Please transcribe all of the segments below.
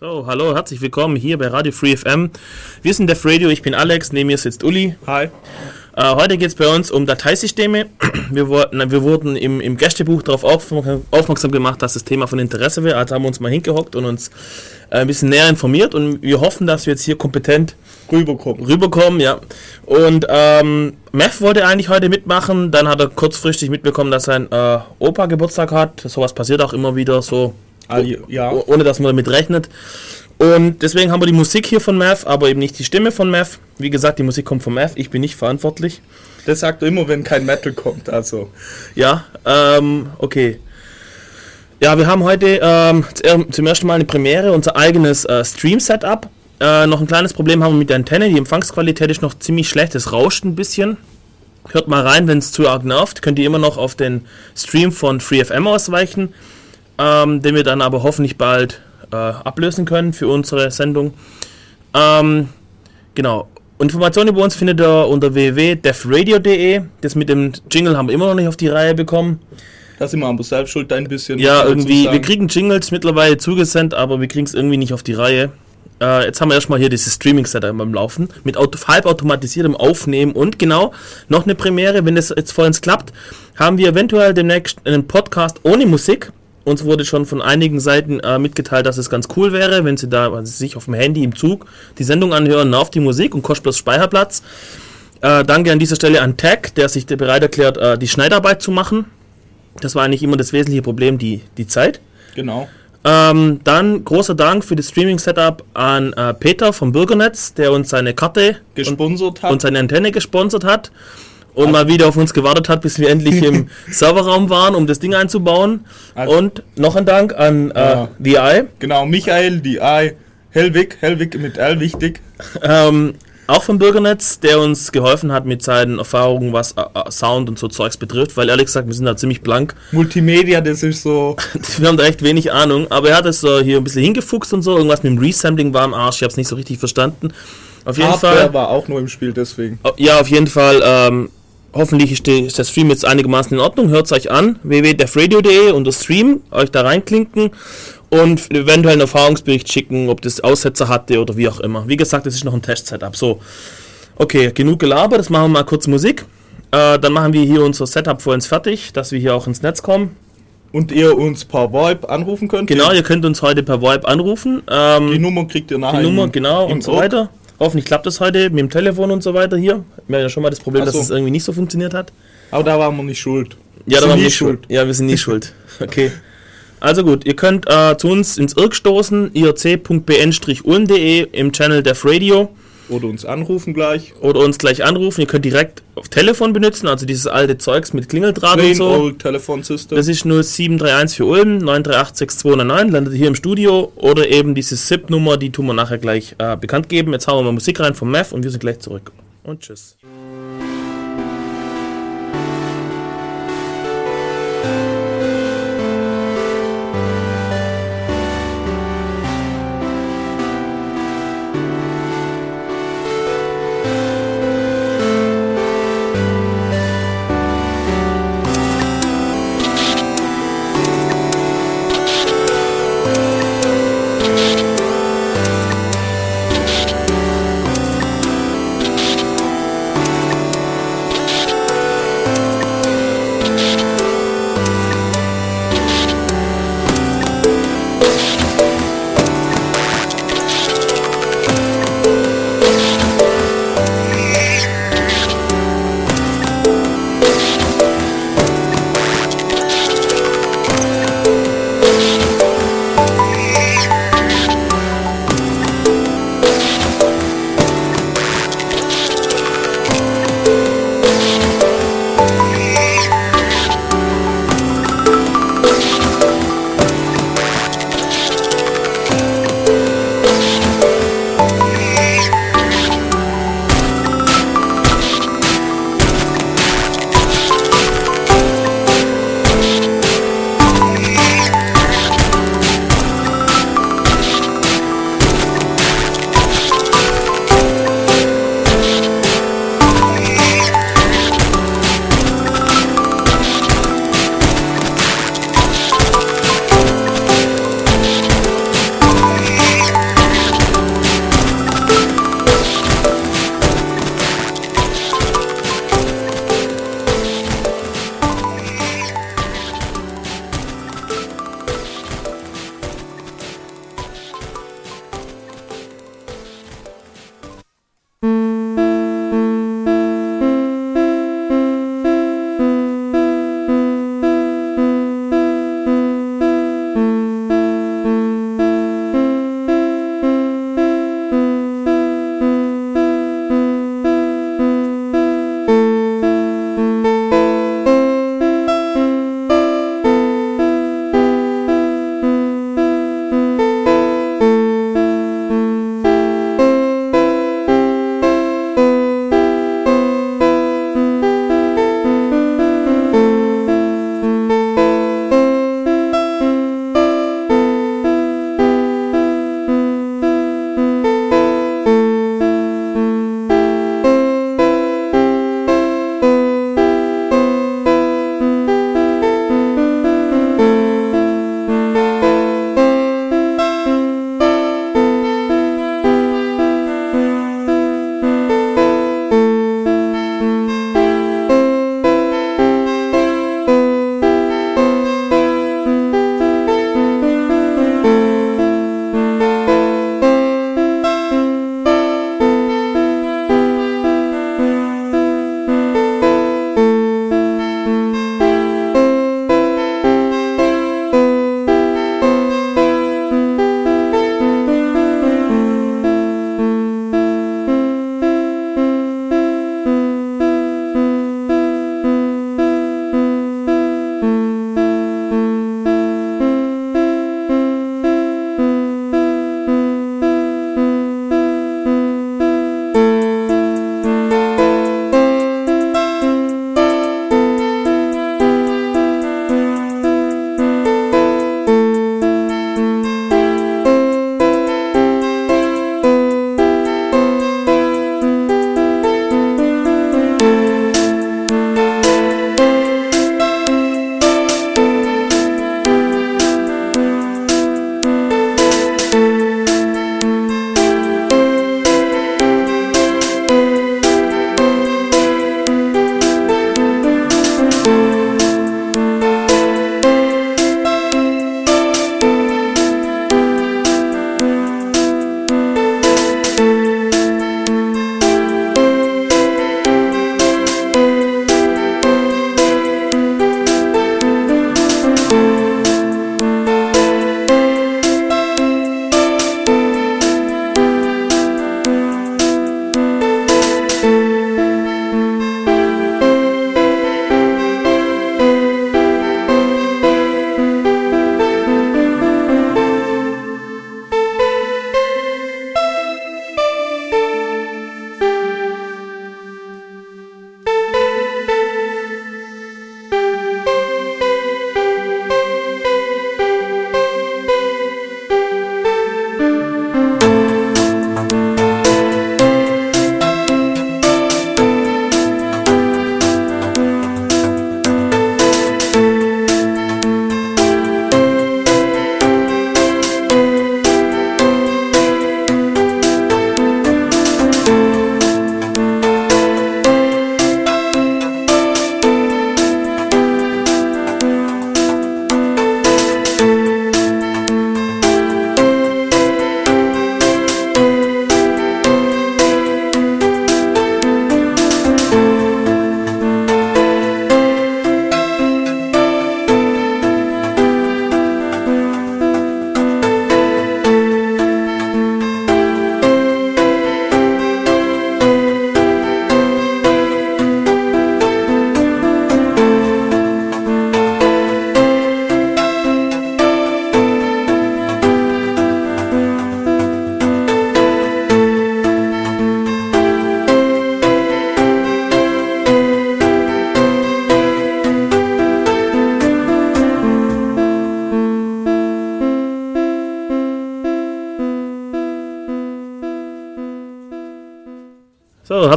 So, hallo, herzlich willkommen hier bei Radio Free FM. Wir sind Def Radio, ich bin Alex, neben mir sitzt Uli. Hi. Äh, heute geht es bei uns um Dateisysteme. Wir, wurden, wir wurden im, im Gästebuch darauf aufmerksam gemacht, dass das Thema von Interesse wäre. Also haben wir uns mal hingehockt und uns äh, ein bisschen näher informiert und wir hoffen, dass wir jetzt hier kompetent rüberkommen. Rüberkommen, ja. Und ähm, Mev wollte eigentlich heute mitmachen, dann hat er kurzfristig mitbekommen, dass sein äh, Opa Geburtstag hat. Sowas passiert auch immer wieder so Ah, ja. ohne dass man damit rechnet. Und deswegen haben wir die Musik hier von Math, aber eben nicht die Stimme von Math. Wie gesagt, die Musik kommt von Math, ich bin nicht verantwortlich. Das sagt er immer, wenn kein Metal kommt, also. Ja, ähm, okay. Ja, wir haben heute ähm, zum ersten Mal eine Premiere, unser eigenes äh, Stream-Setup. Äh, noch ein kleines Problem haben wir mit der Antenne, die Empfangsqualität ist noch ziemlich schlecht, es rauscht ein bisschen. Hört mal rein, wenn es zu arg nervt. Könnt ihr immer noch auf den Stream von FreeFM ausweichen ähm, den wir dann aber hoffentlich bald äh, ablösen können für unsere Sendung. Ähm, genau. Informationen über uns findet ihr unter www.defradio.de. Das mit dem Jingle haben wir immer noch nicht auf die Reihe bekommen. Da sind wir aber selbst schuld, ein bisschen. Ja, irgendwie. Wir kriegen Jingles mittlerweile zugesendet, aber wir kriegen es irgendwie nicht auf die Reihe. Äh, jetzt haben wir erstmal hier dieses Streaming-Setup beim Laufen mit auto halbautomatisiertem Aufnehmen und genau noch eine Premiere. Wenn das jetzt vollends klappt, haben wir eventuell demnächst einen Podcast ohne Musik. Uns wurde schon von einigen Seiten äh, mitgeteilt, dass es ganz cool wäre, wenn Sie da also sich auf dem Handy im Zug die Sendung anhören, auf die Musik und kostet bloß Speicherplatz. Äh, danke an dieser Stelle an Tag, der sich bereit erklärt, äh, die Schneidarbeit zu machen. Das war eigentlich immer das wesentliche Problem, die, die Zeit. Genau. Ähm, dann großer Dank für das Streaming-Setup an äh, Peter vom Bürgernetz, der uns seine Karte gesponsert und, hat und seine Antenne gesponsert hat und mal wieder auf uns gewartet hat, bis wir endlich im Serverraum waren, um das Ding einzubauen. Also und noch ein Dank an äh, ja. VI. Genau, Michael, VI, Helwig, Helwig mit L, wichtig. Ähm, auch vom Bürgernetz, der uns geholfen hat mit seinen Erfahrungen, was äh, äh, Sound und so Zeugs betrifft, weil ehrlich gesagt, wir sind da ziemlich blank. Multimedia, das ist so. wir haben da echt wenig Ahnung, aber er hat es so hier ein bisschen hingefuchst und so. Irgendwas mit dem Resampling war am Arsch, ich habe es nicht so richtig verstanden. Auf jeden Hardware Fall. war auch nur im Spiel, deswegen. Ja, auf jeden Fall. Ähm, hoffentlich ist, der Stream jetzt einigermaßen in Ordnung. Hört es euch an. www.defradio.de unter Stream, euch da reinklinken und eventuell einen Erfahrungsbericht schicken, ob das Aussetzer hatte oder wie auch immer. Wie gesagt, das ist noch ein Test-Setup. So, okay, genug gelabert. Das machen wir mal kurz Musik. Äh, dann machen wir hier unser Setup vor uns fertig, dass wir hier auch ins Netz kommen. Und ihr uns per VoIP anrufen könnt? Genau, ihr könnt uns heute per VoIP anrufen. Ähm, die Nummer kriegt ihr nachher. Die Nummer, genau, und so weiter. Hoffentlich klappt das heute mit dem Telefon und so weiter hier. Wir haben ja schon mal das Problem, so. dass es irgendwie nicht so funktioniert hat. Aber da waren wir nicht schuld. Ja, da waren wir nicht schuld. schuld. Ja, wir sind nie schuld. Okay. Also gut, ihr könnt äh, zu uns ins IRC stoßen, irc.bn-ulm.de im Channel Def Radio. Oder uns anrufen gleich. Oder uns gleich anrufen. Ihr könnt direkt auf Telefon benutzen, also dieses alte Zeugs mit Klingeldraht und so. Telefonsystem. Das ist 0731 für Ulm, 9386209, landet hier im Studio. Oder eben diese SIP-Nummer, die tun wir nachher gleich äh, bekannt geben. Jetzt hauen wir mal Musik rein vom MEF und wir sind gleich zurück. Und tschüss.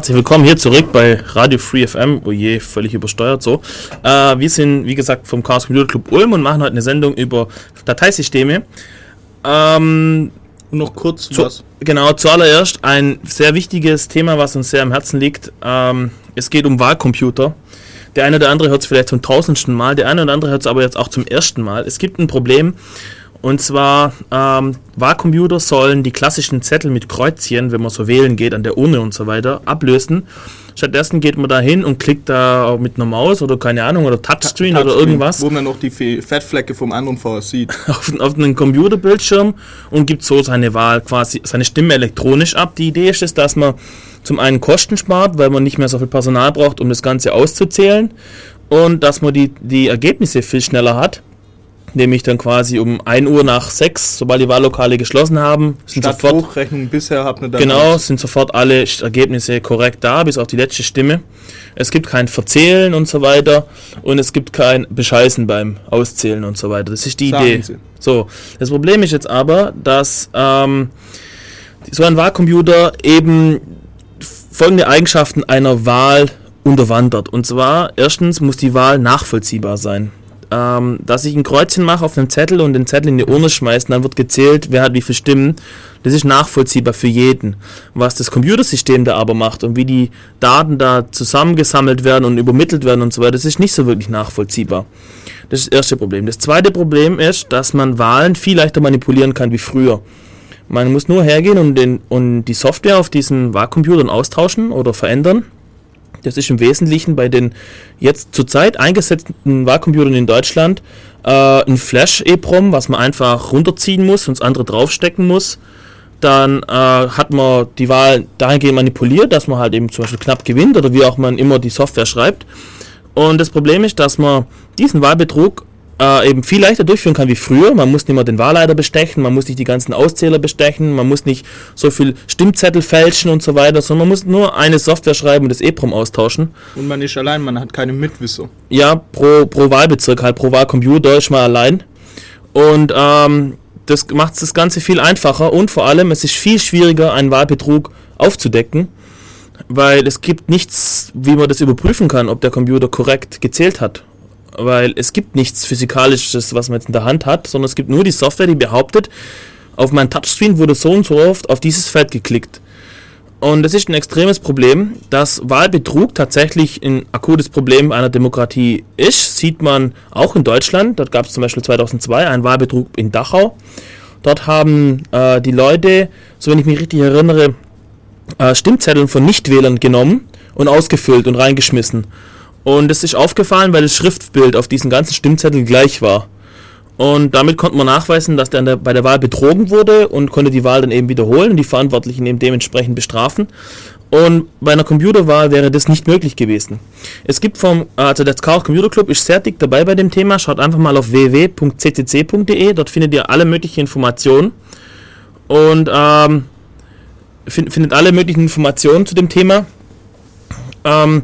Herzlich willkommen hier zurück bei Radio Free FM. Oh je, völlig übersteuert so. Äh, wir sind, wie gesagt, vom Chaos Computer Club Ulm und machen heute eine Sendung über Dateisysteme. Ähm, noch kurz zu, was. genau, zuallererst ein sehr wichtiges Thema, was uns sehr am Herzen liegt. Ähm, es geht um Wahlcomputer. Der eine oder andere hört es vielleicht zum tausendsten Mal, der eine oder andere hört es aber jetzt auch zum ersten Mal. Es gibt ein Problem, und zwar, ähm, Wahlcomputer sollen die klassischen Zettel mit Kreuzchen, wenn man so wählen geht, an der Urne und so weiter, ablösen. Stattdessen geht man da hin und klickt da mit einer Maus oder keine Ahnung, oder Touchscreen, oder Touchscreen, irgendwas Wo man noch die Fe- Fettflecke vom anderen vorher sieht. auf, auf einen Computerbildschirm und gibt so seine Wahl quasi, seine Stimme elektronisch ab. Die Idee ist es, dass man zum einen Kosten spart, weil man nicht mehr so viel Personal braucht, um das Ganze auszuzählen und dass man die, die Ergebnisse viel schneller hat. Nämlich dann quasi um 1 Uhr nach 6, sobald die Wahllokale geschlossen haben, sind Statt sofort Hochrechnung bisher man dann Genau, sind sofort alle Ergebnisse korrekt da, bis auf die letzte Stimme. Es gibt kein Verzählen und so weiter und es gibt kein Bescheißen beim Auszählen und so weiter. Das ist die Sagen Idee. Sie. So, das Problem ist jetzt aber, dass ähm, so ein Wahlcomputer eben folgende Eigenschaften einer Wahl unterwandert. Und zwar, erstens muss die Wahl nachvollziehbar sein. Ähm, dass ich ein Kreuzchen mache auf einem Zettel und den Zettel in die Urne schmeiße, dann wird gezählt, wer hat wie viele Stimmen. Das ist nachvollziehbar für jeden. Was das Computersystem da aber macht und wie die Daten da zusammengesammelt werden und übermittelt werden und so weiter, das ist nicht so wirklich nachvollziehbar. Das ist das erste Problem. Das zweite Problem ist, dass man Wahlen viel leichter manipulieren kann wie früher. Man muss nur hergehen und, den, und die Software auf diesen Wahlcomputern austauschen oder verändern. Das ist im Wesentlichen bei den jetzt zurzeit eingesetzten Wahlcomputern in Deutschland äh, ein Flash-EPROM, was man einfach runterziehen muss und das andere draufstecken muss. Dann äh, hat man die Wahl dahingehend manipuliert, dass man halt eben zum Beispiel knapp gewinnt oder wie auch man immer die Software schreibt. Und das Problem ist, dass man diesen Wahlbetrug äh, eben viel leichter durchführen kann wie früher. Man muss nicht mehr den Wahlleiter bestechen, man muss nicht die ganzen Auszähler bestechen, man muss nicht so viel Stimmzettel fälschen und so weiter, sondern man muss nur eine Software schreiben und das EPROM austauschen. Und man ist allein, man hat keine Mitwisser. Ja, pro, pro Wahlbezirk halt, pro Wahlcomputer ist man allein. Und ähm, das macht das Ganze viel einfacher und vor allem, es ist viel schwieriger, einen Wahlbetrug aufzudecken, weil es gibt nichts, wie man das überprüfen kann, ob der Computer korrekt gezählt hat. Weil es gibt nichts Physikalisches, was man jetzt in der Hand hat, sondern es gibt nur die Software, die behauptet, auf meinem Touchscreen wurde so und so oft auf dieses Feld geklickt. Und das ist ein extremes Problem, dass Wahlbetrug tatsächlich ein akutes Problem einer Demokratie ist. Sieht man auch in Deutschland. Dort gab es zum Beispiel 2002 einen Wahlbetrug in Dachau. Dort haben äh, die Leute, so wenn ich mich richtig erinnere, äh, Stimmzettel von Nichtwählern genommen und ausgefüllt und reingeschmissen. Und es ist aufgefallen, weil das Schriftbild auf diesen ganzen Stimmzetteln gleich war. Und damit konnte man nachweisen, dass der bei der Wahl betrogen wurde und konnte die Wahl dann eben wiederholen und die Verantwortlichen eben dementsprechend bestrafen. Und bei einer Computerwahl wäre das nicht möglich gewesen. Es gibt vom, also der Chaos Computer Club ist sehr dick dabei bei dem Thema. Schaut einfach mal auf www.ccc.de, dort findet ihr alle möglichen Informationen. Und ähm, find, findet alle möglichen Informationen zu dem Thema. Ähm,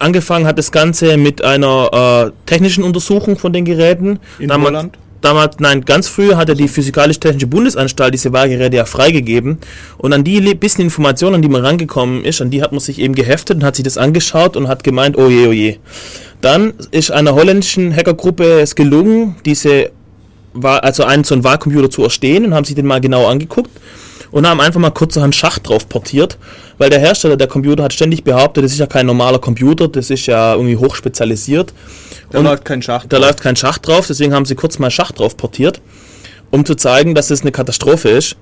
angefangen hat das Ganze mit einer äh, technischen Untersuchung von den Geräten. In damals, Holland? damals, nein, ganz früh hatte die Physikalisch-Technische Bundesanstalt diese Wahlgeräte ja freigegeben. Und an die bisschen Informationen, an die man rangekommen ist, an die hat man sich eben geheftet und hat sich das angeschaut und hat gemeint, oh je, oh je. Dann ist einer holländischen Hackergruppe es gelungen, diese also einen so einen Wahlcomputer zu erstehen und haben sich den mal genau angeguckt und haben einfach mal kurzerhand Schacht drauf portiert, weil der Hersteller der Computer hat ständig behauptet, das ist ja kein normaler Computer, das ist ja irgendwie hochspezialisiert. Da Und läuft kein Schacht. Da läuft kein Schacht drauf, deswegen haben sie kurz mal Schacht drauf portiert, um zu zeigen, dass es eine Katastrophe ist.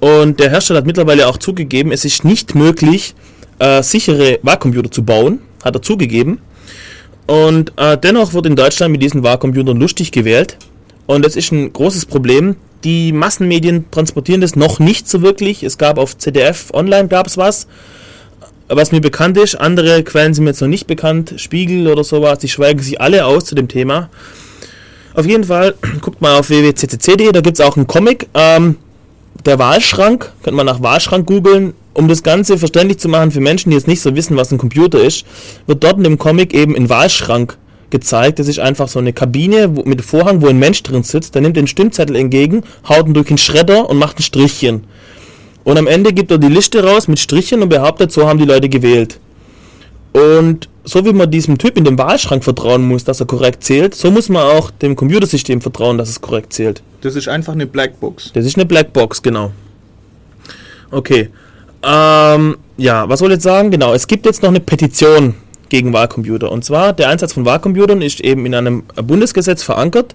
Und der Hersteller hat mittlerweile auch zugegeben, es ist nicht möglich, äh, sichere Wahlcomputer zu bauen, hat er zugegeben. Und äh, dennoch wird in Deutschland mit diesen Wahlcomputern lustig gewählt. Und das ist ein großes Problem. Die Massenmedien transportieren das noch nicht so wirklich. Es gab auf CDF Online gab es was, was mir bekannt ist. Andere Quellen sind mir jetzt noch nicht bekannt. Spiegel oder sowas, die schweigen sich alle aus zu dem Thema. Auf jeden Fall, guckt mal auf www.ccc.de, da gibt es auch einen Comic. Ähm, der Wahlschrank, könnt man nach Wahlschrank googeln. Um das Ganze verständlich zu machen für Menschen, die jetzt nicht so wissen, was ein Computer ist, wird dort in dem Comic eben ein Wahlschrank gezeigt. Das ist einfach so eine Kabine wo, mit Vorhang, wo ein Mensch drin sitzt. Der nimmt den Stimmzettel entgegen, haut ihn durch den Schredder und macht ein Strichchen. Und am Ende gibt er die Liste raus mit Strichen und behauptet, so haben die Leute gewählt. Und so wie man diesem Typ in dem Wahlschrank vertrauen muss, dass er korrekt zählt, so muss man auch dem Computersystem vertrauen, dass es korrekt zählt. Das ist einfach eine Blackbox. Das ist eine Blackbox, genau. Okay. Ähm, ja, was soll ich jetzt sagen? Genau, es gibt jetzt noch eine Petition gegen Wahlcomputer. Und zwar, der Einsatz von Wahlcomputern ist eben in einem Bundesgesetz verankert.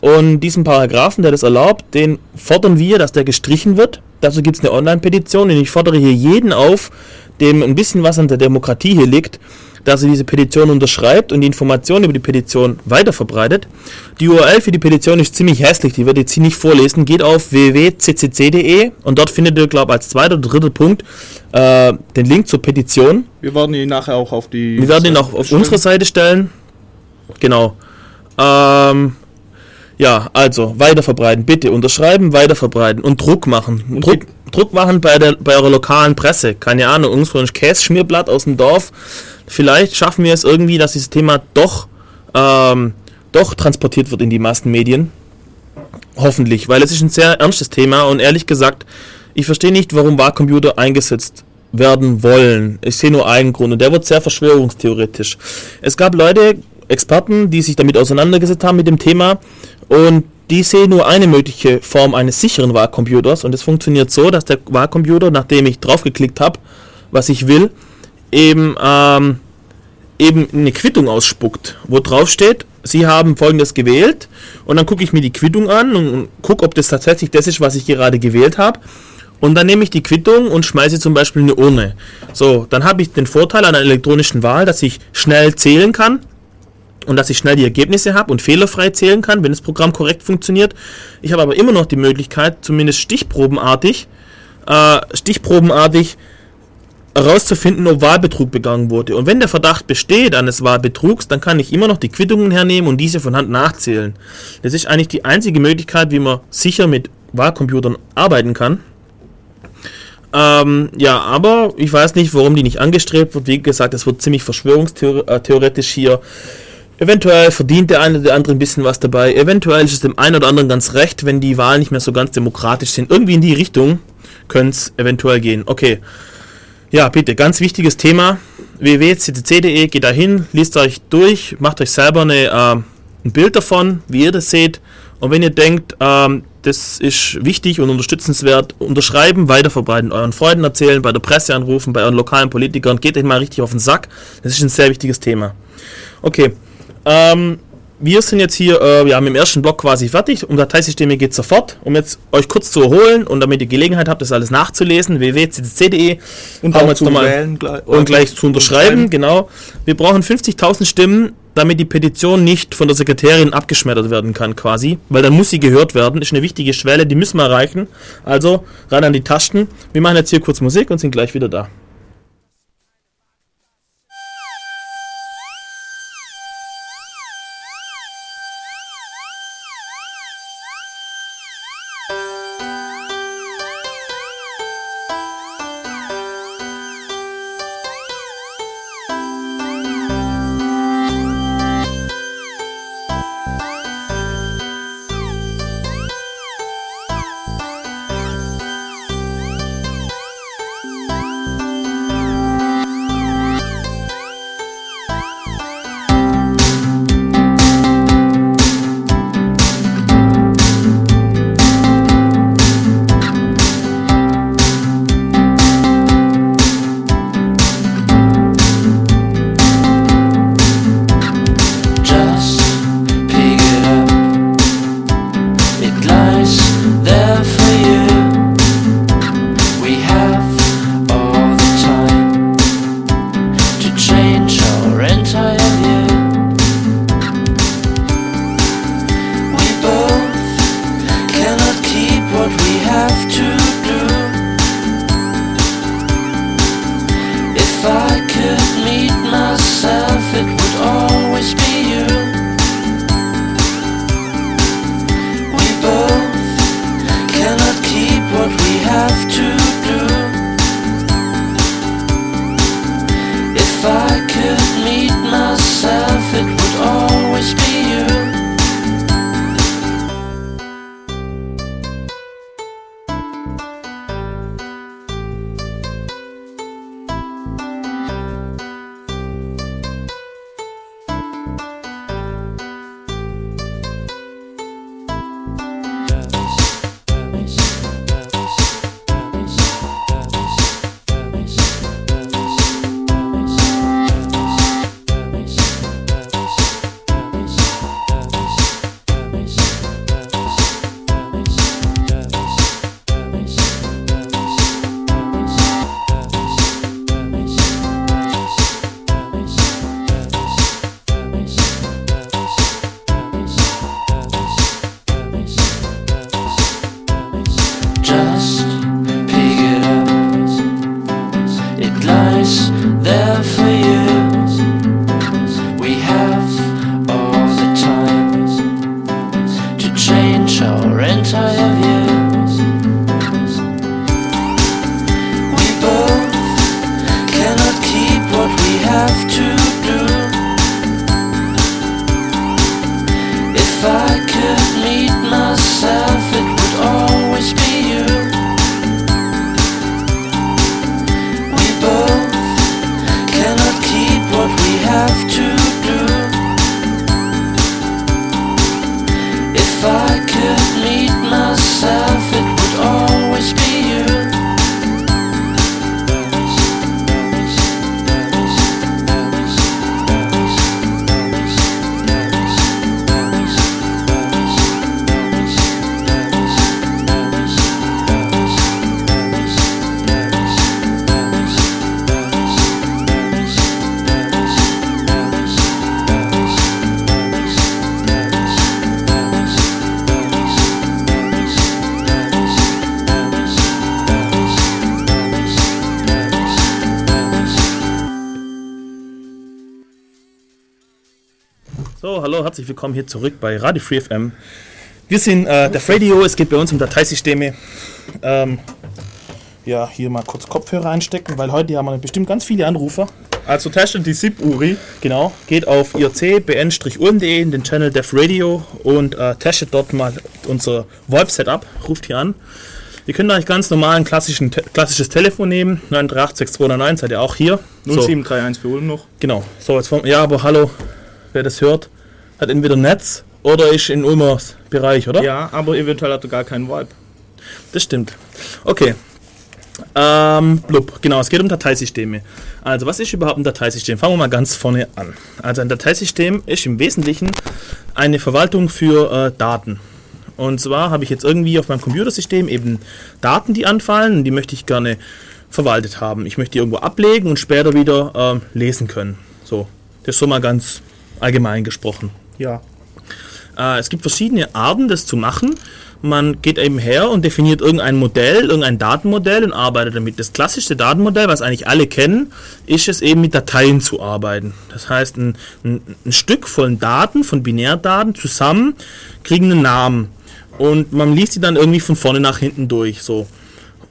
Und diesen Paragraphen, der das erlaubt, den fordern wir, dass der gestrichen wird. Dazu gibt es eine Online-Petition und ich fordere hier jeden auf, dem ein bisschen was an der Demokratie hier liegt, dass er diese Petition unterschreibt und die Informationen über die Petition weiterverbreitet. Die URL für die Petition ist ziemlich hässlich, die werde ich jetzt hier nicht vorlesen. Geht auf www.ccc.de und dort findet ihr, glaube ich, als zweiter oder dritter Punkt äh, den Link zur Petition. Wir werden ihn nachher auch auf die. Wir werden ihn auch auf unsere Seite stellen. Genau. Ähm, ja, also weiterverbreiten, bitte unterschreiben, weiterverbreiten und Druck machen. Und Druck, Druck machen bei, der, bei eurer lokalen Presse. Keine Ahnung, irgendwo ein Kässchmierblatt aus dem Dorf. Vielleicht schaffen wir es irgendwie, dass dieses Thema doch, ähm, doch transportiert wird in die Massenmedien. Hoffentlich, weil es ist ein sehr ernstes Thema und ehrlich gesagt, ich verstehe nicht, warum Wahlcomputer eingesetzt werden wollen. Ich sehe nur einen Grund und der wird sehr verschwörungstheoretisch. Es gab Leute, Experten, die sich damit auseinandergesetzt haben mit dem Thema und die sehen nur eine mögliche Form eines sicheren Wahlcomputers und es funktioniert so, dass der Wahlcomputer, nachdem ich draufgeklickt habe, was ich will, eben, ähm, eben eine Quittung ausspuckt, wo drauf steht, Sie haben folgendes gewählt und dann gucke ich mir die Quittung an und, gucke, ob das tatsächlich das ist, was ich gerade gewählt habe. Und dann nehme ich die Quittung und schmeiße zum Beispiel in eine Urne. So, dann habe ich den Vorteil einer elektronischen Wahl, dass ich schnell zählen kann und dass ich schnell die Ergebnisse habe und fehlerfrei zählen kann, wenn das Programm korrekt funktioniert. Ich habe aber immer noch die Möglichkeit, zumindest stichprobenartig, äh, stichprobenartig herauszufinden, ob Wahlbetrug begangen wurde. Und wenn der Verdacht besteht eines Wahlbetrugs, dann kann ich immer noch die Quittungen hernehmen und diese von Hand nachzählen. Das ist eigentlich die einzige Möglichkeit, wie man sicher mit Wahlcomputern arbeiten kann. Ähm, ja, aber ich weiß nicht, warum die nicht angestrebt wird. Wie gesagt, es wird ziemlich verschwörungstheoretisch hier. Eventuell verdient der eine oder der andere ein bisschen was dabei. Eventuell ist es dem einen oder anderen ganz recht, wenn die Wahlen nicht mehr so ganz demokratisch sind. Irgendwie in die Richtung könnte es eventuell gehen. Okay. Ja, bitte, ganz wichtiges Thema. www.ccc.de, geht da hin, liest euch durch, macht euch selber eine, äh, ein Bild davon, wie ihr das seht. Und wenn ihr denkt, ähm, das ist wichtig und unterstützenswert, unterschreiben, weiterverbreiten, euren Freunden erzählen, bei der Presse anrufen, bei euren lokalen Politikern, geht euch mal richtig auf den Sack. Das ist ein sehr wichtiges Thema. Okay, ähm, wir sind jetzt hier, äh, wir haben im ersten Block quasi fertig. Um Dateisysteme geht sofort. Um jetzt euch kurz zu erholen und damit ihr Gelegenheit habt, das alles nachzulesen, www.ccc.de Und haben wir auch jetzt zu nochmal wählen gleich- und gleich zu unterschreiben, unterschreiben. genau. Wir brauchen 50.000 Stimmen, damit die Petition nicht von der Sekretärin abgeschmettert werden kann, quasi. Weil dann muss sie gehört werden. Ist eine wichtige Schwelle, die müssen wir erreichen. Also ran an die Tasten. Wir machen jetzt hier kurz Musik und sind gleich wieder da. So, hallo, herzlich willkommen hier zurück bei Radio Free FM. Wir sind äh, der Radio, es geht bei uns um Dateisysteme. Ähm, ja, hier mal kurz Kopfhörer einstecken, weil heute haben wir bestimmt ganz viele Anrufer. Also testet die SIP-URI. Genau, geht auf irc-bn-ulm.de in den Channel Def Radio und äh, testet dort mal unser VoIP-Setup, ruft hier an. Ihr könnt eigentlich ganz normal ein klassischen, te klassisches Telefon nehmen, 9386291, seid ihr auch hier. So, 0731 für Ulm noch. genau, so jetzt vom, ja, aber hallo, wer das hört, hat entweder Netz oder ist in Ulmers Bereich, oder? Ja, aber eventuell hat er gar keinen Vibe. Das stimmt. Okay. Ähm, blub, genau, es geht um Dateisysteme. Also, was ist überhaupt ein Dateisystem? Fangen wir mal ganz vorne an. Also, ein Dateisystem ist im Wesentlichen eine Verwaltung für äh, Daten. Und zwar habe ich jetzt irgendwie auf meinem Computersystem eben Daten, die anfallen und die möchte ich gerne verwaltet haben. Ich möchte die irgendwo ablegen und später wieder ähm, lesen können. So, das ist so mal ganz allgemein gesprochen. Ja. Äh, es gibt verschiedene Arten, das zu machen. Man geht eben her und definiert irgendein Modell, irgendein Datenmodell und arbeitet damit. Das klassischste Datenmodell, was eigentlich alle kennen, ist es eben mit Dateien zu arbeiten. Das heißt, ein, ein, ein Stück von Daten, von Binärdaten zusammen kriegen einen Namen. Und man liest die dann irgendwie von vorne nach hinten durch. So.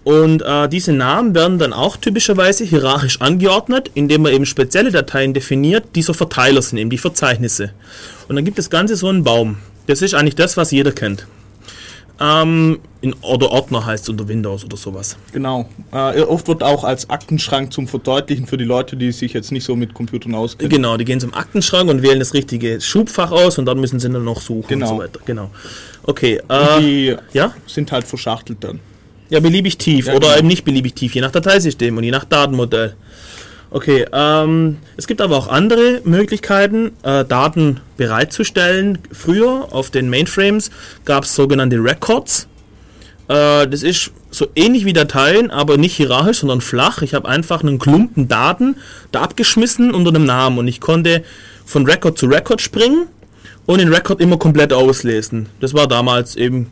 Und äh, diese Namen werden dann auch typischerweise hierarchisch angeordnet, indem man eben spezielle Dateien definiert, die so Verteiler sind, eben die Verzeichnisse. Und dann gibt das Ganze so einen Baum. Das ist eigentlich das, was jeder kennt. Ähm, in, oder Ordner heißt es unter Windows oder sowas. Genau. Äh, oft wird auch als Aktenschrank zum Verdeutlichen für die Leute, die sich jetzt nicht so mit Computern auskennen. Genau, die gehen zum Aktenschrank und wählen das richtige Schubfach aus und dann müssen sie dann noch suchen Genau. und so weiter. Genau. Okay. Äh, die ja? sind halt verschachtelt dann. Ja, beliebig tief Ja, oder genau. eben nicht beliebig tief, je nach Dateisystem und je nach Datenmodell. Okay, ähm, es gibt aber auch andere Möglichkeiten, äh, Daten bereitzustellen. Früher auf den Mainframes gab es sogenannte Records. Äh, das ist so ähnlich wie Dateien, aber nicht hierarchisch, sondern flach. Ich habe einfach einen Klumpen Daten da abgeschmissen unter einem Namen und ich konnte von Record zu Record springen und den Record immer komplett auslesen. Das war damals eben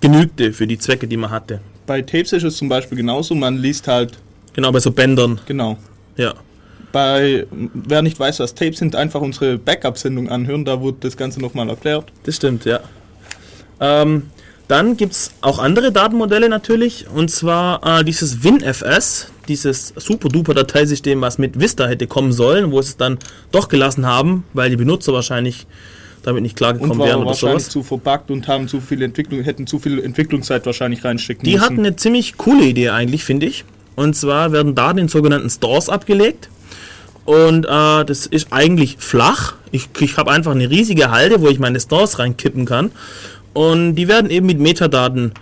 genügte für die Zwecke, die man hatte. Bei Tapes ist es zum Beispiel genauso, man liest halt, Genau, bei so Bändern. genau. Ja. Bei, wer nicht weiß, was Tapes sind, einfach unsere Backup-Sendung anhören, da wurde das Ganze nochmal erklärt. Das stimmt, ja. Ähm, dann gibt es auch andere Datenmodelle natürlich, und zwar äh, dieses WinFS, dieses super-duper-Dateisystem, was mit Vista hätte kommen sollen, wo sie es dann doch gelassen haben, weil die Benutzer wahrscheinlich damit nicht klargekommen wären oder wahrscheinlich sowas. zu verbuggt und haben zu viel Entwicklung, hätten zu viel Entwicklungszeit wahrscheinlich reinstecken Die müssen. hatten eine ziemlich coole Idee eigentlich, finde ich. Und zwar werden Daten in sogenannten Stores abgelegt. Und äh, das ist eigentlich flach. Ich, ich habe einfach eine riesige Halde, wo ich meine Stores reinkippen kann. Und die werden eben mit Metadaten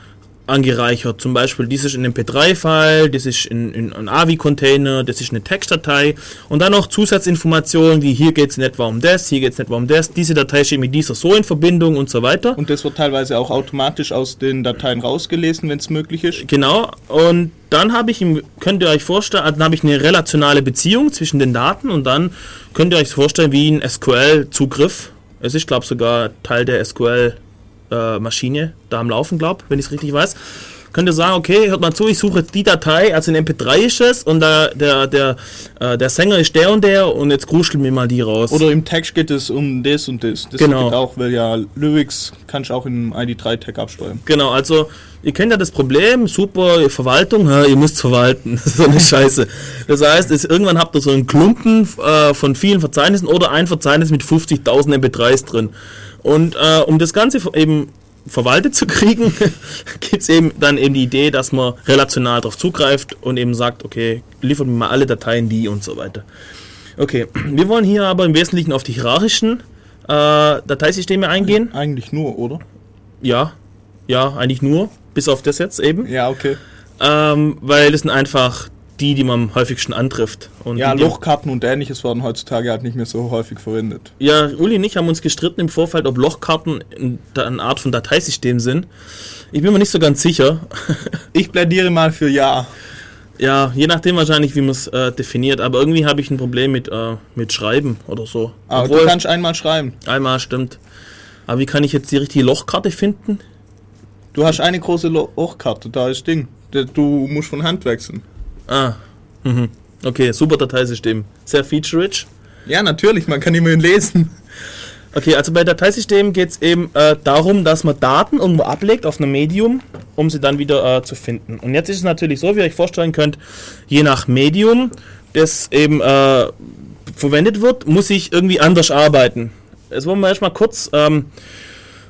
angereichert. Zum Beispiel, dies ist ein MP3-File, das ist in, in ein AVI-Container, das ist eine Textdatei. Und dann noch Zusatzinformationen wie hier geht es nicht um das, hier geht es nicht um das, diese Datei steht mit dieser so in Verbindung und so weiter. Und das wird teilweise auch automatisch aus den Dateien rausgelesen, wenn es möglich ist. Genau, und dann habe ich, könnt ihr euch vorstellen, dann habe ich eine relationale Beziehung zwischen den Daten und dann könnt ihr euch vorstellen wie ein SQL-Zugriff. Es ist, glaube ich, sogar Teil der SQL-Maschine da am Laufen, glaube wenn ich es richtig weiß. Könnt ihr sagen, okay, hört mal zu, ich suche jetzt die Datei, also in MP3 ist es und da, der, der, äh, der Sänger ist der und der und jetzt gruschelt mir mal die raus. Oder im Text geht es um das und das. Das Genau. geht auch, weil ja Lyrics kannst du auch im ID3-Tag absteuern. Genau, also ihr kennt ja das Problem, super Verwaltung, ja, ihr müsst verwalten, das ist so eine Scheiße. Das heißt, es, irgendwann habt ihr so einen Klumpen äh, von vielen Verzeichnissen oder ein Verzeichnis mit 50.000 MP3s drin. Und äh, um das Ganze eben verwaltet zu kriegen, gibt es eben dann eben die Idee, dass man relational darauf zugreift und eben sagt, okay, liefert mir mal alle Dateien, die und so weiter. Okay, wir wollen hier aber im Wesentlichen auf die hierarchischen äh, Dateisysteme eingehen. Eigentlich nur, oder? Ja, ja, eigentlich nur, bis auf das jetzt eben. Ja, okay. Ähm, weil das sind einfach die, die man am häufigsten antrifft. Und Ja, die, Lochkarten und ähnliches werden heutzutage halt nicht mehr so häufig verwendet. Ja, Uli und ich haben uns gestritten im Vorfeld, ob Lochkarten eine Art von Dateisystem sind. Ich bin mir nicht so ganz sicher. Ich plädiere mal für Ja. ja, je nachdem wahrscheinlich, wie man es äh, definiert. Aber irgendwie habe ich ein Problem mit, äh, mit Schreiben oder so. Aber Obwohl, du kannst einmal schreiben. einmal stimmt. Aber wie kann ich jetzt die richtige Lochkarte finden? Du hast eine große Lo- Lochkarte, da ist Ding. Du musst von Hand wechseln. Ah, mhm. okay, super Dateisystem. Sehr feature-rich. Ja, natürlich, man kann immerhin lesen. Okay, also bei Dateisystemen geht es eben äh, darum, dass man Daten irgendwo ablegt auf einem Medium, um sie dann wieder äh, zu finden. Und jetzt ist es natürlich so, wie ihr euch vorstellen könnt, je nach Medium, das eben äh, verwendet wird, muss ich irgendwie anders arbeiten. Jetzt wollen wir erstmal kurz ähm,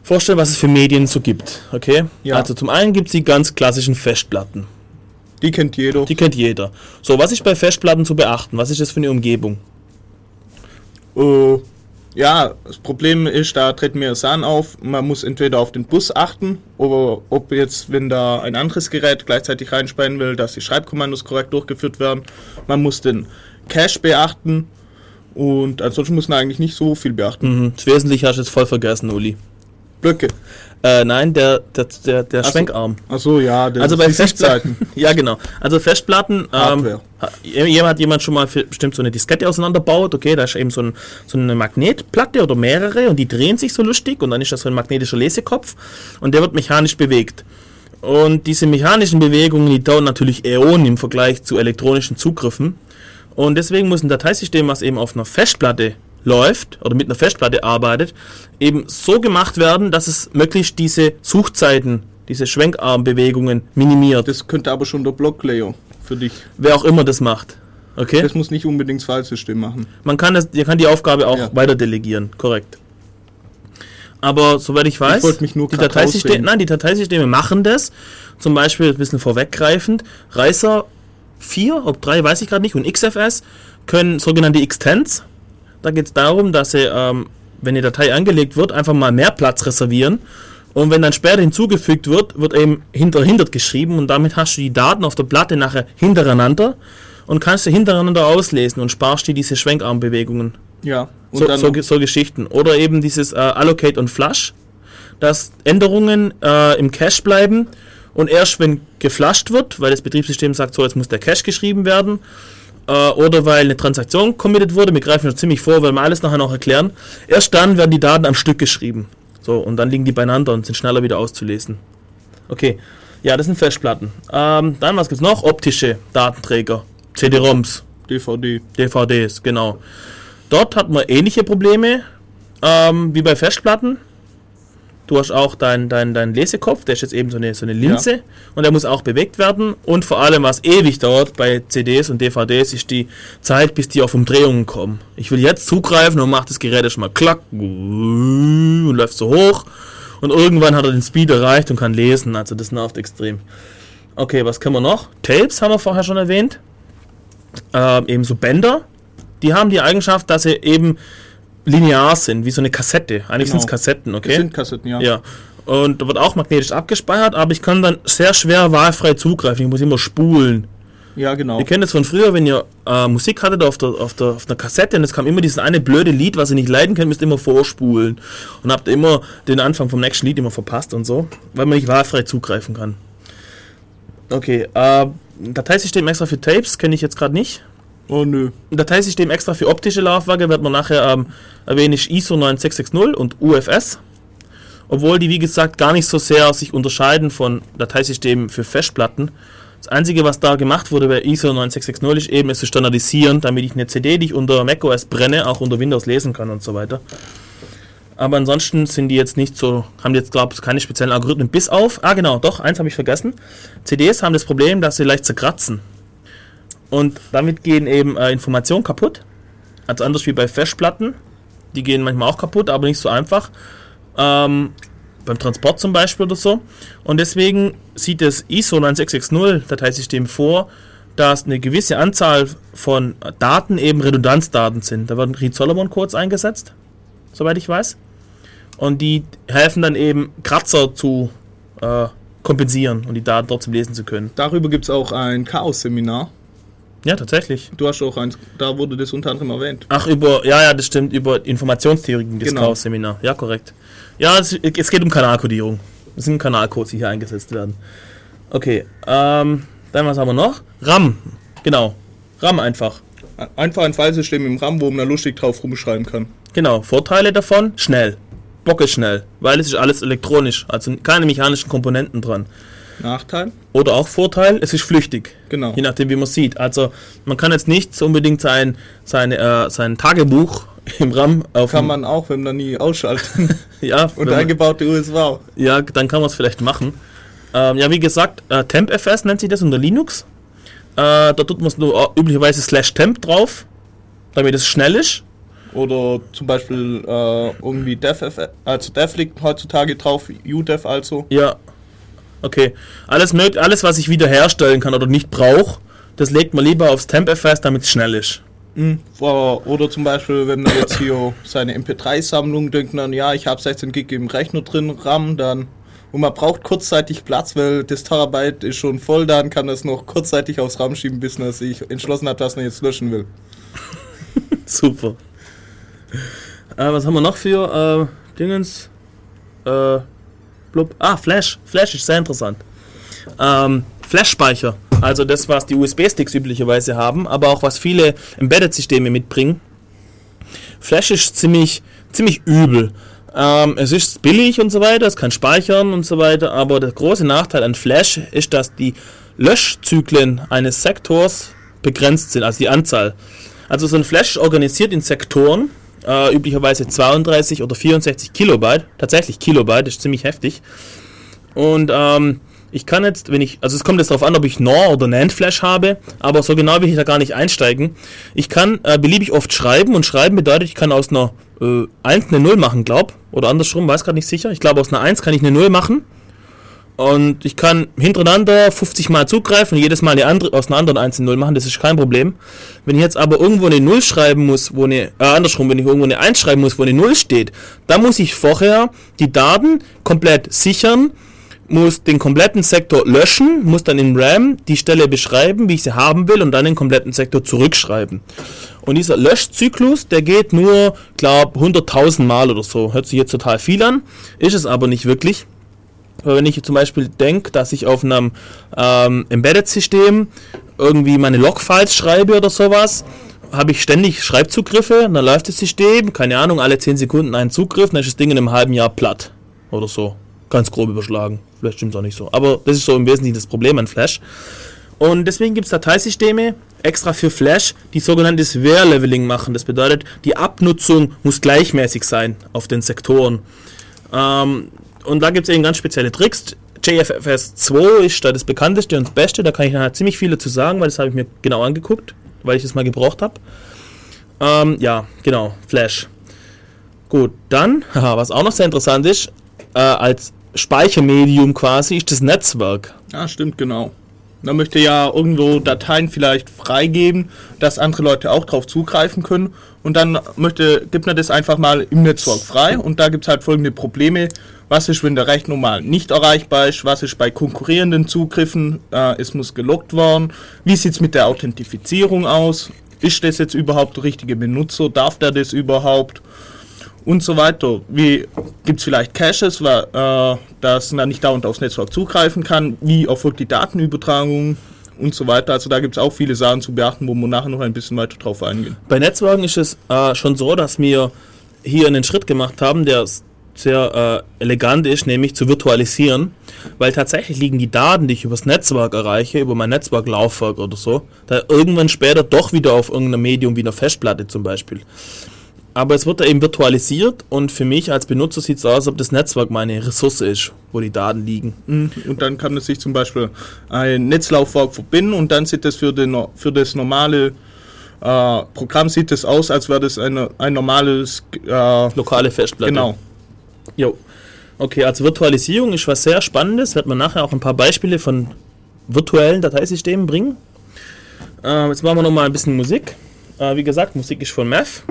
vorstellen, was es für Medien so gibt. Okay? Ja. Also zum einen gibt es die ganz klassischen Festplatten. Die kennt jeder. Die kennt jeder. So, was ist bei Festplatten zu beachten? Was ist das für eine Umgebung? Äh, ja, das Problem ist, da tritt mehr Sahn auf. Man muss entweder auf den Bus achten, oder ob jetzt, wenn da ein anderes Gerät gleichzeitig reinspeien will, dass die Schreibkommandos korrekt durchgeführt werden. Man muss den Cache beachten. Und ansonsten muss man eigentlich nicht so viel beachten. Mhm. Das Wesentliche hast du jetzt voll vergessen, Uli. Blöcke. Äh, nein, der, der, der, der Ach so. Schwenkarm. Achso, ja, der Also bei Festplatten. Ja, genau. Also Festplatten. Ähm, jemand hat jemand schon mal für, bestimmt so eine Diskette auseinanderbaut. Okay, da ist eben so, ein, so eine Magnetplatte oder mehrere und die drehen sich so lustig und dann ist das so ein magnetischer Lesekopf und der wird mechanisch bewegt. Und diese mechanischen Bewegungen, die dauern natürlich Äonen im Vergleich zu elektronischen Zugriffen. Und deswegen muss ein Dateisystem, was eben auf einer Festplatte läuft oder mit einer Festplatte arbeitet, eben so gemacht werden, dass es möglichst diese Suchzeiten, diese Schwenkarmbewegungen minimiert. Das könnte aber schon der Blocklayer für dich. Wer auch immer das macht. Okay? Das muss nicht unbedingt das Filesystem machen. Man kann, das, man kann die Aufgabe auch Ja. weiter delegieren, korrekt. Aber soweit ich weiß, nur die, Dateisysteme, nein, die Dateisysteme machen das. Zum Beispiel ein bisschen vorweggreifend. Reiser 4, ob 3, weiß ich gerade nicht, und XFS können sogenannte Extents. Da geht es darum, dass sie, ähm, wenn die Datei angelegt wird, einfach mal mehr Platz reservieren. Und wenn dann später hinzugefügt wird, wird eben hinterhindert geschrieben und damit hast du die Daten auf der Platte nachher hintereinander und kannst sie hintereinander auslesen und sparst dir diese Schwenkarmbewegungen. Ja. Und So, so, so Geschichten. Oder eben dieses äh, Allocate und Flush, dass Änderungen äh, im Cache bleiben und erst wenn geflasht wird, weil das Betriebssystem sagt, so jetzt muss der Cache geschrieben werden, äh, oder weil eine Transaktion committed wurde, wir greifen schon ziemlich vor, weil wir alles nachher noch erklären, erst dann werden die Daten am Stück geschrieben. So, und dann liegen die beieinander und sind schneller wieder auszulesen. Okay, ja, das sind Festplatten. Ähm, dann, was gibt's noch? Optische Datenträger. CD-ROMs. DVD. DVDs, genau. Dort hat man ähnliche Probleme ähm, wie bei Festplatten. Du hast auch deinen dein, dein Lesekopf, der ist jetzt eben so eine, so eine Linse und der muss auch bewegt werden. Und vor allem, was ewig dauert bei CDs und DVDs, ist die Zeit, bis die auf Umdrehungen kommen. Ich will jetzt zugreifen und macht das Gerät erstmal klack und läuft so hoch. Und irgendwann hat er den Speed erreicht und kann lesen. Also das nervt extrem. Okay, was können wir noch? Tapes haben wir vorher schon erwähnt. Ähm, eben so Bänder. Die haben die Eigenschaft, dass sie eben linear sind, wie so eine Kassette. Eigentlich Genau. sind es Kassetten, Das okay? sind Kassetten, ja. Ja. Und da wird auch magnetisch abgespeichert, aber ich kann dann sehr schwer wahlfrei zugreifen. Ich muss immer spulen. Ja, genau. Ihr kennt es von früher, wenn ihr äh, Musik hattet auf der, auf, der, auf einer Kassette und es kam immer dieses eine blöde Lied, was ihr nicht leiden könnt, müsst ihr immer vorspulen. Und habt immer den Anfang vom nächsten Lied immer verpasst und so, weil man nicht wahlfrei zugreifen kann. Okay, äh, Dateisystem extra für Tapes kenne ich jetzt gerade nicht. Oh nö. Ein Dateisystem extra für optische Laufwerke wird man nachher ähm, erwähnen, ist ISO 9660 und UFS. Obwohl die, wie gesagt, gar nicht so sehr sich unterscheiden von Dateisystemen für Festplatten. Das Einzige, was da gemacht wurde bei ISO 9660 ist eben, es zu standardisieren, damit ich eine CD, die ich unter macOS brenne, auch unter Windows lesen kann und so weiter. Aber ansonsten sind die jetzt nicht so, haben die jetzt, glaube ich, keine speziellen Algorithmen, bis auf, ah genau, doch, eins habe ich vergessen. CDs haben das Problem, dass sie leicht zerkratzen. Und damit gehen eben äh, Informationen kaputt. Also anders wie bei Festplatten. Die gehen manchmal auch kaputt, aber nicht so einfach. Ähm, beim Transport zum Beispiel oder so. Und deswegen sieht das ISO 9660 Dateisystem vor, dass eine gewisse Anzahl von Daten eben Redundanzdaten sind. Da werden Reed-Solomon-Codes eingesetzt, soweit ich weiß. Und die helfen dann eben, Kratzer zu äh, kompensieren und die Daten trotzdem lesen zu können. Darüber gibt es auch ein Chaos-Seminar. Ja, tatsächlich. Du hast auch eins, da wurde das unter anderem erwähnt. Ach, über, ja, ja, das stimmt, über Informationstheorie das Genau. Chaos-Seminar. Ja, korrekt. Ja, es, es geht um Kanalkodierung. Es sind Kanalcodes, die hier eingesetzt werden. Okay, ähm, dann was haben wir noch? RAM, genau. RAM einfach. Einfach ein Filesystem im RAM, wo man da lustig drauf rumschreiben kann. Genau, Vorteile davon, schnell. Bocke schnell, weil es ist alles elektronisch, also keine mechanischen Komponenten dran. Nachteil? Oder auch Vorteil, es ist flüchtig. Genau. Je nachdem, wie man sieht. Also man kann jetzt nicht unbedingt sein, seine, äh, sein Tagebuch im RAM auf Kann man auch, wenn man nie ausschalten. ja, Und eingebaute USV. Ja, dann kann man es vielleicht machen. Ähm, ja, wie gesagt, äh, TempFS nennt sich das unter Linux. Äh, da tut man nur äh, üblicherweise slash temp drauf, damit es schnell ist. Oder zum Beispiel äh, irgendwie Def, also Def liegt heutzutage drauf, UDEF also. Ja. Okay. Alles, alles, was ich wiederherstellen kann oder nicht brauche, das legt man lieber aufs TempFS, damit es schnell ist. Mhm. Oder oder zum Beispiel, wenn man jetzt hier seine MP3-Sammlung denkt, dann ja, ich habe 16 Gig im Rechner drin, RAM, dann und man braucht kurzzeitig Platz, weil das Terabyte ist schon voll, dann kann das noch kurzzeitig aufs RAM schieben, bis man sich entschlossen hat, dass man jetzt löschen will. Super. Äh, was haben wir noch für äh, Dingens? Äh, blub. Ah, Flash. Flash ist sehr interessant. Ähm, Flash-Speicher. Also das, was die USB-Sticks üblicherweise haben, aber auch was viele Embedded-Systeme mitbringen. Flash ist ziemlich, ziemlich übel. Ähm, es ist billig und so weiter, es kann speichern und so weiter, aber der große Nachteil an Flash ist, dass die Löschzyklen eines Sektors begrenzt sind, also die Anzahl. Also so ein Flash organisiert in Sektoren, äh, üblicherweise 32 oder 64 Kilobyte, tatsächlich Kilobyte, ist ziemlich heftig. Und ähm, ich kann jetzt, wenn ich, also es kommt jetzt darauf an, ob ich NOR oder NAND Flash habe, aber so genau will ich da gar nicht einsteigen. Ich kann äh, beliebig oft schreiben und schreiben bedeutet, ich kann aus einer äh, 1 eine 0 machen, glaub, oder andersrum, weiß gerade nicht sicher. Ich glaube, aus einer 1 kann ich eine 0 machen. Und ich kann hintereinander 50 Mal zugreifen und jedes Mal eine andere, aus einer anderen 1 eine 0 machen, das ist kein Problem. Wenn ich jetzt aber irgendwo eine 0 schreiben muss, wo eine, äh, andersrum, wenn ich irgendwo eine 1 schreiben muss, wo eine 0 steht, dann muss ich vorher die Daten komplett sichern, muss den kompletten Sektor löschen, muss dann in RAM die Stelle beschreiben, wie ich sie haben will und dann den kompletten Sektor zurückschreiben. Und dieser Löschzyklus, der geht nur, glaub, 100.000 Mal oder so. Hört sich jetzt total viel an, ist es aber nicht wirklich. Weil wenn ich zum Beispiel denke, dass ich auf einem ähm, Embedded-System irgendwie meine Logfiles schreibe oder sowas, habe ich ständig Schreibzugriffe, dann läuft das System, keine Ahnung, alle 10 Sekunden einen Zugriff, dann ist das Ding in einem halben Jahr platt. Oder so. Ganz grob überschlagen. Vielleicht stimmt es auch nicht so. Aber das ist so im Wesentlichen das Problem an Flash. Und deswegen gibt es Dateisysteme extra für Flash, die sogenanntes Sphere-Leveling machen. Das bedeutet, die Abnutzung muss gleichmäßig sein auf den Sektoren. Ähm, und da gibt es eben ganz spezielle Tricks. JFFS 2 ist da das bekannteste und das beste. Da kann ich nachher ziemlich viel dazu sagen, weil das habe ich mir genau angeguckt, weil ich es mal gebraucht habe. Ähm, ja, genau, Flash. Gut, dann, was auch noch sehr interessant ist, äh, als Speichermedium quasi, ist das Netzwerk. Ja, stimmt, genau. Man möchte ja irgendwo Dateien vielleicht freigeben, dass andere Leute auch drauf zugreifen können. Und dann möchte, gibt man das einfach mal im Netzwerk frei. Und da gibt es halt folgende Probleme. Was ist, wenn der Rechner mal nicht erreichbar ist? Was ist bei konkurrierenden Zugriffen? Äh, es muss gelockt werden. Wie sieht es mit der Authentifizierung aus? Ist das jetzt überhaupt der richtige Benutzer? Darf der das überhaupt? und so weiter. Wie gibt es vielleicht Caches, weil, äh, dass man nicht dauernd aufs Netzwerk zugreifen kann? Wie erfolgt die Datenübertragung und so weiter? Also da gibt es auch viele Sachen zu beachten, wo wir nachher noch ein bisschen weiter drauf eingehen. Bei Netzwerken ist es äh, schon so, dass wir hier einen Schritt gemacht haben, der sehr äh, elegant ist, nämlich zu virtualisieren, weil tatsächlich liegen die Daten, die ich übers Netzwerk erreiche, über mein Netzwerklaufwerk oder so, da irgendwann später doch wieder auf irgendeinem Medium wie einer Festplatte zum Beispiel. Aber es wird da eben virtualisiert und für mich als Benutzer sieht es aus, als ob das Netzwerk meine Ressource ist, wo die Daten liegen. Mhm. Und dann kann es sich zum Beispiel ein Netzlaufwerk verbinden und dann sieht das für, den, für das normale äh, Programm sieht es aus, als wäre das eine, ein normales äh, Lokale Festplatte. genau. Jo. Okay, also Virtualisierung ist was sehr Spannendes. Wird man nachher auch ein paar Beispiele von virtuellen Dateisystemen bringen. Äh, jetzt machen wir noch mal ein bisschen Musik. Äh, wie gesagt, Musik ist von Meth.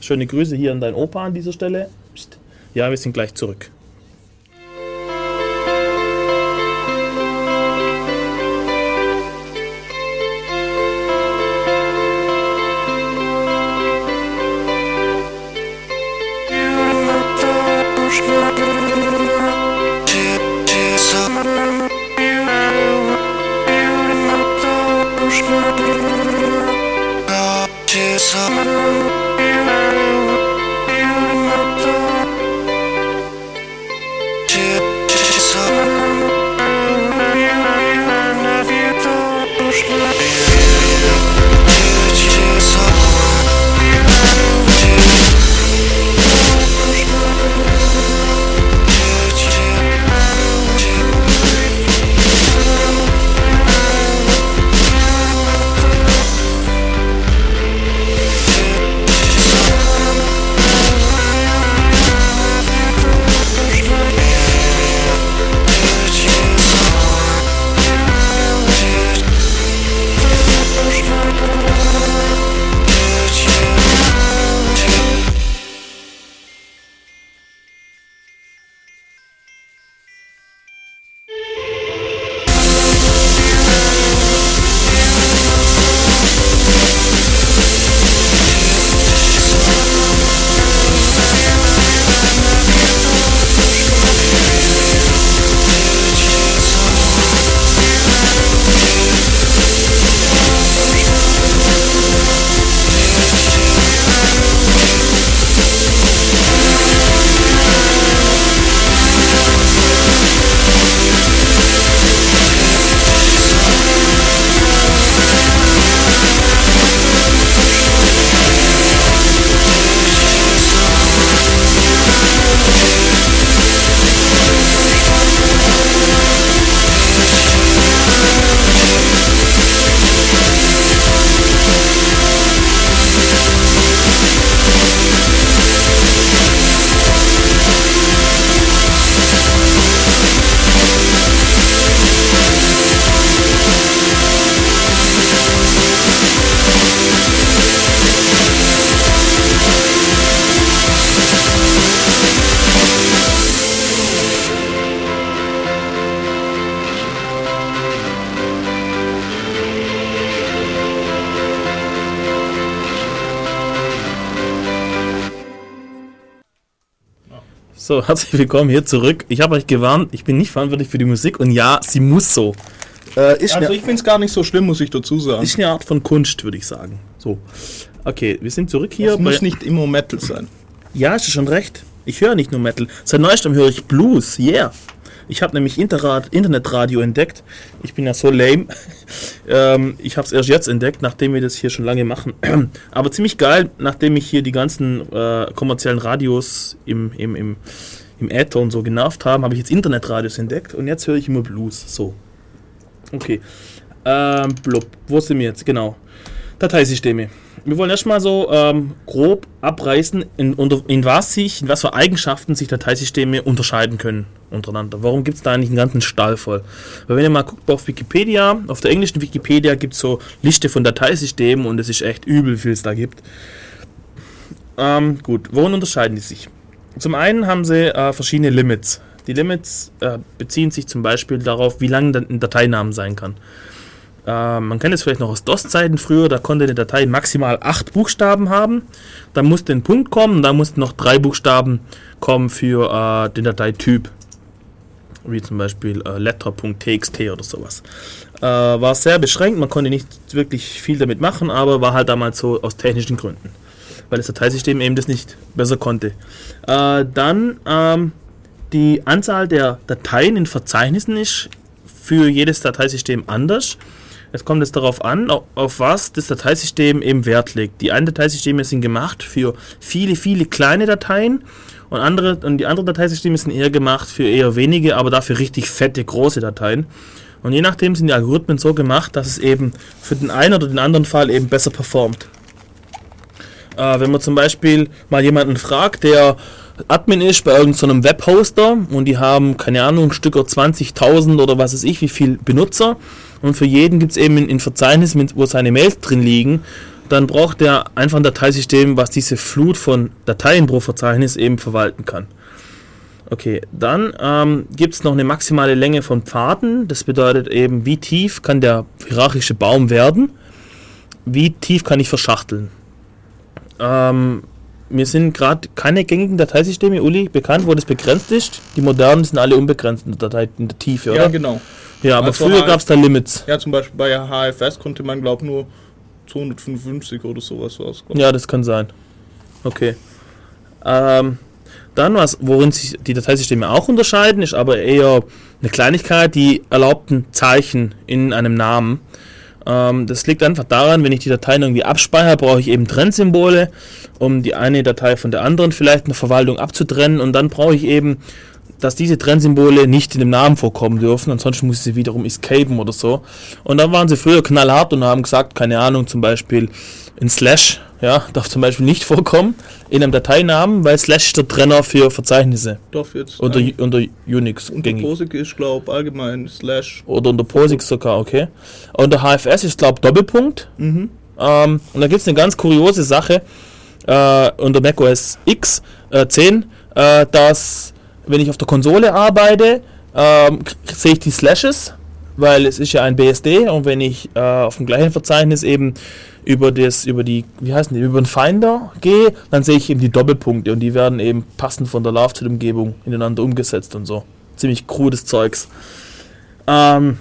Schöne Grüße hier an deinen Opa an dieser Stelle. Ja, wir sind gleich zurück. Yeah. So, herzlich willkommen hier zurück. Ich habe euch gewarnt, ich bin nicht verantwortlich für die Musik und ja, sie muss so. Äh, also ich finde es gar nicht so schlimm, muss ich dazu sagen. Ist eine Art von Kunst, würde ich sagen. So. Okay, wir sind zurück hier. Es muss nicht immer Metal sein. Ja, hast du schon recht. Ich höre nicht nur Metal. Seit neuestem höre ich Blues. Yeah. Ich habe nämlich Interrat, Internetradio entdeckt. Ich bin ja so lame. Ähm, ich habe es erst jetzt entdeckt, nachdem wir das hier schon lange machen. Aber ziemlich geil, nachdem ich hier die ganzen äh, kommerziellen Radios im, im, im, im Äther und so genervt haben, habe ich jetzt Internetradios entdeckt und jetzt höre ich immer Blues. So. Okay. Ähm, blub. Wo sind wir jetzt? Genau. Dateisysteme wir wollen erstmal so ähm, grob abreißen, in, in, was sich, in was für Eigenschaften sich Dateisysteme unterscheiden können untereinander. Warum gibt es da eigentlich einen ganzen Stall voll? Weil wenn ihr mal guckt auf Wikipedia, auf der englischen Wikipedia gibt es so Liste von Dateisystemen und es ist echt übel, wie viel es da gibt. Ähm, gut, worin unterscheiden die sich? Zum einen haben sie äh, verschiedene Limits. Die Limits äh, beziehen sich zum Beispiel darauf, wie lang ein Dateinamen sein kann. Äh, man kennt es vielleicht noch aus DOS-Zeiten früher, da konnte eine Datei maximal acht Buchstaben haben. Dann musste ein Punkt kommen, da mussten noch drei Buchstaben kommen für äh, den Dateityp. Wie zum Beispiel äh, letter.txt oder sowas. Äh, war sehr beschränkt, man konnte nicht wirklich viel damit machen, aber war halt damals so aus technischen Gründen. Weil das Dateisystem eben das nicht besser konnte. Äh, dann ähm, die Anzahl der Dateien in Verzeichnissen ist für jedes Dateisystem anders. Es kommt jetzt darauf an, auf was das Dateisystem eben Wert legt. Die einen Dateisysteme sind gemacht für viele, viele kleine Dateien und, andere, und die anderen Dateisysteme sind eher gemacht für eher wenige, aber dafür richtig fette, große Dateien. Und je nachdem sind die Algorithmen so gemacht, dass es eben für den einen oder den anderen Fall eben besser performt. Äh, wenn man zum Beispiel mal jemanden fragt, der Admin ist bei irgendeinem so Webhoster und die haben, keine Ahnung, Stücker 20.000 oder was weiß ich, wie viel Benutzer und für jeden gibt es eben ein Verzeichnis, wo seine Mails drin liegen. Dann braucht er einfach ein Dateisystem, was diese Flut von Dateien pro Verzeichnis eben verwalten kann. Okay, dann ähm, gibt es noch eine maximale Länge von Pfaden. Das bedeutet eben, wie tief kann der hierarchische Baum werden, wie tief kann ich verschachteln. Ähm, mir sind gerade keine gängigen Dateisysteme, Uli, bekannt, wo das begrenzt ist. Die modernen sind alle unbegrenzt in der, Datei, in der Tiefe, oder? Ja, genau. Ja, aber also früher gab es da Limits. Ja, zum Beispiel bei HFS konnte man, glaube ich, nur 255 oder sowas rauskommen. Ja, das kann sein. Okay. Ähm, dann, was, worin sich die Dateisysteme auch unterscheiden, ist aber eher eine Kleinigkeit, die erlaubten Zeichen in einem Namen. Ähm, das liegt einfach daran, wenn ich die Dateien irgendwie abspeichere, brauche ich eben Trennsymbole, um die eine Datei von der anderen vielleicht in der Verwaltung abzutrennen und dann brauche ich eben dass diese Trennsymbole nicht in dem Namen vorkommen dürfen, ansonsten muss sie wiederum escapen oder so. Und dann waren sie früher knallhart und haben gesagt, keine Ahnung, zum Beispiel ein Slash, ja, darf zum Beispiel nicht vorkommen in einem Dateinamen, weil Slash ist der Trenner für Verzeichnisse. Darf jetzt. Unter, unter Unix unter gängig. POSIX ist, glaube allgemein Slash. Oder unter POSIX sogar, okay. Unter HFS ist, glaube Doppelpunkt. Mhm. Ähm, und da gibt es eine ganz kuriose Sache äh, unter macOS X äh, 10, äh, dass wenn ich auf der Konsole arbeite, ähm, sehe ich die Slashes, weil es ist ja ein BSD und wenn ich äh, auf dem gleichen Verzeichnis eben über das, über die, wie heißen die, über den Finder gehe, dann sehe ich eben die Doppelpunkte und die werden eben passend von der Laufzeitumgebung ineinander umgesetzt und so. Ziemlich krudes Zeugs. Ähm,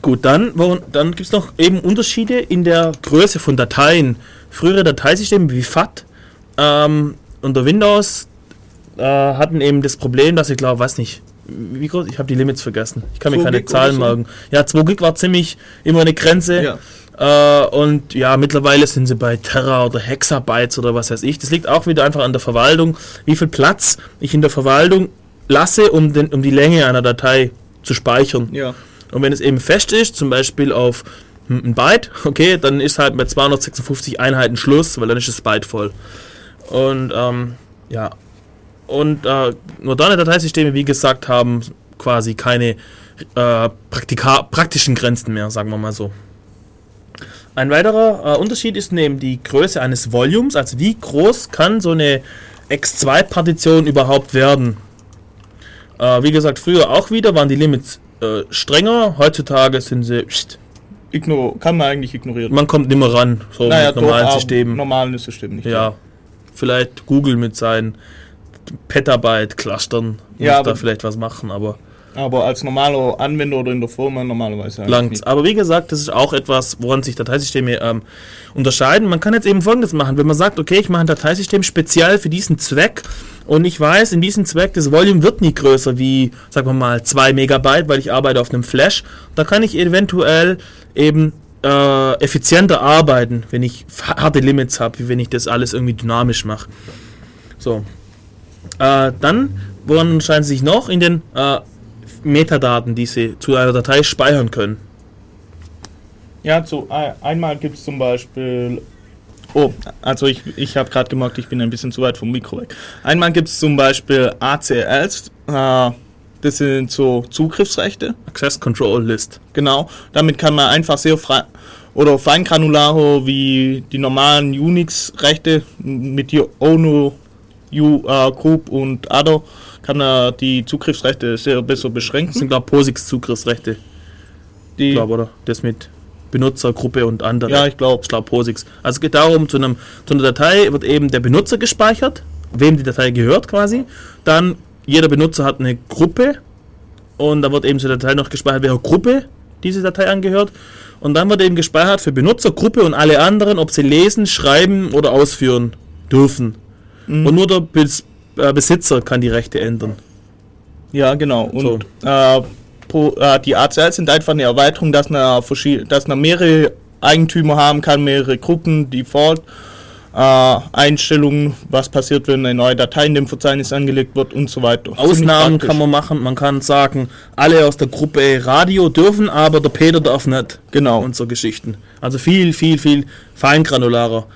gut, dann, dann gibt es noch eben Unterschiede in der Größe von Dateien. Frühere Dateisysteme wie FAT ähm, unter Windows äh, hatten eben das Problem, dass ich glaube, weiß nicht, wie groß, ich habe die Limits vergessen. Ich kann mir keine Gig Zahlen so? merken. Ja, 2 Gig war ziemlich immer eine Grenze. Ja. Äh, und ja, mittlerweile sind sie bei Terra oder Hexabytes oder was weiß ich. Das liegt auch wieder einfach an der Verwaltung, wie viel Platz ich in der Verwaltung lasse, um, den, um die Länge einer Datei zu speichern. Ja. Und wenn es eben fest ist, zum Beispiel auf ein Byte, okay, dann ist halt bei 256 Einheiten Schluss, weil dann ist das Byte voll. Und ähm, ja, und äh, moderne Dateisysteme, wie gesagt, haben quasi keine äh, praktischen Grenzen mehr, sagen wir mal so. Ein weiterer äh, Unterschied ist neben die Größe eines Volumes, also wie groß kann so eine X2-Partition überhaupt werden. Äh, wie gesagt, früher auch wieder waren die Limits äh, strenger, heutzutage sind sie... Pst, Ignor kann man eigentlich ignorieren. Man kommt nicht mehr ran, so naja, mit normalen doch, Systemen. Normalen Systemen nicht. Ja, ja, vielleicht Google mit seinen Petabyte clustern, muss Ja, da vielleicht was machen, aber Aber als normaler Anwender oder in der Firma normalerweise langt. Aber wie gesagt, das ist auch etwas, woran sich Dateisysteme ähm, unterscheiden. Man kann jetzt eben folgendes machen, wenn man sagt, okay, ich mache ein Dateisystem speziell für diesen Zweck und ich weiß, in diesem Zweck, das Volume wird nie größer wie, sagen wir mal, 2 Megabyte, weil ich arbeite auf einem Flash. Da kann ich eventuell eben äh, effizienter arbeiten, wenn ich harte Limits habe, wie wenn ich das alles irgendwie dynamisch mache. So. Äh, dann, woran unterscheiden sie sich noch? In den äh, Metadaten, die sie zu einer Datei speichern können. Ja, ein- einmal gibt es zum Beispiel. Oh, also ich, ich habe gerade gemerkt, ich bin ein bisschen zu weit vom Mikro weg. Einmal gibt es zum Beispiel ACLs, äh, das sind so Zugriffsrechte, Access Control List. genau. Damit kann man einfach sehr frei oder feingranularer wie die normalen Unix-Rechte mit die ONU, U, äh, Group und Other kann man die Zugriffsrechte sehr besser Das beschränken. sind, glaube ich, POSIX-Zugriffsrechte, Die, glaube oder? Das mit Benutzergruppe und andere. ja, ich glaube. Ich glaube POSIX. Also es geht darum, zu, einem, zu einer Datei wird eben der Benutzer gespeichert, wem die Datei gehört quasi. Dann jeder Benutzer hat eine Gruppe und da wird eben zur Datei noch gespeichert, welcher Gruppe diese Datei angehört. Und dann wird eben gespeichert für Benutzergruppe und alle anderen, ob sie lesen, schreiben oder ausführen dürfen. Mhm. Und nur der Bes äh, Besitzer kann die Rechte ändern. Ja, genau. Und äh, pro, äh, die ACLs sind einfach eine Erweiterung, dass man, verschied- dass man mehrere Eigentümer haben kann, mehrere Gruppen, Default. Äh, Einstellungen, was passiert, wenn eine neue Datei in dem Verzeichnis angelegt wird und so weiter. Ausnahmen kann man machen. Man kann sagen, alle aus der Gruppe Radio dürfen, aber der Peter darf nicht. Genau. Und so Geschichten. Also viel, viel, viel feingranularer.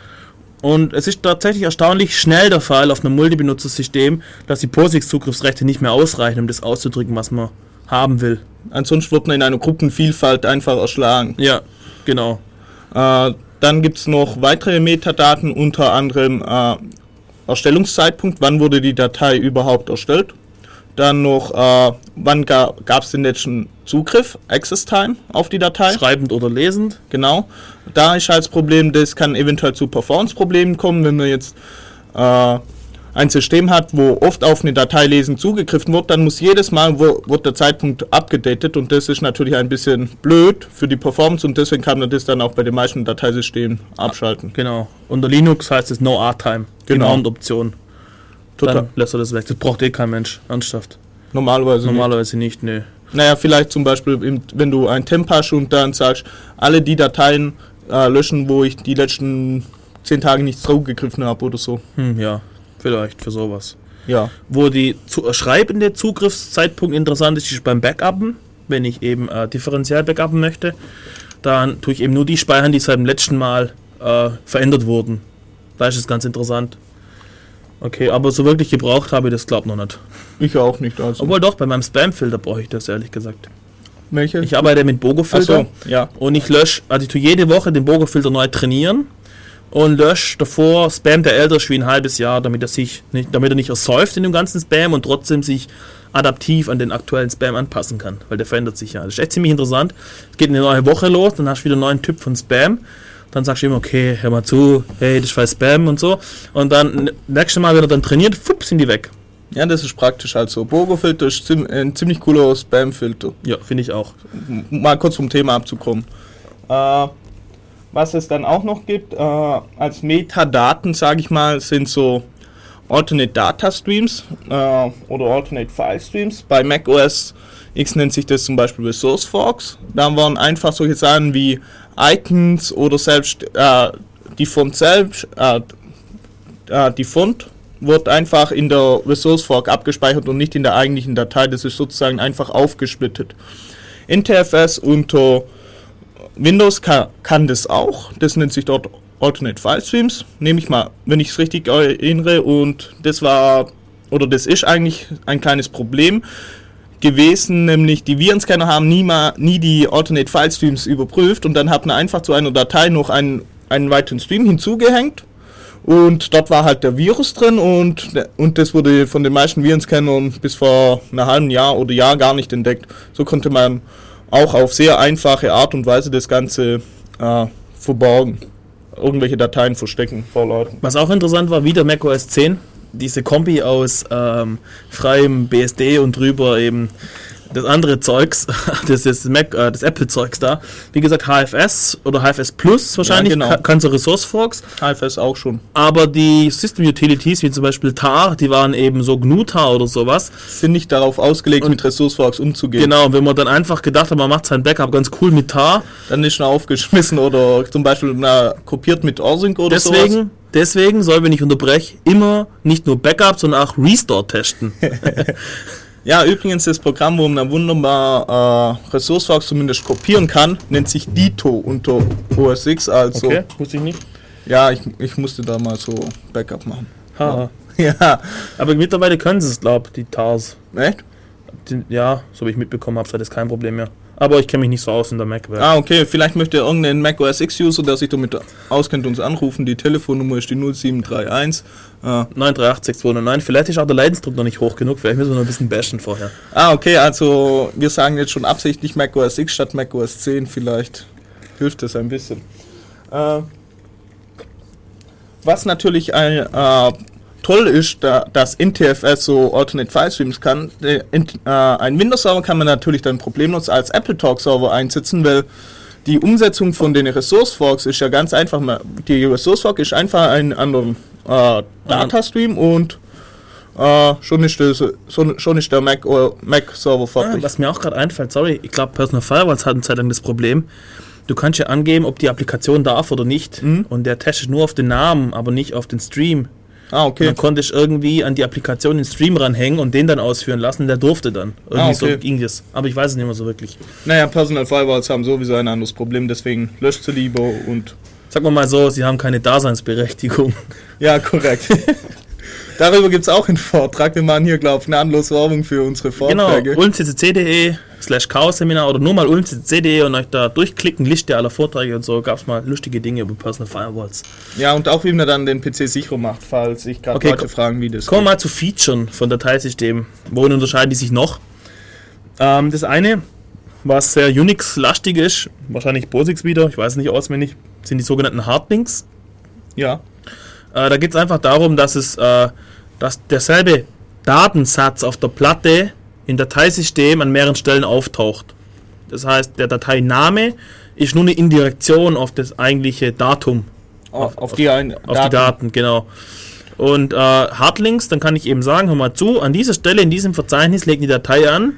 Und es ist tatsächlich erstaunlich schnell der Fall auf einem Multibenutzersystem, dass die POSIX-Zugriffsrechte nicht mehr ausreichen, um das auszudrücken, was man haben will. Ansonsten wird man in einer Gruppenvielfalt einfach erschlagen. Ja, genau. Äh, dann gibt es noch weitere Metadaten, unter anderem äh, Erstellungszeitpunkt, wann wurde die Datei überhaupt erstellt. Dann noch, äh, wann ga, gab es den letzten Zugriff, Access Time auf die Datei. Schreibend oder lesend. Genau. Da ist halt das Problem, das kann eventuell zu Performance-Problemen kommen, wenn man jetzt äh, ein System hat, wo oft auf eine Dateilesung zugegriffen wird, dann muss jedes Mal wo, wird der Zeitpunkt abgedatet und das ist natürlich ein bisschen blöd für die Performance und deswegen kann man das dann auch bei den meisten Dateisystemen abschalten. Genau. Unter Linux heißt es No Art Time. Genau. Mount-Option. Total. Dann lässt er das weg. Das braucht eh kein Mensch. Ernsthaft. Normalerweise. Nicht. Normalerweise nicht, nee. Naja, vielleicht zum Beispiel, wenn du ein Temp hast und dann sagst, alle die Dateien äh, löschen, wo ich die letzten zehn Tage nicht zugegriffen habe oder so. Hm, ja, vielleicht für sowas. Ja. Wo die zu, schreibende Zugriffszeitpunkt interessant ist, ist beim Backuppen. Wenn ich eben äh, differenziell backuppen möchte, dann tue ich eben nur die speichern, die seit dem letzten Mal äh, verändert wurden. Da ist es ganz interessant. Okay, aber so wirklich gebraucht habe ich das glaube noch nicht. Ich auch nicht. Also. Obwohl doch, bei meinem Spam-Filter brauche ich das ehrlich gesagt. Welche? Ich arbeite mit Bogo-Filter. so, ja. Und ich lösche, also ich tue jede Woche den Bogo-Filter neu trainieren und lösche davor Spam, der älter ist wie ein halbes Jahr, damit er sich nicht, damit er nicht ersäuft in dem ganzen Spam und trotzdem sich adaptiv an den aktuellen Spam anpassen kann, weil der verändert sich ja. Das ist echt ziemlich interessant. Es geht eine neue Woche los, dann hast du wieder einen neuen Typ von Spam. Dann sagst du ihm, okay, hör mal zu, hey, das voll Spam und so. Und dann nächstes Mal, wenn er dann trainiert, fupp, sind die weg. Ja, das ist praktisch. Also, Bogo-Filter ist ein ziemlich cooler Spam-Filter. Ja, finde ich auch. Mal kurz vom Thema abzukommen. Äh, was es dann auch noch gibt, äh, als Metadaten, sage ich mal, sind so Alternate Data Streams äh, oder Alternate File Streams. Bei macOS X nennt sich das zum Beispiel Resource Forks. Da waren einfach solche Sachen wie Icons oder selbst äh, die Font selbst, äh, äh, die Font wird einfach in der Resource Fork abgespeichert und nicht in der eigentlichen Datei. Das ist sozusagen einfach aufgesplittet. NTFS unter Windows kann, kann das auch. Das nennt sich dort Alternate File Streams. Nehme ich mal, wenn ich es richtig erinnere. Und das war, oder das ist eigentlich ein kleines Problem gewesen, nämlich die Virenscanner haben nie, mal, nie die Alternate File Streams überprüft und dann hat man einfach zu einer Datei noch einen, einen weiteren Stream hinzugehängt und dort war halt der Virus drin und, und das wurde von den meisten Virenscannern bis vor einem halben Jahr oder Jahr gar nicht entdeckt. So konnte man auch auf sehr einfache Art und Weise das Ganze äh, verborgen. Irgendwelche Dateien verstecken vor Leuten. Was auch interessant war, wieder macOS 10 diese Kombi aus ähm, freiem BSD und drüber eben das andere Zeugs, das ist Mac, äh, das Apple-Zeugs da. Wie gesagt, HFS oder HFS Plus wahrscheinlich, Ja, genau. kann, kann so Resource Forks. HFS auch schon. Aber die System Utilities, wie zum Beispiel TAR, die waren eben so GNU-TAR oder sowas. Sind nicht darauf ausgelegt, mit Ressourceforks umzugehen. Genau, wenn man dann einfach gedacht hat, man macht sein Backup ganz cool mit TAR. Dann ist schon aufgeschmissen oder zum Beispiel na, kopiert mit Orsync oder sowas. Deswegen, deswegen soll, wenn ich unterbreche, immer nicht nur Backup, sondern auch Restore testen. Ja, übrigens das Programm, wo man wunderbar äh, Ressourceforks zumindest kopieren kann, nennt sich Dito unter OS X. Also wusste ich nicht. ja, ich, ich musste da mal so Backup machen. Haha. Ja, Aber mittlerweile können sie es, glaube ich, die TARs. echt? Die, ja, so wie ich mitbekommen habe, ist das kein Problem mehr. Aber ich kenne mich nicht so aus in der Mac-Welt. Ah, okay, vielleicht möchte irgendein Mac OS X User, der sich damit auskennt, uns anrufen. Die Telefonnummer ist die 0731. Äh, 9386209. Vielleicht ist auch der Leidensdruck noch nicht hoch genug. Vielleicht müssen wir noch ein bisschen bashen vorher. ah, okay, also wir sagen jetzt schon absichtlich Mac OS X statt Mac OS 10. Vielleicht hilft das ein bisschen. Äh, was natürlich ein, äh, toll ist, da, dass NTFS so Alternate File Streams kann. Der, in, äh, ein Windows-Server kann man natürlich dann problemlos als Apple Talk Server einsetzen, weil die Umsetzung von den Resource Forks ist ja ganz einfach. Die Resource Fork ist einfach ein anderer äh, Datastream und äh, schon, ist das, schon, ist der Mac, oder Mac Server Ah, fertig. was mir auch gerade einfällt, sorry, ich glaube Personal Firewalls hatten Zeit lang das Problem. Du kannst ja angeben, ob die Applikation darf oder nicht. Mhm. Und der testet nur auf den Namen, aber nicht auf den Stream. Ah, Und okay. dann konnte ich irgendwie an die Applikation den Stream ranhängen und den dann ausführen lassen. Und der durfte dann. Irgendwie Ah, okay. so ging das. Aber ich weiß es nicht mehr so wirklich. Naja, Personal Firewalls haben sowieso ein anderes Problem, deswegen löscht sie lieber und Sagen wir mal so, sie haben keine Daseinsberechtigung. Ja, korrekt. Darüber gibt es auch einen Vortrag. Wir machen hier, glaube ich, gnadenlos Werbung für unsere Genau, Vorträge. ulmccc.de slash chaos-seminar oder nur mal ulmccc.de und euch da durchklicken, Liste aller Vorträge und so, gab es mal lustige Dinge über Personal Firewalls. Ja, und auch wie man dann den PC sicherer macht, falls sich gerade Okay, Leute fragen, wie das Kommen wir mal zu Featuren von Dateisystemen. Worin unterscheiden die sich noch? Ähm, das eine, was sehr Unix-lastig ist, wahrscheinlich POSIX wieder, ich weiß es nicht auswendig, sind die sogenannten Hardlinks. Ja, Äh, da geht es einfach darum, dass es äh, dass derselbe Datensatz auf der Platte im Dateisystem an mehreren Stellen auftaucht. Das heißt, der Dateiname ist nur eine Indirektion auf das eigentliche Datum, auf, auf die ein auf die Daten, genau. Und äh, Hardlinks, dann kann ich eben sagen, hör mal zu, an dieser Stelle in diesem Verzeichnis legt die Datei an,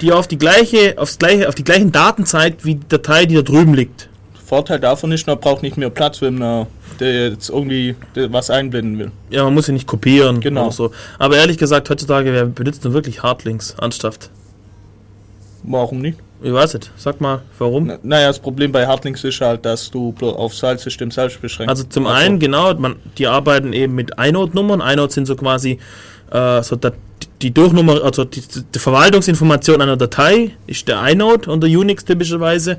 die auf die gleiche, aufs gleiche, auf die gleichen Daten zeigt wie die Datei, die da drüben liegt. Vorteil davon ist, man braucht nicht mehr Platz, wenn man der jetzt irgendwie was einblenden will. Ja, man muss ja nicht kopieren Genau. oder so. Aber ehrlich gesagt, heutzutage, wer benutzt denn wirklich Hardlinks anstatt? Warum nicht? Ich weiß nicht. Sag mal, warum? Na, naja, das Problem bei Hardlinks ist halt, dass du auf File-System selbst beschränkt. Also zum einen, genau, man, die arbeiten eben mit inode-Nummern. Inode sind so quasi äh, so dat, die Durchnummer, also die, die Verwaltungsinformation einer Datei ist der Inode unter Unix typischerweise.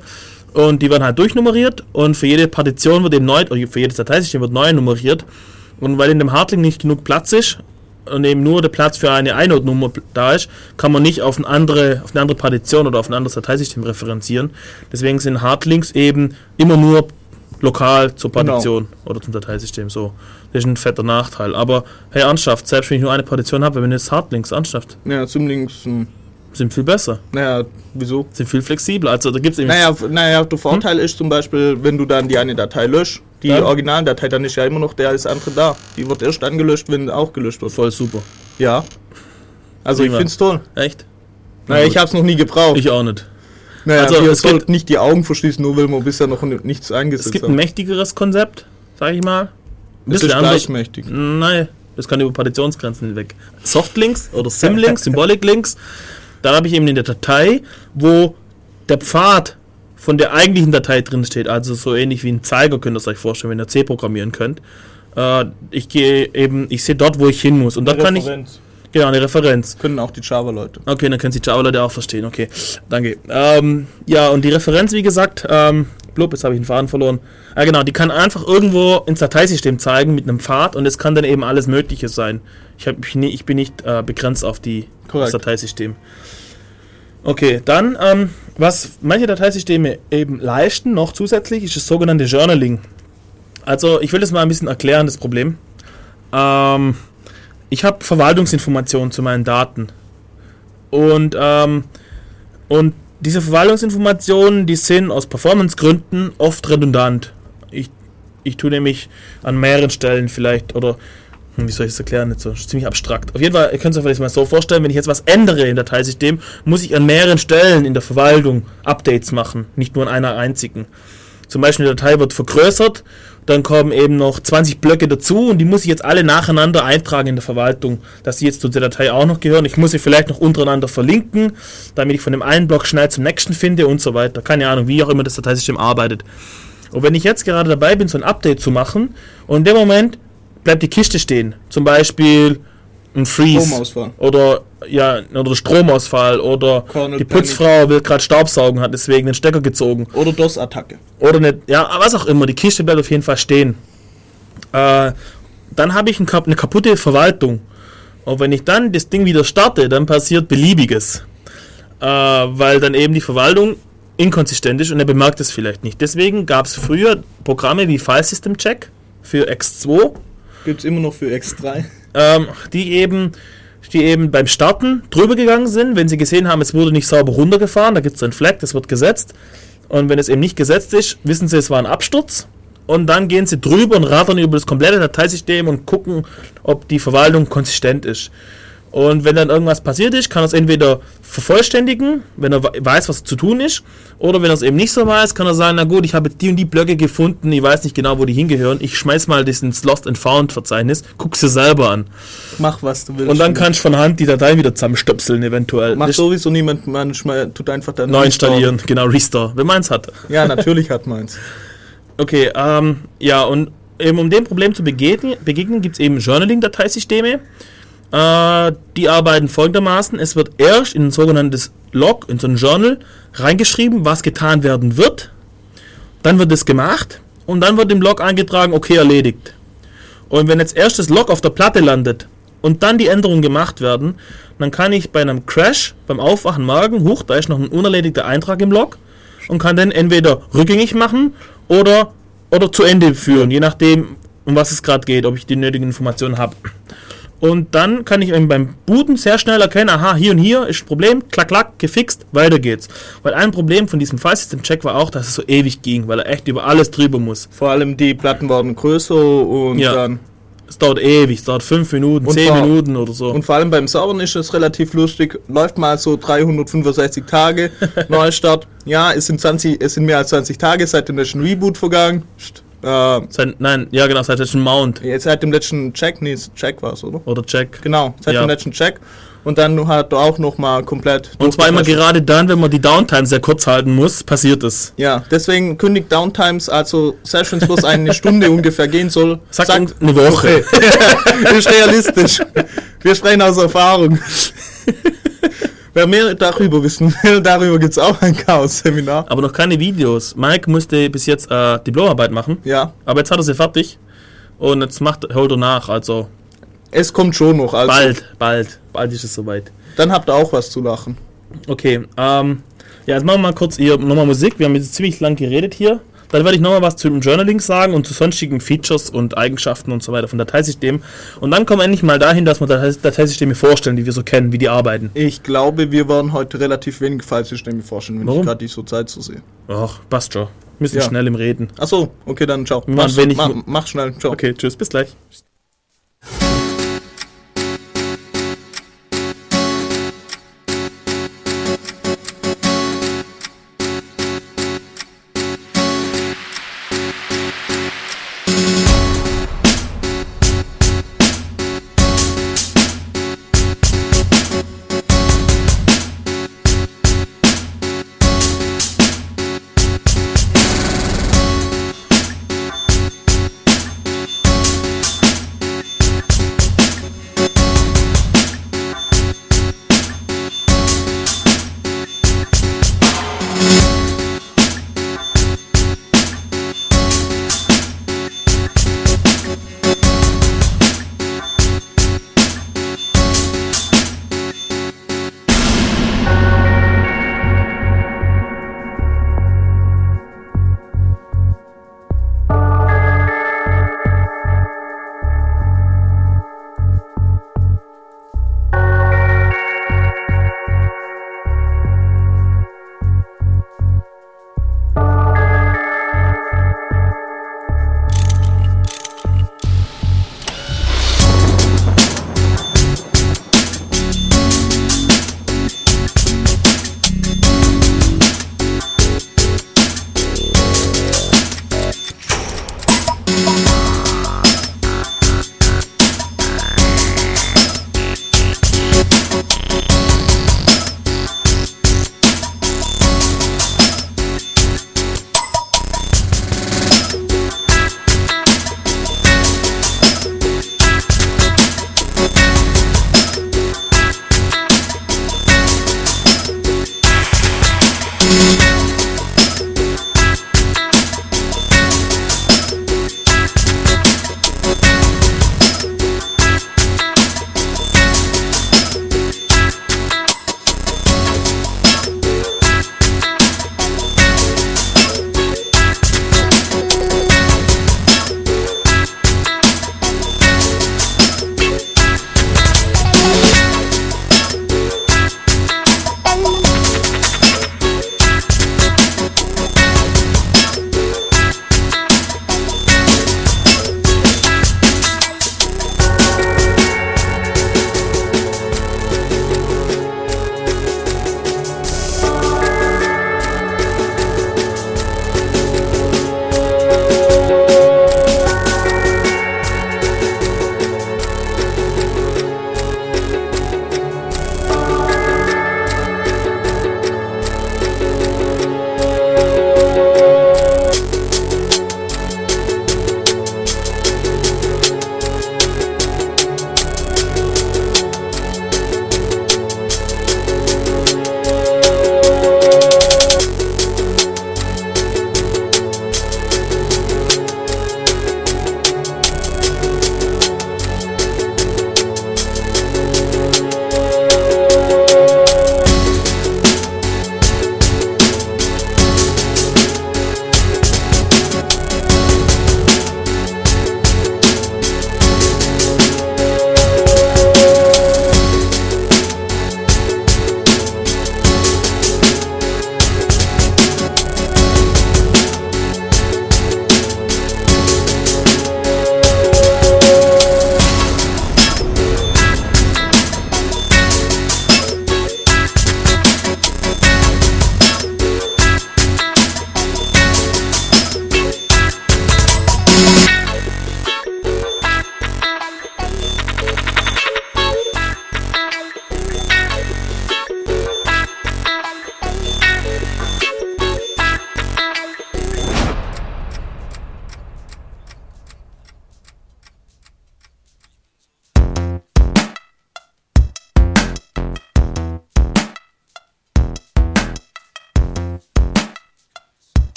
Und die werden halt durchnummeriert und für jede Partition wird eben neu, für jedes Dateisystem wird neu nummeriert. Und weil in dem Hardlink nicht genug Platz ist und eben nur der Platz für eine Inode-Nummer da ist, kann man nicht auf eine, andere, auf eine andere Partition oder auf ein anderes Dateisystem referenzieren. Deswegen sind Hardlinks eben immer nur lokal zur Genau. Partition oder zum Dateisystem. So, das ist ein fetter Nachteil. Aber hey, ernsthaft, selbst wenn ich nur eine Partition habe, wenn jetzt Hardlinks ernsthaft, ja, zumindest, hm, sind viel besser, naja, wieso? sind viel flexibler. Also da gibt es eben Naja, naja, der Vorteil ist zum Beispiel, wenn du dann die eine Datei löscht, die Dann? Originaldatei, dann ist ja immer noch der als andere da. Die wird erst dann gelöscht, wenn auch gelöscht wird. voll super. Ja. Also ich Prima. find's toll. Echt? Naja, ich hab's noch nie gebraucht. Ich auch nicht. naja, also, ihr es sollt nicht die Augen verschließen, nur weil wir bisher noch nichts Es eingesetzt gibt ein mächtigeres Konzept, sag ich mal. Ein Es ist bisschen anders. gleichmächtig. Nein, das kann über Partitionsgrenzen hinweg. Softlinks oder Symlinks, Symbolic Links, da habe ich eben in der Datei, wo der Pfad von der eigentlichen Datei drin steht, also so ähnlich wie ein Zeiger könnt ihr euch vorstellen, wenn ihr C programmieren könnt. Äh, ich gehe eben, ich sehe dort, wo ich hin muss und da kann ich, genau, eine Referenz. Können auch die Java-Leute. Okay, dann können Sie Java-Leute auch verstehen. Okay, danke. Ähm, ja, und die Referenz, wie gesagt, ähm, blub, jetzt habe ich den Faden verloren. Ja, genau, die kann einfach irgendwo ins Dateisystem zeigen mit einem Pfad und es kann dann eben alles Mögliche sein. Ich, hab, ich, ich bin nicht äh, begrenzt auf die, das. Dateisystem. Okay, dann, ähm, was manche Dateisysteme eben leisten, noch zusätzlich, ist das sogenannte Journaling. Also, ich will das mal ein bisschen erklären, das Problem. Ähm, ich habe Verwaltungsinformationen zu meinen Daten. Und, ähm, und diese Verwaltungsinformationen, die sind aus Performancegründen oft redundant. Ich, ich tue nämlich an mehreren Stellen vielleicht, oder hm, wie soll ich das erklären? Nicht so, ziemlich abstrakt. Auf jeden Fall, ihr könnt es euch vielleicht mal so vorstellen, wenn ich jetzt was ändere im Dateisystem, muss ich an mehreren Stellen in der Verwaltung Updates machen, nicht nur an einer einzigen. Zum Beispiel die Datei wird vergrößert, dann kommen eben noch 20 Blöcke dazu und die muss ich jetzt alle nacheinander eintragen in der Verwaltung, dass die jetzt zu der Datei auch noch gehören. Ich muss sie vielleicht noch untereinander verlinken, damit ich von dem einen Block schnell zum nächsten finde und so weiter. Keine Ahnung, wie auch immer das Dateisystem arbeitet. Und wenn ich jetzt gerade dabei bin, so ein Update zu machen und in dem Moment bleibt die Kiste stehen, zum Beispiel ein Freeze oder ja oder Stromausfall oder Kernel die Panic. Putzfrau will gerade Staubsaugen, hat deswegen den Stecker gezogen Oder DOS-Attacke. oder nicht, ja, was auch immer, die Kiste bleibt auf jeden Fall stehen. Äh, dann habe ich ein, eine kaputte Verwaltung. Und wenn ich dann das Ding wieder starte, dann passiert beliebiges. Äh, weil dann eben die Verwaltung inkonsistent ist und er bemerkt es vielleicht nicht. Deswegen gab es früher Programme wie File System Check für X2, Gibt es immer noch für X3. ähm, die eben die eben beim Starten drüber gegangen sind, wenn sie gesehen haben, es wurde nicht sauber runtergefahren, da gibt es so ein Flag, das wird gesetzt. Und wenn es eben nicht gesetzt ist, wissen sie, es war ein Absturz. Und dann gehen sie drüber und rattern über das komplette Dateisystem und gucken, ob die Verwaltung konsistent ist. Und wenn dann irgendwas passiert ist, kann er es entweder vervollständigen, wenn er we- weiß, was zu tun ist, oder wenn er es eben nicht so weiß, kann er sagen, na gut, ich habe die und die Blöcke gefunden, ich weiß nicht genau, wo die hingehören, ich schmeiß mal das ins Lost and Found Verzeichnis, guck sie selber an. Mach was du willst. Und dann kannst du von Hand die Datei wieder zusammenstöpseln, eventuell. Macht Das- sowieso niemand, manchmal tut einfach dann neu installieren, genau, Restore, wenn man es hat. Ja, natürlich hat meins. Okay, ähm, ja, und eben um dem Problem zu begegnen, begegnen gibt es eben Journaling-Dateisysteme. Äh, die arbeiten folgendermaßen: Es wird erst in ein sogenanntes Log, in so ein Journal, reingeschrieben, was getan werden wird. Dann wird es gemacht und dann wird im Log eingetragen, okay, erledigt. Und wenn jetzt erst das Log auf der Platte landet und dann die Änderungen gemacht werden, dann kann ich bei einem Crash, beim Aufwachen morgen, huch, da ist noch ein unerledigter Eintrag im Log und kann den entweder rückgängig machen oder, oder zu Ende führen, je nachdem, um was es gerade geht, ob ich die nötigen Informationen habe. Und dann kann ich beim Booten sehr schnell erkennen, aha, hier und hier ist ein Problem, klack, klack, gefixt, weiter geht's. Weil ein Problem von diesem File-System-Check war auch, dass es so ewig ging, weil er echt über alles drüber muss. Vor allem die Platten waren größer und Ja. dann. Es dauert ewig, es dauert 5 Minuten, Und 10 vor- Minuten oder so. Und vor allem beim Servern ist es relativ lustig. Läuft mal so 365 Tage. Neustart. Ja, es sind 20, es sind mehr als 20 Tage seit dem letzten Reboot vergangen. Äh, Seit, nein, ja genau, seit letzten Mount jetzt seit dem letzten Check, nee, Check war es, oder? oder Check. Genau, seit Ja. dem letzten Check. Und dann hat er auch nochmal komplett. Und zwar immer gerade dann, wenn man die Downtime sehr kurz halten muss, passiert es. Ja, deswegen kündigt Downtimes, also Sessions, wo es eine Stunde ungefähr gehen soll. Sagt, sagt, eine Woche. ist realistisch. Wir sprechen aus Erfahrung. Wer mehr darüber wissen will, darüber gibt es auch ein Chaos-Seminar. Aber noch keine Videos. Mike musste bis jetzt äh, Diplomarbeit machen, Ja, aber jetzt hat er sie fertig. Und jetzt macht, holt er nach, also es kommt schon noch. Also. bald, bald, bald ist es soweit. Dann habt ihr auch was zu lachen. Okay, ähm, ja, jetzt machen wir mal kurz hier nochmal Musik. Wir haben jetzt ziemlich lang geredet hier. Dann werde ich nochmal was zu dem Journaling sagen und zu sonstigen Features und Eigenschaften und so weiter von Dateisystemen. Und dann kommen wir endlich mal dahin, dass wir Datei- Dateisysteme vorstellen, die wir so kennen, wie die arbeiten. Ich glaube, wir werden heute relativ wenig Fallsysteme forschen, wenn Warum? ich gerade die so Zeit zu sehe. Ach, passt schon. Müssen Ja. schnell im Reden. Achso, okay, dann ciao. Wir Mach, mach, mach schnell, ciao. Okay, tschüss, bis gleich.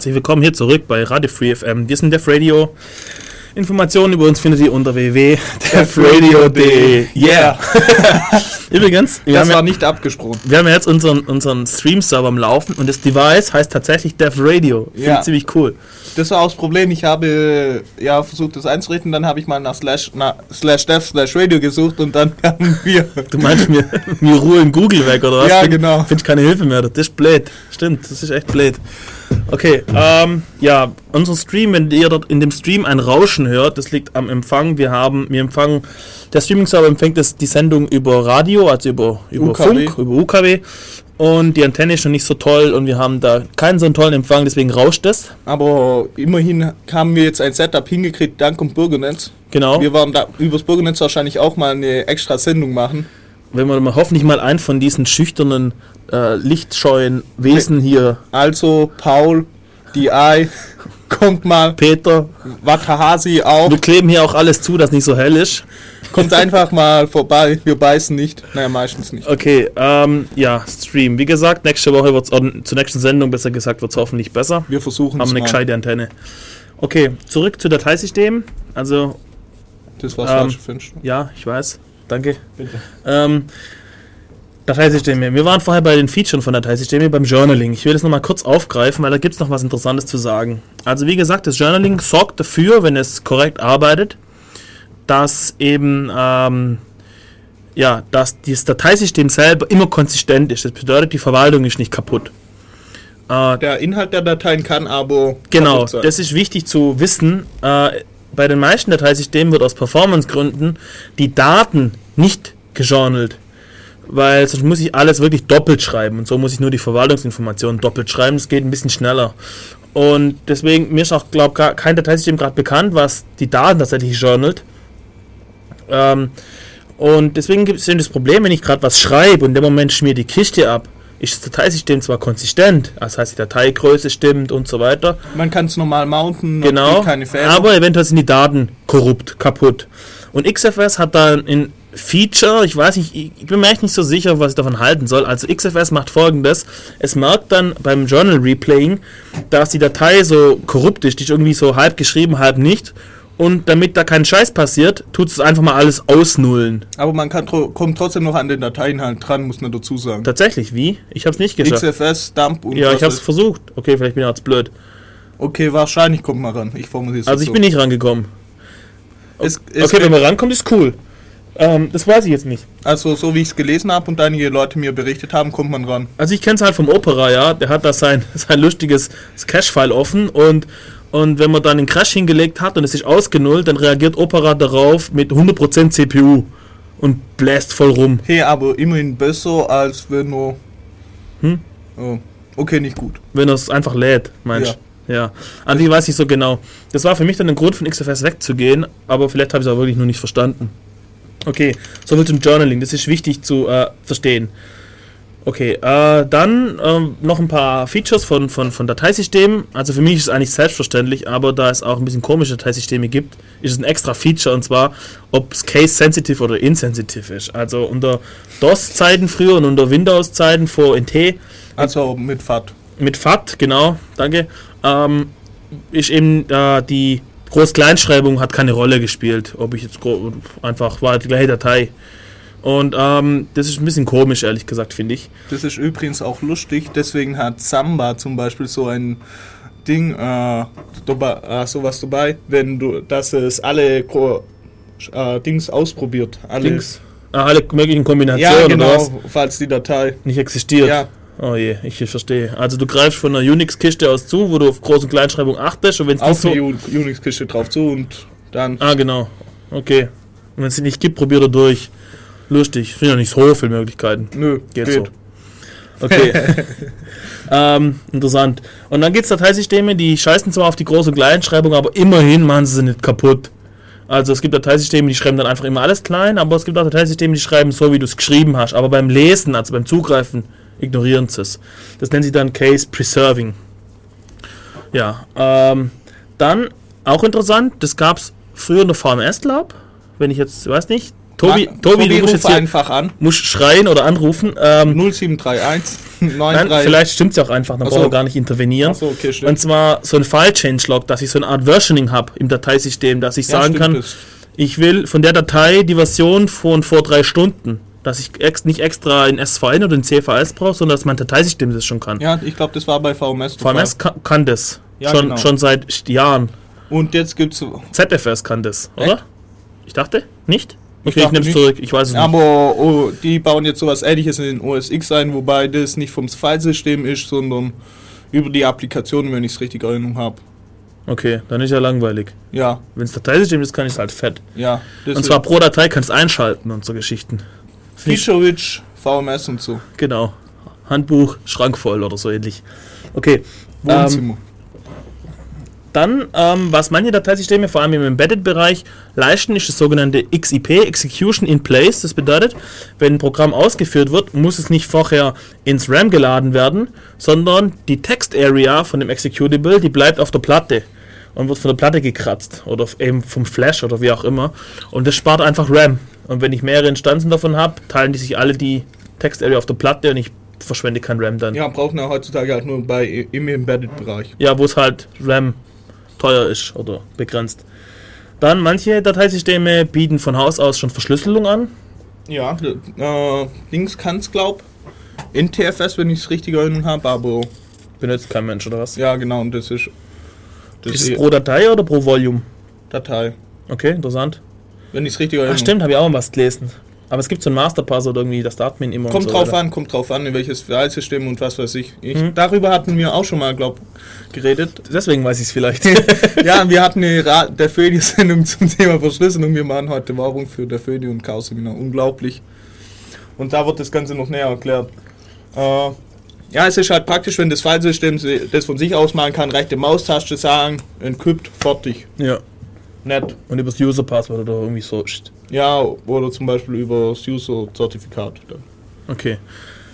Herzlich willkommen hier zurück bei Radio Free FM. Wir sind Def Radio. Informationen über uns findet ihr unter www.defradio.de. Yeah! Übrigens, wir Das haben, war ja, nicht abgesprochen. wir haben ja jetzt unseren, unseren Stream-Server am Laufen und das Device heißt tatsächlich Def Radio. Finde Ja. ich ziemlich cool. Das war auch das Problem. Ich habe ja versucht, das einzurichten. Dann habe ich mal nach slash, na, slash dev slash radio gesucht und dann kamen wir. Du meinst mir, mir Ruhe in Google weg, oder was? Ja, genau. Finde ich keine Hilfe mehr. Das ist blöd. Stimmt, das ist echt blöd. Okay, ähm, ja, unser Stream, wenn ihr dort in dem Stream ein Rauschen hört, das liegt am Empfang. Wir haben, wir empfangen, der Streaming-Server empfängt das, die Sendung über Radio, also über, über UKW. Funk, über UKW. Und die Antenne ist noch nicht so toll und wir haben da keinen so einen tollen Empfang, deswegen rauscht es. Aber immerhin haben wir jetzt ein Setup hingekriegt, dank dem Bürgernetz. Genau. Wir werden da übers Bürgernetz wahrscheinlich auch mal eine extra Sendung machen. Wenn wir mal hoffentlich mal einen von diesen schüchternen, äh, lichtscheuen Wesen hier, Also, Paul, DI, kommt mal, Peter, Watahasi auch. wir kleben hier auch alles zu, dass nicht so hell ist. Kommt einfach mal vorbei. Wir beißen nicht. Naja, meistens nicht. Okay, ähm, ja, Stream. Wie gesagt, nächste Woche wird's, oder zur nächsten Sendung besser gesagt, wird es hoffentlich besser. Wir versuchen Haben es eine mal. gescheite Antenne. Okay, zurück zu Dateisystemen. Also, Das war Ähm, Fenster. ja, ich weiß. Danke. Bitte. Ähm, Dateisysteme. Wir waren vorher bei den Features von Dateisysteme beim Journaling. Ich will das nochmal kurz aufgreifen, weil da gibt es noch was Interessantes zu sagen. Also wie gesagt, das Journaling sorgt dafür, wenn es korrekt arbeitet, dass eben ähm, ja, dass das Dateisystem selber immer konsistent ist. Das bedeutet, die Verwaltung ist nicht kaputt. Äh, Der Inhalt der Dateien kann aber. Genau, das ist wichtig zu wissen. Äh, bei den meisten Dateisystemen wird aus Performancegründen die Daten nicht gejournalt. Weil sonst muss ich alles wirklich doppelt schreiben und so muss ich nur die Verwaltungsinformationen doppelt schreiben. Das geht ein bisschen schneller. Und deswegen, mir ist auch, glaube ich, kein Dateisystem gerade bekannt, was die Daten tatsächlich journalt. Ähm, und deswegen gibt es eben das Problem, wenn ich gerade was schreibe und in dem Moment schmier die Kiste ab, ist das Dateisystem zwar konsistent, das heißt die Dateigröße stimmt und so weiter, Man kann es normal mounten, Genau, keine Fehler. aber eventuell sind die Daten korrupt, kaputt. Und XFS hat da ein Feature, ich weiß nicht, ich ich bin mir echt nicht so sicher, was ich davon halten soll. Also XFS macht folgendes, es merkt dann beim Journal Replaying, dass die Datei so korrupt ist, die ist irgendwie so halb geschrieben, halb nicht. Und damit da kein Scheiß passiert, tut es einfach mal alles ausnullen. aber man kann tro kommt trotzdem noch an den Dateiinhalt dran, muss man dazu sagen. Tatsächlich, wie? Ich hab's nicht geschafft. XFS, Dump und ja, ich hab's weiß- versucht. Okay, vielleicht bin ich jetzt blöd. Okay, wahrscheinlich kommt man ran. Ich formuliere es Also ich so. bin nicht rangekommen. Es, es Okay, wenn man rankommt, ist cool. Ähm, das weiß ich jetzt nicht. also so wie ich es gelesen habe und einige Leute mir berichtet haben, kommt man ran. Also ich kenne es halt vom Opera, ja. Der hat da sein, sein lustiges Cache-File offen und, und wenn man dann den Crash hingelegt hat und es ist ausgenullt, dann reagiert Opera darauf mit 100% CPU und bläst voll rum. Hey, aber immerhin besser als wenn nur. Hm? Oh. Okay, nicht gut. Wenn er es einfach lädt, meinst du? Ja. Also ich weiß nicht so genau. Das war für mich dann ein Grund von XFS wegzugehen, aber vielleicht habe ich es auch wirklich nur nicht verstanden. Okay, soviel zum Journaling. Das ist wichtig zu äh, verstehen. Okay, äh, dann ähm, noch ein paar Features von, von, von Dateisystemen. Also für mich ist es eigentlich selbstverständlich, aber da es auch ein bisschen komische Dateisysteme gibt, ist es ein extra Feature und zwar, ob es case-sensitive oder insensitive ist. Also unter DOS-Zeiten früher und unter Windows-Zeiten vor NT Also mit FAT. mit FAT, genau, danke, ähm, ist eben äh, die Groß-Kleinschreibung hat keine Rolle gespielt. Ob ich jetzt einfach war die gleiche Datei. Und ähm, das ist ein bisschen komisch, ehrlich gesagt, finde ich. Das ist übrigens auch lustig, deswegen hat Samba zum Beispiel so ein Ding, äh, dabei, äh, sowas dabei, wenn du, dass es alle Gro- äh, Dings ausprobiert. Alle, Links. Ah, alle möglichen Kombinationen Ja, genau, falls die Datei. nicht existiert. Ja, Oh je, ich verstehe. Also du greifst von einer Unix-Kiste aus zu, wo du auf Groß- und Kleinschreibung achtest und wenn es auf die Unix-Kiste drauf zu und dann. Ah, genau. Okay. Und wenn es sie nicht gibt, probier da durch. Lustig. Finde ja nicht so viele Möglichkeiten. Nö, Geht, so. Okay. ähm, interessant. Und dann gibt es Dateisysteme, die scheißen zwar auf die Groß- und Kleinschreibung, aber immerhin machen sie sie nicht kaputt. Also es gibt Dateisysteme, die schreiben dann einfach immer alles klein, aber es gibt auch Dateisysteme, die schreiben so, wie du es geschrieben hast. Aber beim Lesen, also beim Zugreifen, ignorieren sie es. Das nennen sie dann Case Preserving. Ja, ähm, dann auch interessant, das gab es früher in der VMS Lab, wenn ich jetzt, weiß nicht, Tobi, Ma- Tobi, du musst jetzt hier einfach an. musst schreien oder anrufen. Ähm, 0731 nein, 93. vielleicht stimmt es ja auch einfach, dann Ach brauchen so. wir gar nicht intervenieren. Achso, okay. Und zwar so ein File-Changelog, dass ich so eine Art Versioning habe im Dateisystem, dass ich Ja, sagen kann, das- ich will von der Datei die Version von vor drei Stunden. Dass ich ex nicht extra in SVN oder in CVS brauche, sondern dass mein Dateisystem das schon kann. Ja, ich glaube, das war bei VMS. VMS kann, kann das. Ja, schon, genau. schon seit Jahren. Und jetzt gibt's. ZFS kann das, oder? Echt? Ich dachte, nicht? Ich Okay, ich, nehme es zurück. Ich weiß es nicht. Aber oh, die bauen jetzt sowas ähnliches in den OS X ein, wobei das nicht vom Filesystem ist, sondern über die Applikation, wenn ich es richtig in Erinnerung habe. Okay, dann ist ja langweilig. Ja, Wenn es Dateisystem ist, kann ich es halt fett. ja. Und zwar pro Datei kannst du einschalten und so Geschichten. Feature-Rich, VMS und so. Genau. Handbuch, Schrank voll oder so ähnlich. Okay. Ähm, Wohnzimmer. Dann, ähm, was manche Dateisysteme, vor allem im Embedded-Bereich, leisten, ist das sogenannte XIP, Execution in Place. Das bedeutet, wenn ein Programm ausgeführt wird, muss es nicht vorher ins RAM geladen werden, sondern die Text-Area von dem Executable, die bleibt auf der Platte und wird von der Platte gekratzt oder eben vom Flash oder wie auch immer. Und das spart einfach RAM. Und wenn ich mehrere Instanzen davon habe, teilen die sich alle die Text-Area auf der Platte und ich verschwende kein RAM dann. ja, brauchen wir heutzutage halt nur bei im Embedded-Bereich. Ja, wo es halt RAM teuer ist oder begrenzt. Dann manche Dateisysteme bieten von Haus aus schon Verschlüsselung an. Ja, äh, Dings kann's glaub. NTFS, wenn ich es richtig in Erinnerung habe, aber Benutzt kein Mensch oder was? ja, genau, und das ist. Das ist es pro Datei oder pro Volume? Datei. Okay, interessant. Wenn ich es richtig Ach erinnere. stimmt, habe ich auch mal was gelesen. Aber es gibt so ein Masterpassword irgendwie, das Admin immer Kommt so drauf weiter. an, kommt drauf an, in welches Filesystem und was weiß ich. ich Mhm. Darüber hatten wir auch schon mal, glaub, geredet. Deswegen weiß ich es vielleicht. ja, wir hatten eine Ra der Födi-Sendung zum Thema Verschlüsselung. Wir machen heute Werbung für der Födi und Chaos Seminar. Unglaublich. Und da wird das Ganze noch näher erklärt. Äh, ja, es ist halt praktisch, wenn das Filesystem das von sich aus machen kann, rechte Maustaste sagen, encrypt, fertig. ja. Nett. Und übers User-Passwort oder irgendwie so. Ja, oder zum Beispiel über das User-Zertifikat. dann. Okay.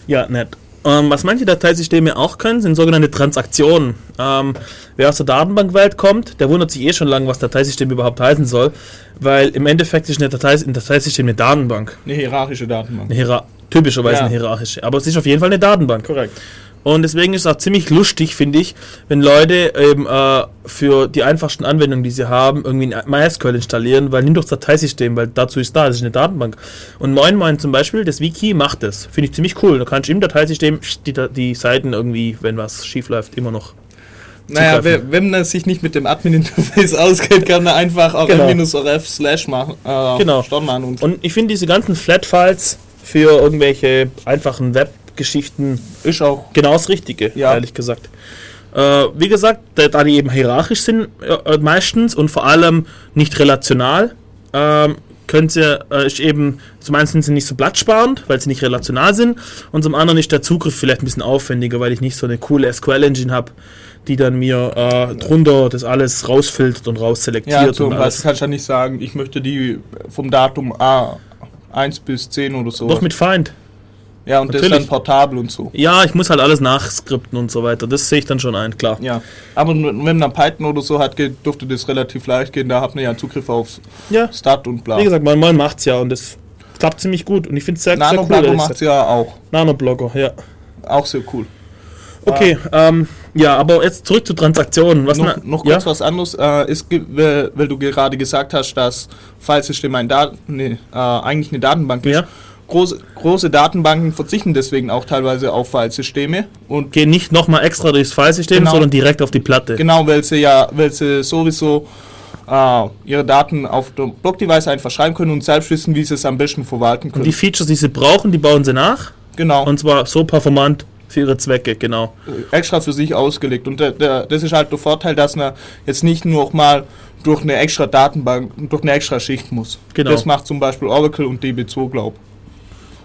Ja, nett. Ähm, was manche Dateisysteme auch können, sind sogenannte Transaktionen. Ähm, wer aus der Datenbankwelt kommt, der wundert sich eh schon lange, was Dateisystem überhaupt heißen soll, weil im Endeffekt ist eine Datei, ein Dateisystem eine Datenbank. Eine hierarchische Datenbank. Eine Hiera typischerweise Ja. eine hierarchische. Aber es ist auf jeden Fall eine Datenbank. Korrekt. Und deswegen ist es auch ziemlich lustig, finde ich, wenn Leute eben äh, für die einfachsten Anwendungen, die sie haben, irgendwie ein MySQL installieren, weil nimm doch das Dateisystem, weil dazu ist da, das ist eine Datenbank. Und Moin Moin zum Beispiel, das Wiki macht das. Finde ich ziemlich cool. Da kannst du im Dateisystem die, die Seiten irgendwie, wenn was schief läuft, immer noch. Naja, zugreifen. wenn, man sich nicht mit dem Admin-Interface auskennt, kann man einfach auch Genau. rf slash machen. Äh, Genau. Machen und, Und ich finde diese ganzen Flat-Files für irgendwelche einfachen Webgeschichten ist auch. genau das Richtige, Ja. ehrlich gesagt. Äh, wie gesagt, da, die eben hierarchisch sind äh, meistens und vor allem nicht relational, ähm, können sie, äh, ist eben, zum einen sind sie nicht so platzsparend, weil sie nicht relational sind und zum anderen ist der Zugriff vielleicht ein bisschen aufwendiger, weil ich nicht so eine coole SQL-Engine habe, die dann mir äh, drunter das alles rausfiltert und rausselektiert Ja, zum und alles. kannst ja nicht sagen, ich möchte die vom Datum A 1 bis 10 oder so. Doch mit Feind. Ja, und das natürlich. dann portabel und so. Ja, ich muss halt alles nachskripten und so weiter. Das sehe ich dann schon ein, klar. Ja, aber wenn man Python oder so hat, geht, dürfte das relativ leicht gehen. Da hat man ja Zugriff auf Ja, Stat und bla. wie gesagt, mein Moin macht's ja und das klappt ziemlich gut und ich finde es sehr, sehr cool. Nanoblogger macht gesagt. ja auch. Nanoblogger, ja. Auch sehr cool. Okay, ähm, ja, aber jetzt zurück zu Transaktionen. Was noch, noch ja? kurz was anderes. Äh, es gibt, weil, du gerade gesagt hast, dass Filesystem ein Dat nee, äh, eigentlich eine Datenbank ist. Große, große Datenbanken verzichten deswegen auch teilweise auf Filesysteme. Und Gehen nicht nochmal extra durchs Filesystem, Genau. sondern direkt auf die Platte. genau, weil sie ja, weil sie sowieso äh, ihre Daten auf dem Block-Device einfach schreiben können und selbst wissen, wie sie es am besten verwalten Und können. die Features, die sie brauchen, die bauen sie nach. genau. Und zwar so performant für ihre Zwecke, genau. extra für sich ausgelegt. Und der, der, das ist halt der Vorteil, dass man jetzt nicht nur mal durch eine extra Datenbank, durch eine extra Schicht muss. Genau. Das macht zum Beispiel Oracle und DB2, glaub.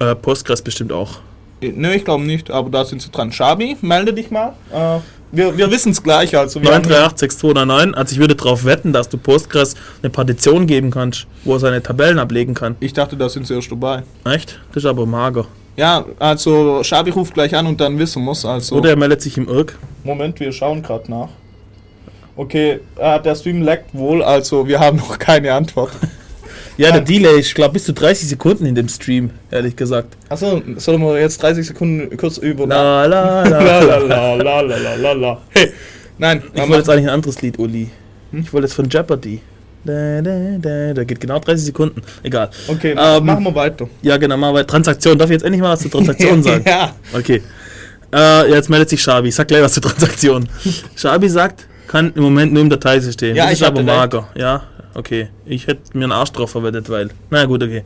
Äh, Postgres bestimmt auch. Ne, ich glaube nicht, aber da sind sie dran. Shabi, melde dich mal. Äh, wir wir wissen es gleich. Also wir haben- 9386299, also ich würde darauf wetten, dass du Postgres eine Partition geben kannst, wo er seine Tabellen ablegen kann. ich dachte, da sind sie erst dabei. Echt? Das ist aber mager. Ja, also Shabi ruft gleich an und dann wissen muss. Also Oder er meldet sich im Irk. Moment, wir schauen gerade nach. Okay, äh, der Stream leckt wohl, also wir haben noch keine Antwort. Ja, der Delay, ich glaube bis zu 30 Sekunden in dem Stream, ehrlich gesagt. Achso, sollen wir jetzt 30 Sekunden kurz über. La la la la la. la la la la. Hey, nein, Ich wollte jetzt eigentlich ein anderes Lied, Uli. Ich wollte jetzt von Jeopardy. Da, da, da, da geht genau 30 Sekunden. Egal. Okay, Ähm, machen wir weiter. Ja, genau, mal bei Transaktion. Darf ich jetzt endlich mal was zur Transaktion sagen? ja. Okay. Äh, jetzt meldet sich Shabi. Ich sag gleich was zur Transaktion. Shabi sagt, kann im Moment nur im Dateisystem. Ja, das ich ist aber hatte mager. Ja, okay. Ich hätte mir einen Arsch drauf verwendet, weil. Na gut, okay.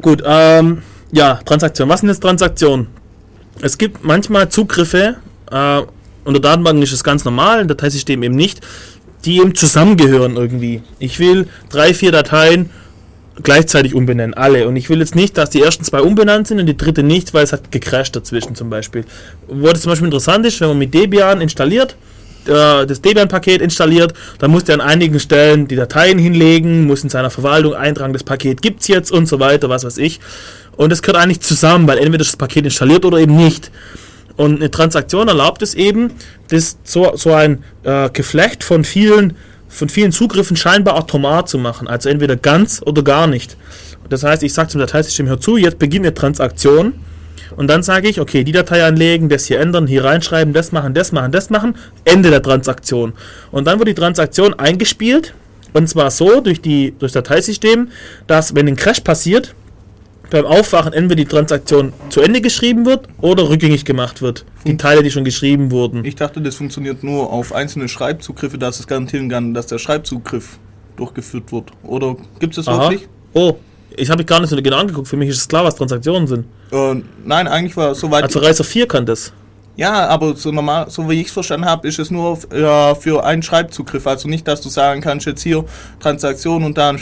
Gut, ähm, ja, Transaktion. Was sind jetzt Transaktionen? Es gibt manchmal Zugriffe, äh, unter Datenbanken ist es ganz normal, im Dateisystem eben nicht, die eben zusammengehören irgendwie. Ich will drei, vier Dateien gleichzeitig umbenennen, alle. Und ich will jetzt nicht, dass die ersten zwei umbenannt sind und die dritte nicht, weil es hat gecrashed dazwischen zum Beispiel. Wo das zum Beispiel interessant ist, wenn man mit Debian installiert, äh, das Debian-Paket installiert, dann muss der an einigen Stellen die Dateien hinlegen, muss in seiner Verwaltung eintragen, das Paket gibt es jetzt und so weiter, was weiß ich. Und das gehört eigentlich zusammen, weil entweder das Paket installiert oder eben nicht. Und eine Transaktion erlaubt es eben, das so, so ein äh, Geflecht von vielen, von vielen Zugriffen scheinbar automat zu machen. Also entweder ganz oder gar nicht. Das heißt, ich sage zum Dateisystem, hör zu, jetzt beginnt eine Transaktion. Und dann sage ich, okay, die Datei anlegen, das hier ändern, hier reinschreiben, das machen, das machen, das machen, Ende der Transaktion. Und dann wird die Transaktion eingespielt. Und zwar so durch, die, durch das Dateisystem, dass wenn ein Crash passiert, beim Aufwachen entweder die Transaktion zu Ende geschrieben wird oder rückgängig gemacht wird. Die Teile, die schon geschrieben wurden. Ich dachte, das funktioniert nur auf einzelne Schreibzugriffe, dass es garantieren kann, dass der Schreibzugriff durchgeführt wird. Oder gibt es das Aha. wirklich? Oh, ich habe mich gar nicht so genau angeguckt. Für mich ist es klar, was Transaktionen sind. Äh, nein, eigentlich war es soweit. Also Reiser 4 kann das. ja, aber so normal, so wie ich es verstanden habe, ist es nur ja, für einen Schreibzugriff. Also nicht, dass du sagen kannst, jetzt hier Transaktion und dann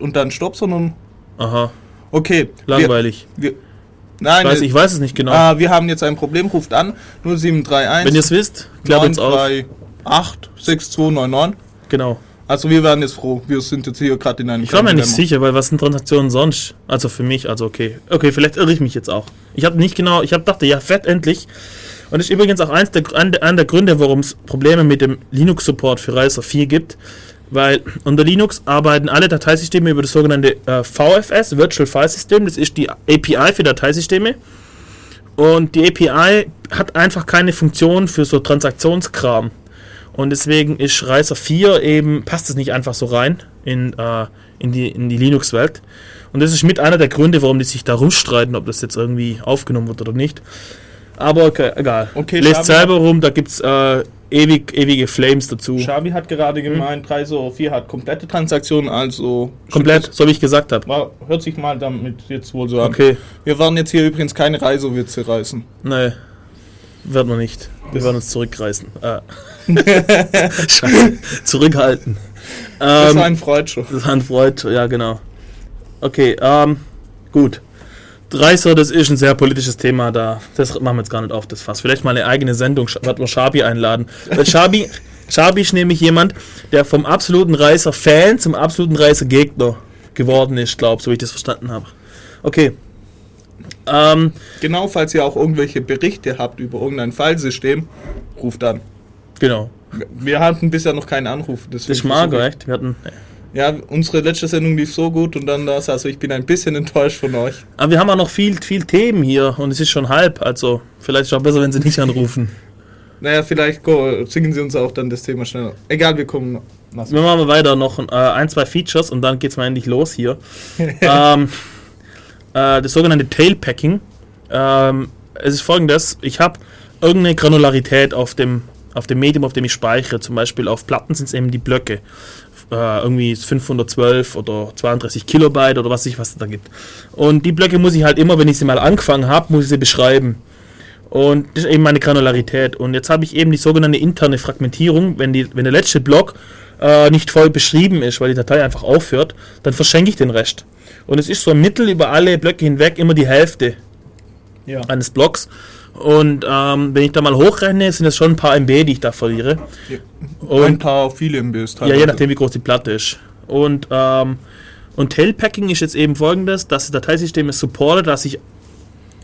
und dann Stopp, sondern Aha, okay. langweilig. Wir, wir, nein, Ich weiß, ich weiß es nicht genau. ah, wir haben jetzt ein Problem, ruft an 0731 Wenn ihr es wisst, klärt uns auf. 938 6299. Genau. Also wir wären jetzt froh, wir sind jetzt hier gerade in einem Ich war mir nicht Dilemma. sicher, weil was sind Transaktionen sonst? Also für mich, also okay. Okay, vielleicht irre ich mich jetzt auch. Ich habe nicht genau, ich habe dachte, ja, fett endlich. Und das ist übrigens auch eins der, ein, einer der Gründe, warum es Probleme mit dem Linux-Support für Reiser 4 gibt. Weil unter Linux arbeiten alle Dateisysteme über das sogenannte äh, VFS, Virtual File System. Das ist die API für Dateisysteme. Und die API hat einfach keine Funktion für so Transaktionskram. Und deswegen ist Reiser 4 eben, passt es nicht einfach so rein in, äh, in die, in die Linux-Welt. Und das ist mit einer der Gründe, warum die sich da rumstreiten, ob das jetzt irgendwie aufgenommen wird oder nicht. Aber okay, egal. Okay, Lest Schabi- selber rum, da gibt es äh, ewig, ewige Flames dazu. Schabi hat gerade gemeint, 3 so 4 hat komplette Transaktionen, also Komplett, so wie ich gesagt habe. Hört sich mal damit jetzt wohl so an. Okay, Wir werden jetzt hier übrigens keine Reisewitze reißen. nee, werden wir nicht. Wir werden uns zurückreißen. Äh. Scheiße. Zurückhalten. Das Ähm, war ein Freudscher. Das war ein Freud, ja genau. Okay, ähm, gut. Reiser, das ist ein sehr politisches Thema da. Das machen wir jetzt gar nicht auf, das Fass. Vielleicht mal eine eigene Sendung, wird man Schabi einladen. Weil Schabi, Schabi ist nämlich jemand, der vom absoluten Reiser-Fan zum absoluten Reiser-Gegner geworden ist, glaube so wie ich das verstanden habe. Okay. Ähm, Genau, falls ihr auch irgendwelche Berichte habt über irgendein Fallsystem, ruft an. Genau. Wir hatten bisher noch keinen Anruf. Das deswegen ist mager, versuche echt. Wir hatten, ich- Ja, unsere letzte Sendung lief so gut und dann das, also ich bin ein bisschen enttäuscht von euch. aber wir haben auch noch viel, viel Themen hier und es ist schon halb, also vielleicht ist es auch besser, wenn sie nicht anrufen. Naja, vielleicht go, singen sie uns auch dann das Thema schneller. Egal, wir kommen. Was? Wir machen weiter noch äh, ein, zwei Features und dann geht's mal endlich los hier. ähm, äh, das sogenannte Tailpacking. Ähm, es ist folgendes: Ich habe irgendeine Granularität auf dem, auf dem Medium, auf dem ich speichere. Zum Beispiel auf Platten sind es eben die Blöcke. Äh, irgendwie 512 oder 32 Kilobyte oder was ich was es da gibt. Und die Blöcke muss ich halt immer, wenn ich sie mal angefangen habe, muss ich sie beschreiben. Und das ist eben meine Granularität. Und jetzt habe ich eben die sogenannte interne Fragmentierung. Wenn, die, wenn der letzte Block äh, nicht voll beschrieben ist, weil die Datei einfach aufhört, dann verschenke ich den Rest. Und es ist so im Mittel über alle Blöcke hinweg immer die Hälfte Ja. eines Blocks. Und ähm, wenn ich da mal hochrechne, sind es schon ein paar MB, die ich da verliere. Ein Und paar viele MBs ja, je nachdem, wie groß die Platte ist. Und, ähm, und Tailpacking ist jetzt eben folgendes, dass das Dateisystem es supportet, dass ich,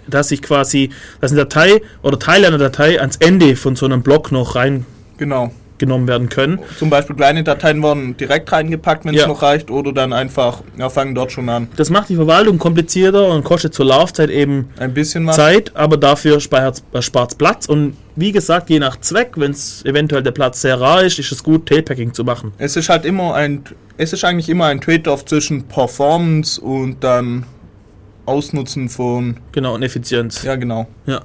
dass ich quasi, dass eine Datei oder Teile einer Datei ans Ende von so einem Block noch rein Genau. Genommen werden können. Zum Beispiel kleine Dateien werden direkt reingepackt, wenn es Ja. noch reicht, oder dann einfach, ja, fangen dort schon an. Das macht die Verwaltung komplizierter und kostet zur Laufzeit eben Ein bisschen was. Zeit, aber dafür spart es Platz. Und wie gesagt, je nach Zweck, wenn es eventuell der Platz sehr rar ist, ist es gut, Tailpacking zu machen. Es ist halt immer ein, es ist eigentlich immer ein Trade-off zwischen Performance und dann Ausnutzen von, Genau, und Effizienz. ja genau. Ja.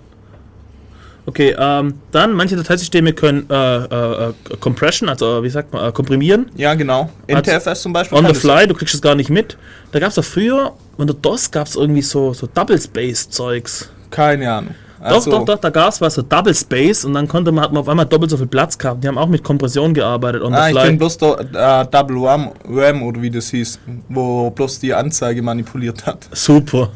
Okay, ähm, dann manche Dateisysteme können äh, äh, äh, Compression, also wie sagt man, äh, komprimieren. Ja genau. Also NTFS zum Beispiel. On the fly, du kriegst es gar nicht mit. Da gab es ja früher, unter DOS gab es irgendwie so, so Double Space Zeugs. Keine Ahnung. Also, doch, doch, doch, da gab es was, so Double Space und dann konnte man, hat man auf einmal doppelt so viel Platz gehabt. Die haben auch mit Kompression gearbeitet, on Ah, the ich fly. bin bloß der äh, Double RAM, RAM oder wie das hieß, wo bloß die Anzeige manipuliert hat. Super.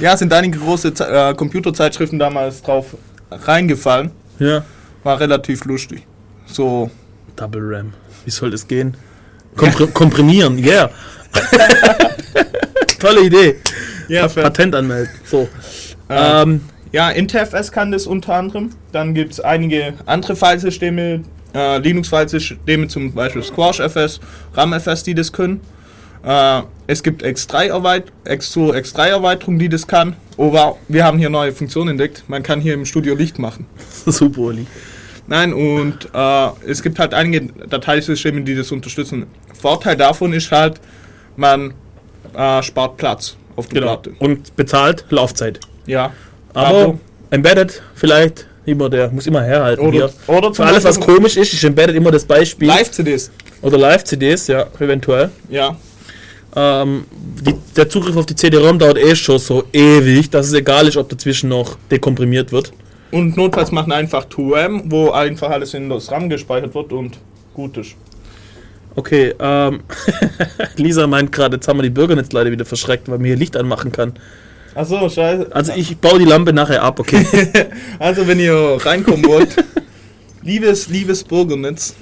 Ja, sind einige große äh, Computerzeitschriften damals drauf reingefallen. Ja. War relativ lustig. So, Double RAM. Wie soll das gehen? Kompr komprimieren, yeah. Tolle Idee. ja, Patent anmelden. So. Äh, Ähm, ja, NTFS kann das unter anderem. Dann gibt es einige andere Filesysteme, äh, Linux-Filesysteme, zum Beispiel SquashFS, RAMFS, die das können. Äh, es gibt X3-Erweit X so X3-Erweiterung, die das kann. Oh wow, wir haben hier neue Funktionen entdeckt. Man kann hier im Studio Licht machen. super, Oli. Nein, und äh, es gibt halt einige Dateisysteme, die das unterstützen. Vorteil davon ist halt, man äh, spart Platz auf der Genau. Platte. Und bezahlt Laufzeit. Ja. Aber Embedded vielleicht immer, der muss immer herhalten. Oder- hier. oder Für alles, was komisch ist, ist Embedded immer das Beispiel. Live-CDs. Oder Live-CDs, ja, eventuell. Ja. Ähm, die, der Zugriff auf die CD-ROM dauert eh schon so ewig, dass es egal ist, ob dazwischen noch dekomprimiert wird. Und notfalls machen einfach 2RAM, wo einfach alles in das RAM gespeichert wird und gut ist. Okay, ähm, Lisa meint gerade, jetzt haben wir die Bürgernetzleiter wieder verschreckt, weil man hier Licht anmachen kann. Achso, scheiße. Also ich baue die Lampe nachher ab, okay? Also wenn ihr reinkommen wollt, liebes, liebes Bürgernetz.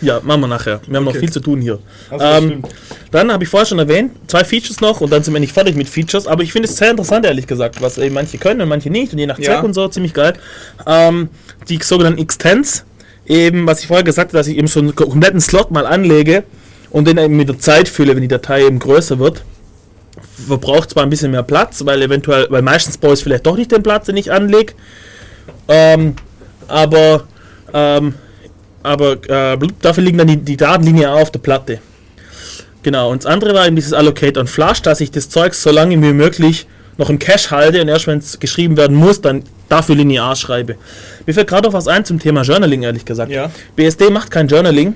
ja, machen wir nachher. Wir haben noch Okay. viel zu tun hier. Also Ähm. Dann habe ich vorher schon erwähnt, zwei Features noch und dann sind wir nicht fertig mit Features, aber ich finde es sehr interessant, ehrlich gesagt, was eben manche können und manche nicht und je nach Zweck Ja. und so, ziemlich geil. Ähm, die sogenannten Extends, eben, was ich vorher gesagt habe, dass ich eben so einen kompletten Slot mal anlege und den eben mit der Zeit fülle, wenn die Datei eben größer wird. Verbraucht zwar ein bisschen mehr Platz, weil eventuell, weil meistens brauche ich vielleicht doch nicht den Platz, den ich anlege. Ähm, aber ähm, aber äh, dafür liegen dann die, die Daten linear auf der Platte. Genau, und das andere war eben dieses Allocate on Flash, dass ich das Zeug so lange wie möglich noch im Cache halte und erst wenn es geschrieben werden muss, dann dafür linear schreibe. Mir fällt gerade noch was ein zum Thema Journaling, ehrlich gesagt. Ja. BSD macht kein Journaling,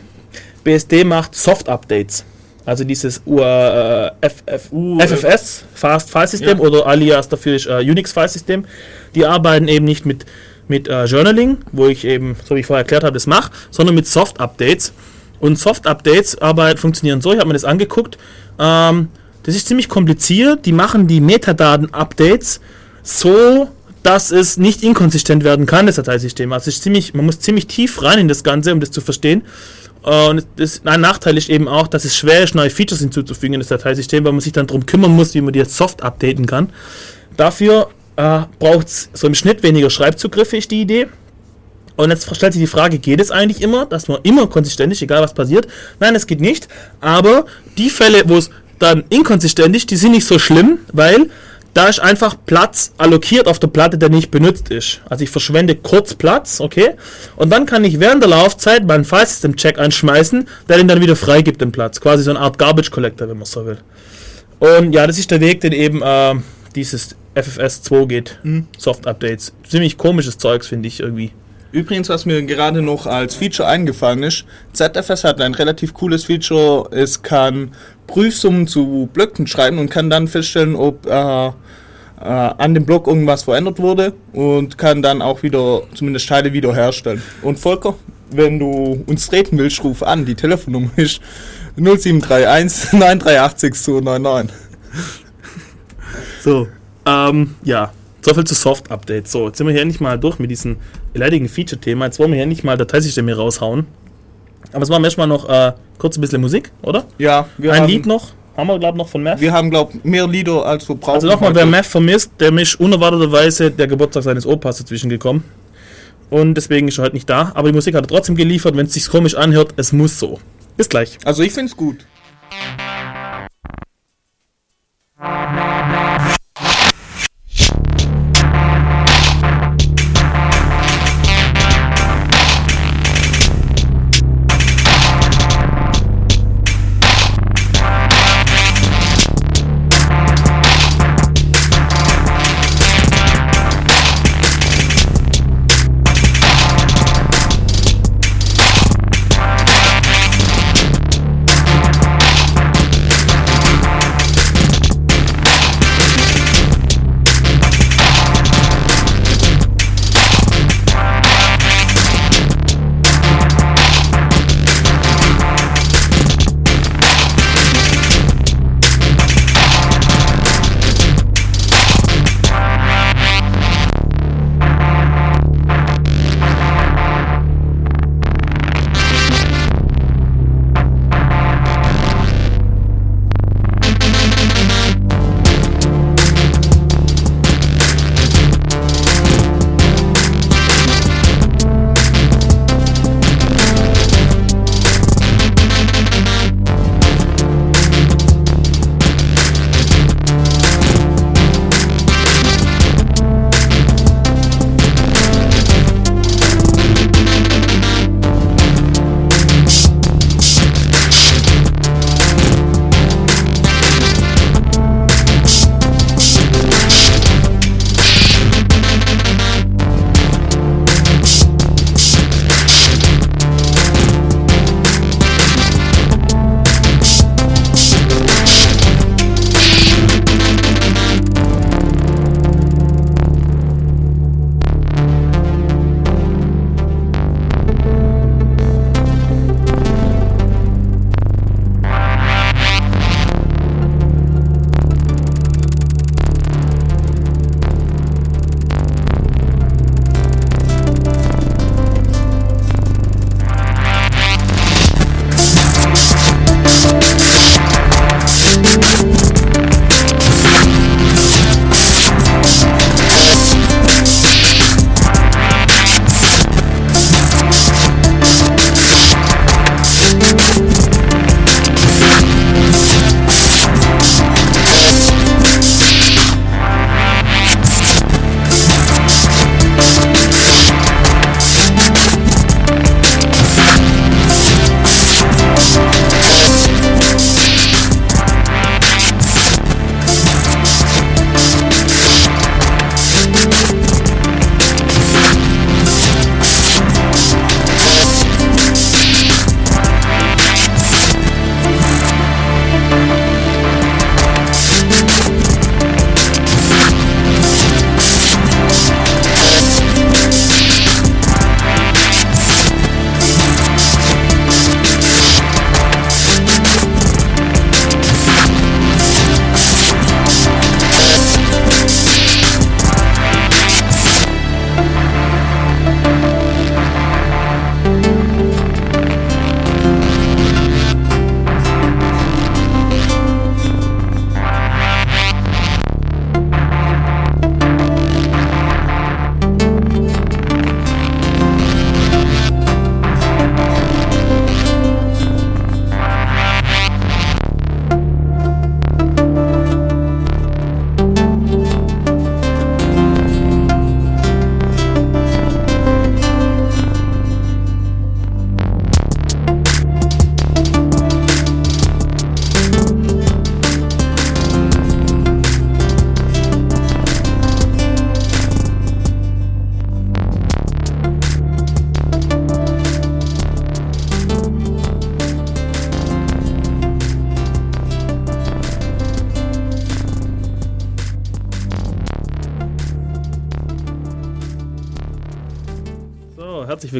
BSD macht Soft-Updates. Also dieses U äh, FF, FFS, Fast File System Ja. oder alias dafür ist äh, Unix File System. Die arbeiten eben nicht mit, mit äh, Journaling, wo ich eben, so wie ich vorher erklärt habe, das mache, sondern mit Soft Updates. Und Soft Updates arbeit, funktionieren so, ich habe mir das angeguckt. Ähm, das ist ziemlich kompliziert. Die machen die Metadaten-Updates so, dass es nicht inkonsistent werden kann, das Dateisystem. Also ist ziemlich, man muss ziemlich tief rein in das Ganze, um das zu verstehen. Und das, ein Nachteil ist eben auch, dass es schwer ist, neue Features hinzuzufügen in das Dateisystem, weil man sich dann darum kümmern muss, wie man die jetzt soft updaten kann. Dafür äh, braucht es so im Schnitt weniger Schreibzugriffe, ist die Idee. Und jetzt stellt sich die Frage, geht es eigentlich immer, dass man immer konsistent ist, egal was passiert? Nein, es geht nicht. Aber die Fälle, wo es dann inkonsistent ist, die sind nicht so schlimm, weil da ist einfach Platz allokiert auf der Platte, der nicht benutzt ist. Also ich verschwende kurz Platz, okay? Und dann kann ich während der Laufzeit meinen File-System-Check anschmeißen, der den dann wieder freigibt, den Platz. Quasi so eine Art Garbage Collector, wenn man so will. Und ja, das ist der Weg, den eben äh, dieses FFS 2 geht. Soft-Updates. Ziemlich komisches Zeugs, finde ich irgendwie. Übrigens, was mir gerade noch als Feature eingefallen ist, ZFS hat ein relativ cooles Feature. Es kann Prüfsummen zu Blöcken schreiben und kann dann feststellen, ob äh, äh, an dem Block irgendwas verändert wurde und kann dann auch wieder zumindest Teile wiederherstellen. Und Volker, wenn du uns treten willst, ruf an. Die Telefonnummer ist 0731 938 6299. So, ähm, ja. So viel zu Soft-Updates. So, jetzt sind wir hier endlich mal durch mit diesem leidigen Feature-Thema. Jetzt wollen wir hier endlich mal Dateisysteme raushauen. Aber es wir erstmal noch äh, kurz ein bisschen Musik, oder? Ja, wir Ein haben, Lied noch. Haben wir, glaube ich, noch von Math. Wir haben, glaube ich, mehr Lieder als wir brauchen. Also nochmal, wer. Math vermisst, der ist unerwarteterweise der Geburtstag seines Opas dazwischen gekommen. und deswegen ist er heute nicht da. Aber die Musik hat er trotzdem geliefert. Wenn es sich komisch anhört, es muss so. Bis gleich. Also ich finde es gut.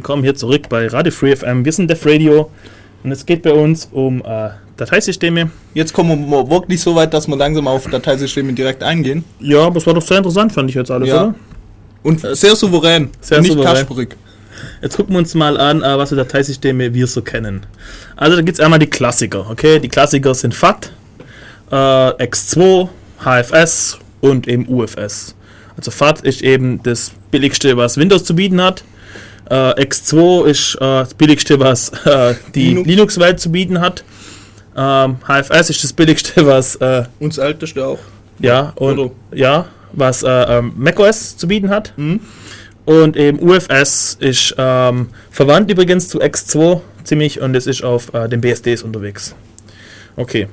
Willkommen hier zurück bei Radio Free FM. Wir sind Def Radio und es geht bei uns um äh, Dateisysteme. Jetzt kommen wir wirklich so weit, dass wir langsam auf Dateisysteme direkt eingehen. Ja, aber es war doch sehr interessant, fand ich jetzt alles, ja. oder? Und sehr souverän, sehr nicht souverän. kasperig. Jetzt gucken wir uns mal an, äh, was für Dateisysteme wir so kennen. Also da gibt es einmal die Klassiker, okay? Die Klassiker sind FAT, äh, X2, HFS und eben UFS. Also FAT ist eben das billigste, was Windows zu bieten hat. Äh, X2 ist äh, das billigste, was äh, die Linux. Linux-Welt zu bieten hat. Ähm, HFS ist das billigste, was äh, Und das älteste auch. ja und Oder? ja, was äh, ähm, macOS zu bieten hat. Mhm. Und eben UFS ist ähm, verwandt übrigens zu X2 ziemlich und es ist auf den BSDs unterwegs. Okay.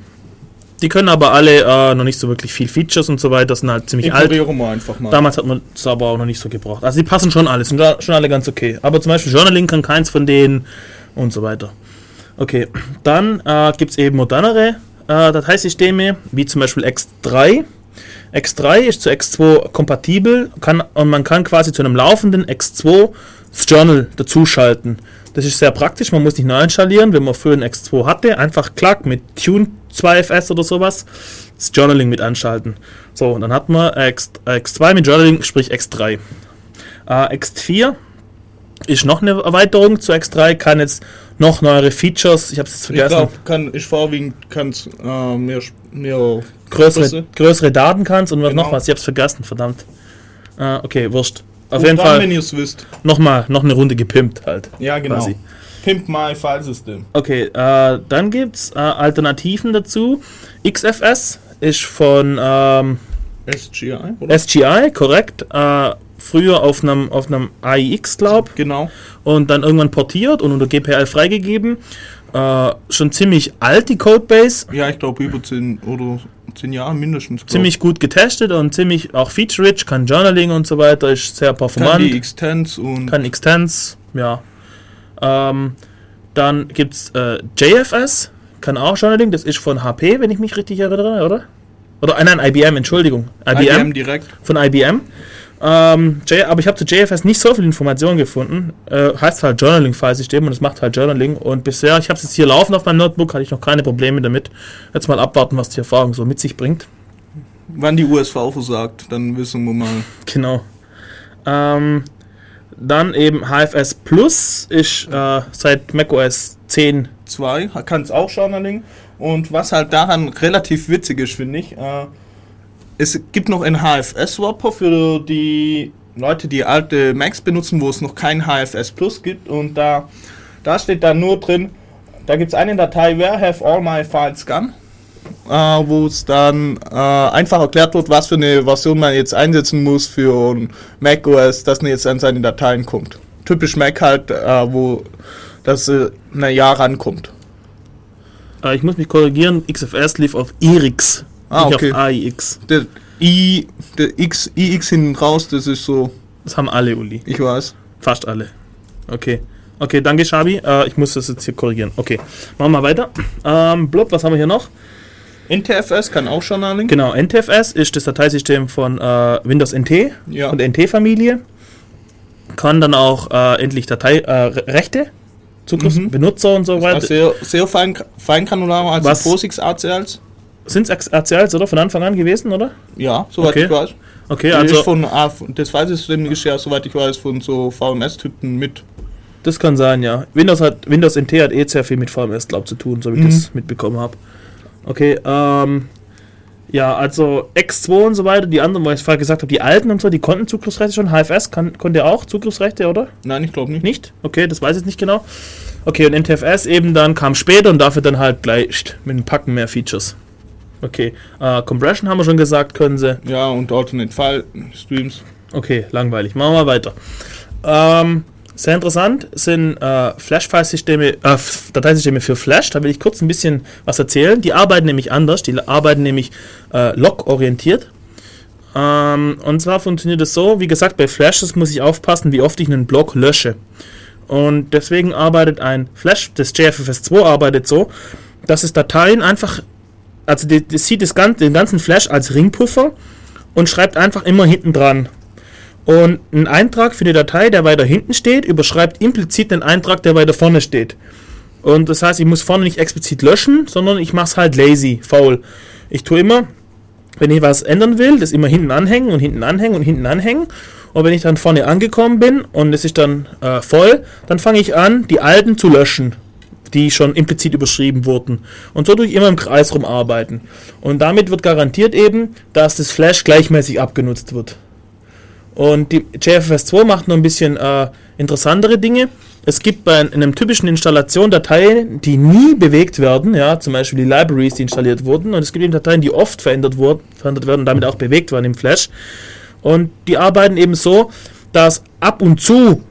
Die können aber alle äh, noch nicht so wirklich viel Features und so weiter, sind halt ziemlich alt. Wir einfach mal. Damals hat man es aber auch noch nicht so gebraucht. Also die passen schon alle, sind schon alle ganz okay. Aber zum Beispiel Journaling kann keins von denen und so weiter. Okay, dann äh, gibt es eben modernere äh, Dateisysteme, wie zum Beispiel X3. X3 ist zu X2 kompatibel kann, und man kann quasi zu einem laufenden X2 das Journal dazuschalten. Das ist sehr praktisch, man muss nicht neu installieren, wenn man früher ein X2 hatte, einfach klack mit Tune 2FS oder sowas, das Journaling mit anschalten. So, und dann hat man X, X2 mit Journaling, sprich X3. Äh, X4 ist noch eine Erweiterung zu X3, kann jetzt noch neuere Features, ich habe es jetzt ich vergessen, glaube, kann ich vorwiegend kann's äh, mehr, mehr größere, Größe. größere Daten kannst und was Genau. noch was, ich hab's vergessen, verdammt. Äh, okay, wurscht. Auf Und jeden dann, Fall wenn ihr es wisst. nochmal noch eine Runde gepimpt halt. Ja, genau. Quasi. Pimp My File System. Okay, äh, dann gibt's äh, Alternativen dazu. XFS ist von ähm, SGI, oder? SGI, korrekt. Äh, früher auf einem auf einem AIX, glaub. genau. und dann irgendwann portiert und unter GPL freigegeben. Äh, schon ziemlich alt die Codebase, Ja, ich glaube über 10 oder 10 Jahre mindestens. glaub. ziemlich gut getestet und ziemlich auch feature-rich, kann Journaling und so weiter, ist sehr kann performant, die Extends und kann Extends, ja. Ähm, dann gibt es äh, JFS, kann auch Journaling, das ist von HP, wenn ich mich richtig erinnere, oder? Oder äh, nein, IBM, Entschuldigung. IBM, IBM direkt. von IBM. Ähm, J, aber ich habe zu JFS nicht so viel Informationen gefunden. Äh, heißt halt Journaling-File-System und es macht halt Journaling. Und bisher, ich habe es jetzt hier laufen auf meinem Notebook, hatte ich noch keine Probleme damit. Jetzt mal abwarten, was die Erfahrung so mit sich bringt. Wann die USV versagt, dann wissen wir mal. Genau. Ähm, dann eben HFS Plus ist äh, seit macOS 10. 2 kann es auch Journaling. Und was halt daran relativ witzig ist, finde ich, äh, es gibt noch einen HFS-Swapper für die Leute, die alte Macs benutzen, wo es noch kein HFS Plus gibt. Und da, da steht dann nur drin, da gibt es eine Datei, where have all my files gone? Äh, wo es dann äh, einfach erklärt wird, was für eine Version man jetzt einsetzen muss für ein macOS, dass man jetzt an seine Dateien kommt. Typisch Mac halt, äh, wo das äh, ein Jahr rankommt. Äh, ich muss mich korrigieren, XFS lief auf IRIX, Ah, nicht okay. auf AIX. Der I, der X, IX hinten raus, das ist so, Das haben alle, Uli. ich weiß. Fast alle. Okay. Okay, danke, Schabi. Äh, ich muss das jetzt hier korrigieren. Okay, machen wir weiter. Ähm, blub, was haben wir hier noch? NTFS kann auch Journaling. Genau, NTFS ist das Dateisystem von äh, Windows NT Ja. und NT-Familie. Kann dann auch äh, endlich Datei, äh, Zugriffs, Mhm. Benutzer und so Also weiter. sehr, sehr fein, feingranular, also Was- POSIX ACLs. Sind es RCLs, oder? Von Anfang an gewesen, oder? Ja, soweit Okay. ich weiß. Okay, Die also von, ah, das File-System ist ja, soweit ich weiß, von so VMS-Typen mit. das kann sein, ja. Windows hat Windows NT hat eh sehr viel mit VMS, glaub zu tun, so wie ich Mhm. das mitbekommen habe. Okay, ähm, ja, also X2 und so weiter, die anderen, wo ich vorher gesagt habe, die alten und so, die konnten Zugriffsrechte schon. HFS kann, konnte auch Zugriffsrechte, oder? Nein, ich glaube nicht. Nicht? Okay, das weiß ich jetzt nicht genau. Okay, und NTFS eben dann kam später und dafür dann halt gleich mit einem Packen mehr Features. Okay, äh, Compression haben wir schon gesagt, können sie. Ja, und Alternate File Streams. Okay, langweilig. Machen wir weiter. Ähm, sehr interessant sind äh, Flash-File-Systeme, äh, Dateisysteme für Flash. Da will ich kurz ein bisschen was erzählen. Die arbeiten nämlich anders. Die arbeiten nämlich äh, log-orientiert. Ähm, und zwar funktioniert es so, wie gesagt, bei Flashes muss ich aufpassen, wie oft ich einen Block lösche. Und deswegen arbeitet ein Flash, das JFFS2 arbeitet so, dass es Dateien einfach, also die sieht das ganze, den ganzen Flash als Ringpuffer und schreibt einfach immer hinten dran. Und ein Eintrag für die Datei, der weiter hinten steht, überschreibt implizit den Eintrag, der weiter vorne steht. Und das heißt, ich muss vorne nicht explizit löschen, sondern ich mache es halt lazy, faul. Ich tue immer, wenn ich was ändern will, das immer hinten anhängen und hinten anhängen und hinten anhängen. Und wenn ich dann vorne angekommen bin und es ist dann äh, voll, dann fange ich an, die alten zu löschen, die schon implizit überschrieben wurden. Und so tue ich immer im Kreis rumarbeiten. Und damit wird garantiert eben, dass das Flash gleichmäßig abgenutzt wird. Und die JFS2 macht noch ein bisschen äh, interessantere Dinge. Es gibt bei einem typischen Installation Dateien, die nie bewegt werden, ja, zum Beispiel die Libraries, die installiert wurden, und es gibt eben Dateien, die oft verändert, wurden, verändert werden und damit auch bewegt werden im Flash. Und die arbeiten eben so, dass ab und zu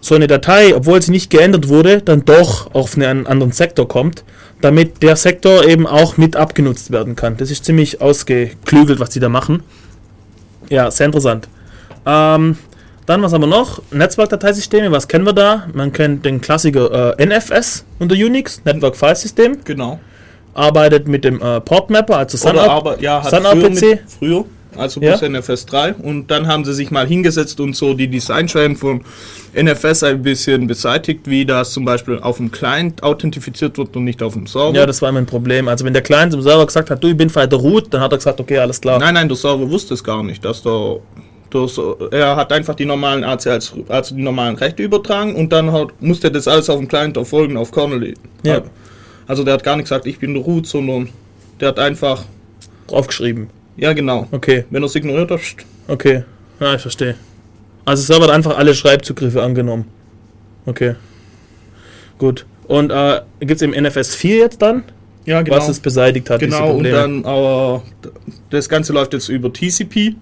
so eine Datei, obwohl sie nicht geändert wurde, dann doch auf einen anderen Sektor kommt, damit der Sektor eben auch mit abgenutzt werden kann. Das ist ziemlich ausgeklügelt, was die da machen. Ja, sehr interessant. Ähm, dann was haben wir noch? Netzwerkdateisysteme, was kennen wir da? Man kennt den Klassiker äh, NFS unter Unix, Network File System. Genau. Arbeitet mit dem äh, Portmapper, also aber, ja, hat früher, mit, früher, also Ja. bis NFS 3. Und dann haben sie sich mal hingesetzt und so die Designschwächen von NFS ein bisschen beseitigt, wie das zum Beispiel auf dem Client authentifiziert wird und nicht auf dem Server. Ja, das war immer ein Problem. Also wenn der Client im Server gesagt hat, du, ich bin bei der Root, dann hat er gesagt, okay, alles klar. Nein, nein, der Server wusste es gar nicht, dass der, Ser- er hat einfach die normalen AC als, also die normalen Rechte übertragen und dann hat, musste das alles auf dem Client erfolgen, auf Kernel. Ja. Also der hat gar nicht gesagt, ich bin der Root, sondern der hat einfach, Aufgeschrieben. ja genau, Okay, wenn er es ignoriert hat, okay. Ja, ich verstehe. Also Server hat einfach alle Schreibzugriffe angenommen. Okay. Gut. Und äh, gibt es im NFS 4 jetzt dann, ja genau. was es beseitigt hat, diese Genau, und dann aber das Ganze läuft jetzt über TCP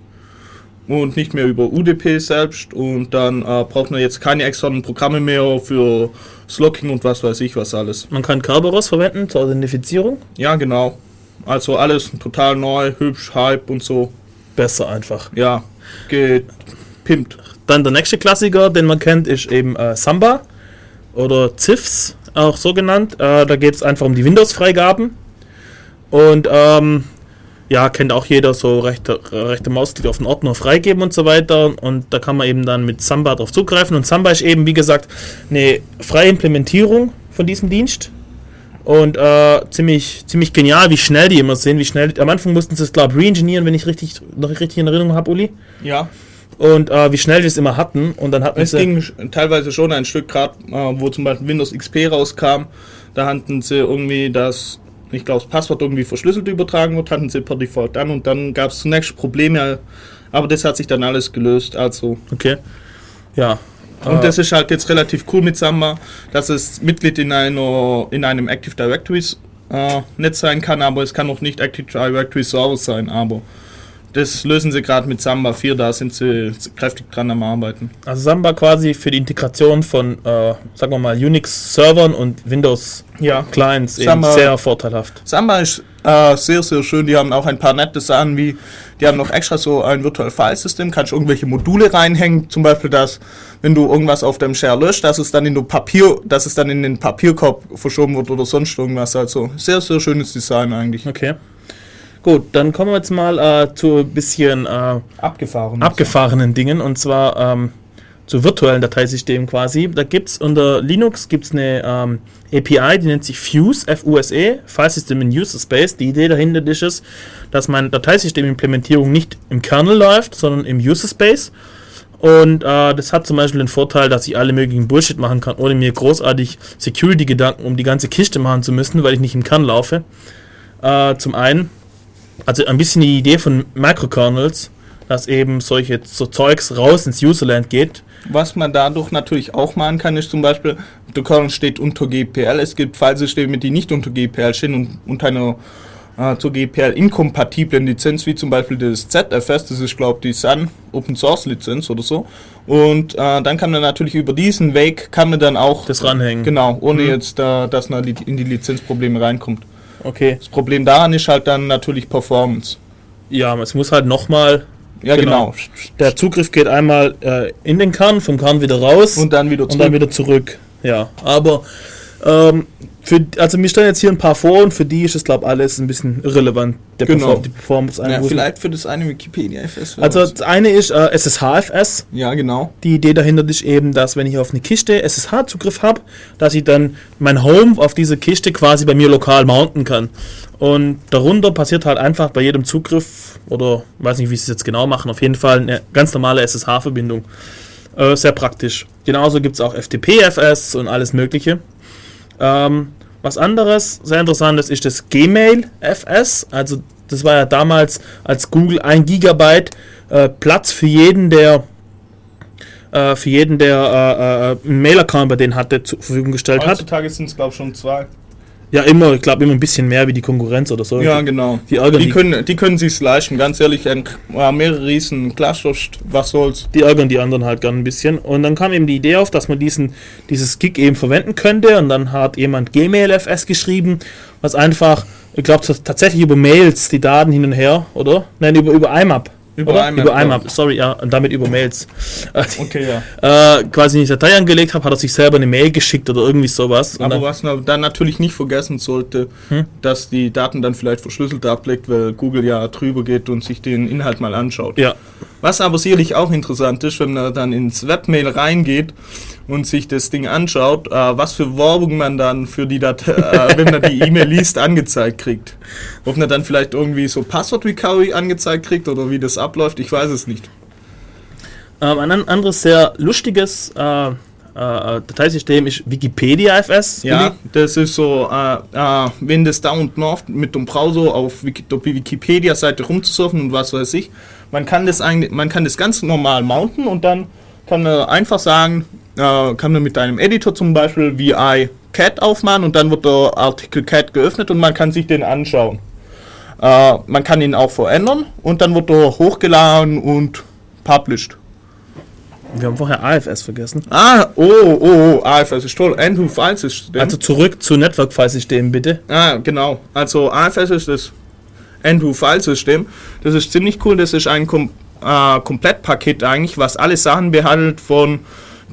und nicht mehr über UDP selbst und dann äh, braucht man jetzt keine externen Programme mehr für Slocking und was weiß ich was alles. Man kann Kerberos verwenden zur Authentifizierung. Ja, genau. Also alles total neu, hübsch, Hype und so. Besser einfach. Ja, gepimpt. Dann der nächste Klassiker, den man kennt, ist eben äh, Samba oder ZIFs, auch so genannt. Äh, da geht es einfach um die Windows-Freigaben. Und ähm, ja, kennt auch jeder so rechte, rechte Mausklick auf den Ordner freigeben und so weiter. Und da kann man eben dann mit Samba drauf zugreifen. Und Samba ist eben, wie gesagt, eine freie Implementierung von diesem Dienst. Und äh, ziemlich, ziemlich genial, wie schnell die immer sind. Wie schnell, am Anfang mussten sie es, glaube ich, reingenieren, wenn ich richtig, noch richtig in Erinnerung habe, Uli. Ja, Und äh, wie schnell die es immer hatten. Und dann hatten es ging teilweise schon ein Stück, gerade äh, wo zum Beispiel Windows XP rauskam, da hatten sie irgendwie das, ich glaube, das Passwort irgendwie verschlüsselt übertragen wird, hatten sie per Default an und dann gab es zunächst Probleme, aber das hat sich dann alles gelöst. Also Okay. Ja. Und Äh, das ist halt jetzt relativ cool mit Samba, dass es Mitglied in, einer, in einem Active Directory äh, Netz sein kann, aber es kann auch nicht Active Directory Server sein. Aber das lösen sie gerade mit Samba 4, da sind sie kräftig dran am Arbeiten. Also Samba quasi für die Integration von, äh, sagen wir mal, Unix-Servern und Windows-Clients Ja. eben Samba- sehr vorteilhaft. Samba ist äh, sehr, sehr schön. Die haben auch ein paar nette Sachen, wie die haben noch extra so ein Virtual File System, kannst irgendwelche Module reinhängen, zum Beispiel, dass wenn du irgendwas auf deinem Share löscht, dass es dann in den Papier, dass es dann in den Papierkorb verschoben wird oder sonst irgendwas. Also sehr, sehr schönes Design eigentlich. Okay. Gut, dann kommen wir jetzt mal äh, zu ein bisschen äh, Abgefahren. abgefahrenen Dingen und zwar ähm, zu virtuellen Dateisystemen quasi. Da gibt es unter Linux gibt's eine ähm, API, die nennt sich Fuse, F-U-S-E, File System in User Space. Die Idee dahinter ist es, dass meine Dateisystemimplementierung nicht im Kernel läuft, sondern im User Space. Und äh, das hat zum Beispiel den Vorteil, dass ich alle möglichen Bullshit machen kann, ohne mir großartig Security-Gedanken um die ganze Kiste machen zu müssen, weil ich nicht im Kern laufe. Äh, zum einen, also ein bisschen die Idee von Microkernels, dass eben solche so Zeugs raus ins Userland geht. Was man dadurch natürlich auch machen kann, ist zum Beispiel, der Kernel steht unter GPL. Es gibt Filesysteme, die nicht unter GPL stehen und unter einer äh, zur GPL inkompatiblen Lizenz, wie zum Beispiel das ZFS, das ist glaube ich die Sun Open Source Lizenz oder so. Und äh, dann kann man natürlich über diesen Weg kann man dann auch Das ranhängen. Genau, ohne Mhm. jetzt äh, dass man in die Lizenzprobleme reinkommt. Okay. Das Problem daran ist halt dann natürlich Performance. Ja, es muss halt nochmal. Ja, Genau. genau. Der Zugriff geht einmal äh, in den Kern, vom Kern wieder raus Und dann wieder und dann zurück. wieder zurück. Ja, aber ähm, für, also mir stellen jetzt hier ein paar vor und für die ist es glaube alles ein bisschen irrelevant, der Genau. Perform die Performance ja, vielleicht für das eine Wikipedia FS. Also das eine ist äh, SSHFS. ja, genau. Die Idee dahinter ist eben, dass wenn ich auf eine Kiste SSH-Zugriff habe, dass ich dann mein Home auf diese Kiste quasi bei mir lokal mounten kann. Und darunter passiert halt einfach bei jedem Zugriff, oder weiß nicht, wie sie es jetzt genau machen, auf jeden Fall eine ganz normale SSH-Verbindung. Äh, sehr praktisch. Genauso gibt es auch FTP-FS und alles Mögliche. Ähm, was anderes, sehr interessantes, ist das Gmail FS. Also das war ja damals als Google ein Gigabyte äh, Platz für jeden, der äh, für jeden, der äh, äh, einen Mail-Account bei denen hatte, zur Verfügung gestellt hat. Heutzutage sind es, glaube ich, schon zwei. Ja, immer, ich glaube, immer ein bisschen mehr wie die Konkurrenz oder so. Ja, genau. Die ärgern Die die, können, die können sich's leisten, ganz ehrlich. Ein, mehrere Riesen, Glasschutz, was soll's. die ärgern die anderen halt gern ein bisschen. Und dann kam eben die Idee auf, dass man diesen, dieses Gig eben verwenden könnte. Und dann hat jemand Gmail-FS geschrieben, was einfach, ich glaube, tatsächlich über Mails die Daten hin und her, oder? Nein, über, über IMAP. Über oder? IMAP, über. IMAP, sorry, ja, und damit über Mails. Äh, Okay, ja. äh, quasi eine Datei angelegt habe, hat er sich selber eine Mail geschickt oder irgendwie sowas. Aber dann, was man dann natürlich nicht vergessen sollte, Hm? dass die Daten dann vielleicht verschlüsselt ablegt, weil Google ja drüber geht und sich den Inhalt mal anschaut. ja, Was aber sicherlich auch interessant ist, wenn man dann ins Webmail reingeht und sich das Ding anschaut, äh, was für Werbung man dann für die Datei, äh, wenn man die E-Mail liest, angezeigt kriegt. Ob man dann vielleicht irgendwie so Passwort-Recovery angezeigt kriegt oder wie das abläuft, ich weiß es nicht. ähm, ein an- anderes sehr lustiges äh, äh, Dateisystem ist Wikipedia FS. Ja, das ist so, äh, äh, wenn das da unten auf mit dem Browser auf die Wikipedia-Seite rumzusurfen und was weiß ich, man kann das eigentlich, man kann das ganz normal mounten und dann kann man einfach sagen, äh, kann man mit einem Editor zum Beispiel VI Cat aufmachen und dann wird der Artikel Cat geöffnet und man kann sich den anschauen. Äh, man kann ihn auch verändern und dann wird er hochgeladen und published. Wir haben vorher AFS vergessen. Ah, oh, oh, oh, AFS ist toll. Andrew Files ist Also zurück zu Network-File-System, bitte. Ah, genau. Also AFS ist das End-to-File-System. Das ist ziemlich cool. Das ist ein Kom äh, Komplettpaket eigentlich, was alle Sachen behandelt von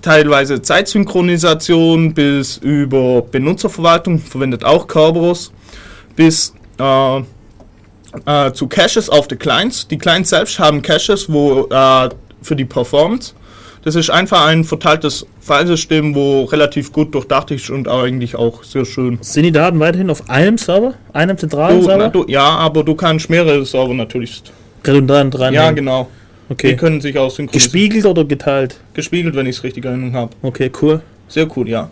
teilweise Zeitsynchronisation bis über Benutzerverwaltung, verwendet auch Kerberos, bis äh, äh, zu Caches auf die Clients. Die Clients selbst haben Caches wo, äh, für die Performance. Das ist einfach ein verteiltes Filesystem, wo relativ gut durchdacht ist und eigentlich auch sehr schön. Sind die Daten weiterhin auf einem Server? Einem zentralen Du, na, Server? du, ja, aber du kannst mehrere Server natürlich. Redundant dran. Ja, genau. Die Okay. können sich auch synchronisieren. Gespiegelt oder geteilt? Gespiegelt, wenn ich es richtig in Erinnerung habe. Okay, cool. Sehr cool, ja.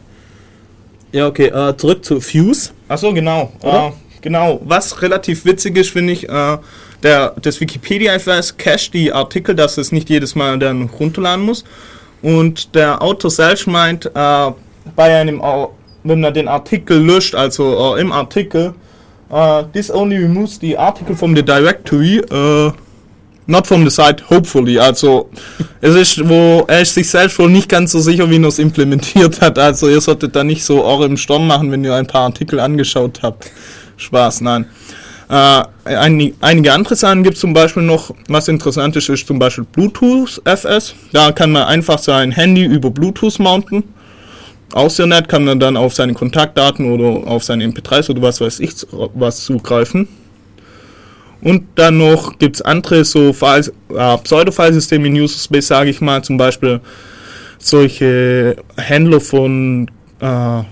Ja, okay. Äh, zurück zu Fuse. Achso, genau. Äh, genau. Was relativ witzig ist, finde ich, äh, der, das Wikipedia-FS cached die Artikel, dass es nicht jedes Mal dann runterladen muss. Und der Autor selbst meint, äh, bei einem, wenn er den Artikel löscht, also äh, im Artikel, äh, this only removes the article from the directory, not from the site, hopefully. Also, es ist, wo er ist sich selbst wohl nicht ganz so sicher, wie er es implementiert hat. Also, ihr solltet da nicht so eure im Sturm machen, wenn ihr ein paar Artikel angeschaut habt. Spaß, nein. Äh, ein, einige andere Sachen gibt es zum Beispiel noch, was interessant ist, ist zum Beispiel Bluetooth FS. Da kann man einfach sein Handy über Bluetooth mounten. Auch sehr nett, kann man dann auf seine Kontaktdaten oder auf seine MP3s oder was weiß ich was zugreifen. Und dann noch gibt es andere so äh, Pseudo-File-Systeme in User Space, sage ich mal, zum Beispiel solche Händler von äh,